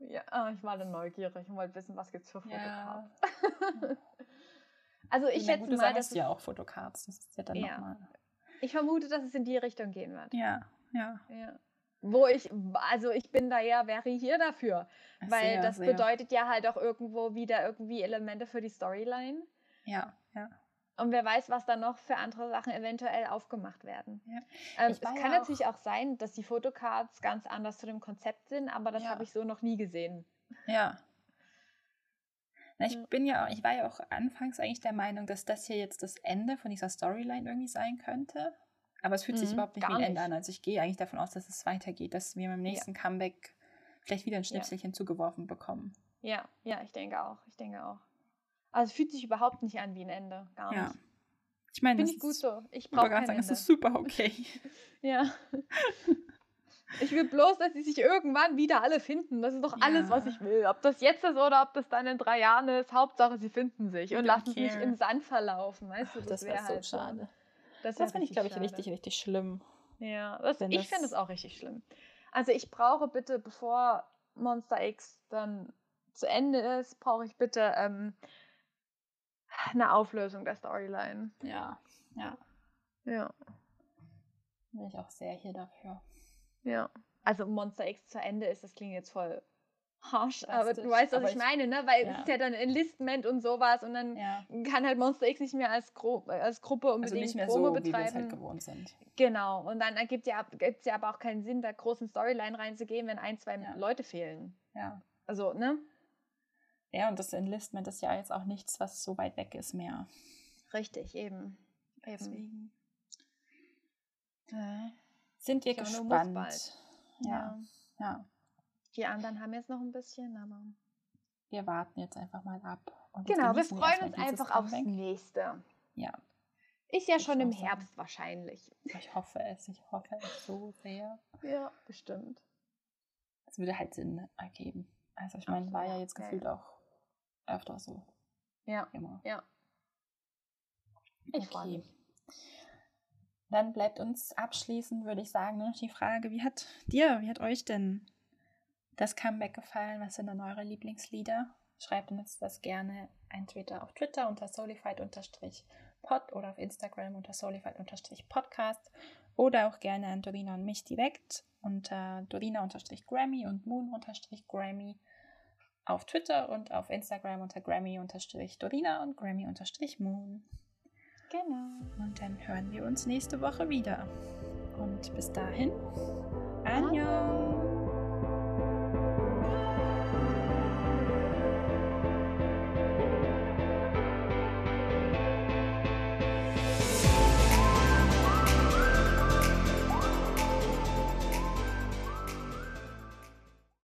Ja, ah, ich war dann neugierig und wollte wissen, was gibt's für Ja. Fotocards. Also ich schätze mal, dass sammelst es, ja auch Fotocards. Das ist ja dann Ja. nochmal. ich vermute, dass es in die Richtung gehen wird. Ja, ja. Ja. Wo ich, also ich bin da ja, wäre hier dafür. Weil Sehr, das sehr. bedeutet ja halt auch irgendwo wieder irgendwie Elemente für die Storyline. Ja, ja. Und wer weiß, was da noch für andere Sachen eventuell aufgemacht werden. Ja. Ähm, es kann ja auch- natürlich auch sein, dass die Fotocards ganz anders zu dem Konzept sind, aber das Ja. habe ich so noch nie gesehen. Ja. Na, ich bin ja, ich war ja auch anfangs eigentlich der Meinung, dass das hier jetzt das Ende von dieser Storyline irgendwie sein könnte. Aber es fühlt sich Mhm, überhaupt nicht wie ein Ende an. Also ich gehe eigentlich davon aus, dass es weitergeht, dass wir beim nächsten Comeback vielleicht wieder ein Schnipselchen zugeworfen bekommen. Ja, ja, ich denke auch. Ich denke auch. Also es fühlt sich überhaupt nicht an wie ein Ende. Gar Ja. nicht. Ich meine, Finde das ich gut so. Ich brauche gerade sagen, Ende. es ist super okay. Ja. Ich will bloß, dass sie sich irgendwann wieder alle finden. Das ist doch alles, was Ja. ich will. Ob das jetzt ist oder ob das dann in drei Jahren ist. Hauptsache, sie finden sich und lassen sich im Sand verlaufen. Weißt du, das, das wäre so halt schade. Das, Das finde ich, glaube ich, schade. richtig, richtig schlimm. Ja, das, ich das- finde es auch richtig schlimm. Also ich brauche bitte, bevor Monster X dann zu Ende ist, brauche ich bitte ähm, eine Auflösung der Storyline. Ja, ja. Ja. Bin ich auch sehr hier dafür. Ja. Also Monster X zu Ende ist, das klingt jetzt voll harsh, aber du weißt, was ich ich- meine, ne? Weil ja. es ist ja dann Enlistment und sowas und dann Ja. kann halt Monster X nicht mehr als, Gro als Gruppe Also unbedingt nicht mehr Promo so, wie wir es betreiben. halt gewohnt sind. Genau. Und dann ergibt ja, gibt's ja aber auch keinen Sinn, da großen Storyline reinzugehen, wenn ein, zwei Ja. Leute fehlen. Ja. Also, ne? Ja, und das Enlistment ist ja jetzt auch nichts, was so weit weg ist mehr. Richtig, eben. Eben. Deswegen Ja. sind wir gespannt. bald. Ja. ja. Die anderen haben jetzt noch ein bisschen, aber. Wir warten jetzt einfach mal ab. Genau, wir freuen uns einfach aufs nächste. Ja, Ist ja Ich schon im. Herbst wahrscheinlich. ich hoffe es. Ich hoffe es so sehr. Ja, bestimmt. Es würde halt Sinn ergeben. Also ich meine, war ja ja, jetzt ja, gefühlt ja. auch öfter so. Ja, Immer. ja. Ich Okay. Dann bleibt uns abschließend, würde ich sagen, nur noch die Frage, wie hat dir, wie hat euch denn das Comeback gefallen? Was sind denn eure Lieblingslieder? Schreibt uns das gerne entweder auf Twitter unter solified-pod oder auf Instagram unter solified-podcast oder auch gerne an Dorina und mich direkt unter Dorina-Grammy und Moon-Grammy auf Twitter und auf Instagram unter Grammy-Dorina und Grammy-Moon. Genau. Und dann hören wir uns nächste Woche wieder. Und bis dahin, Anjo!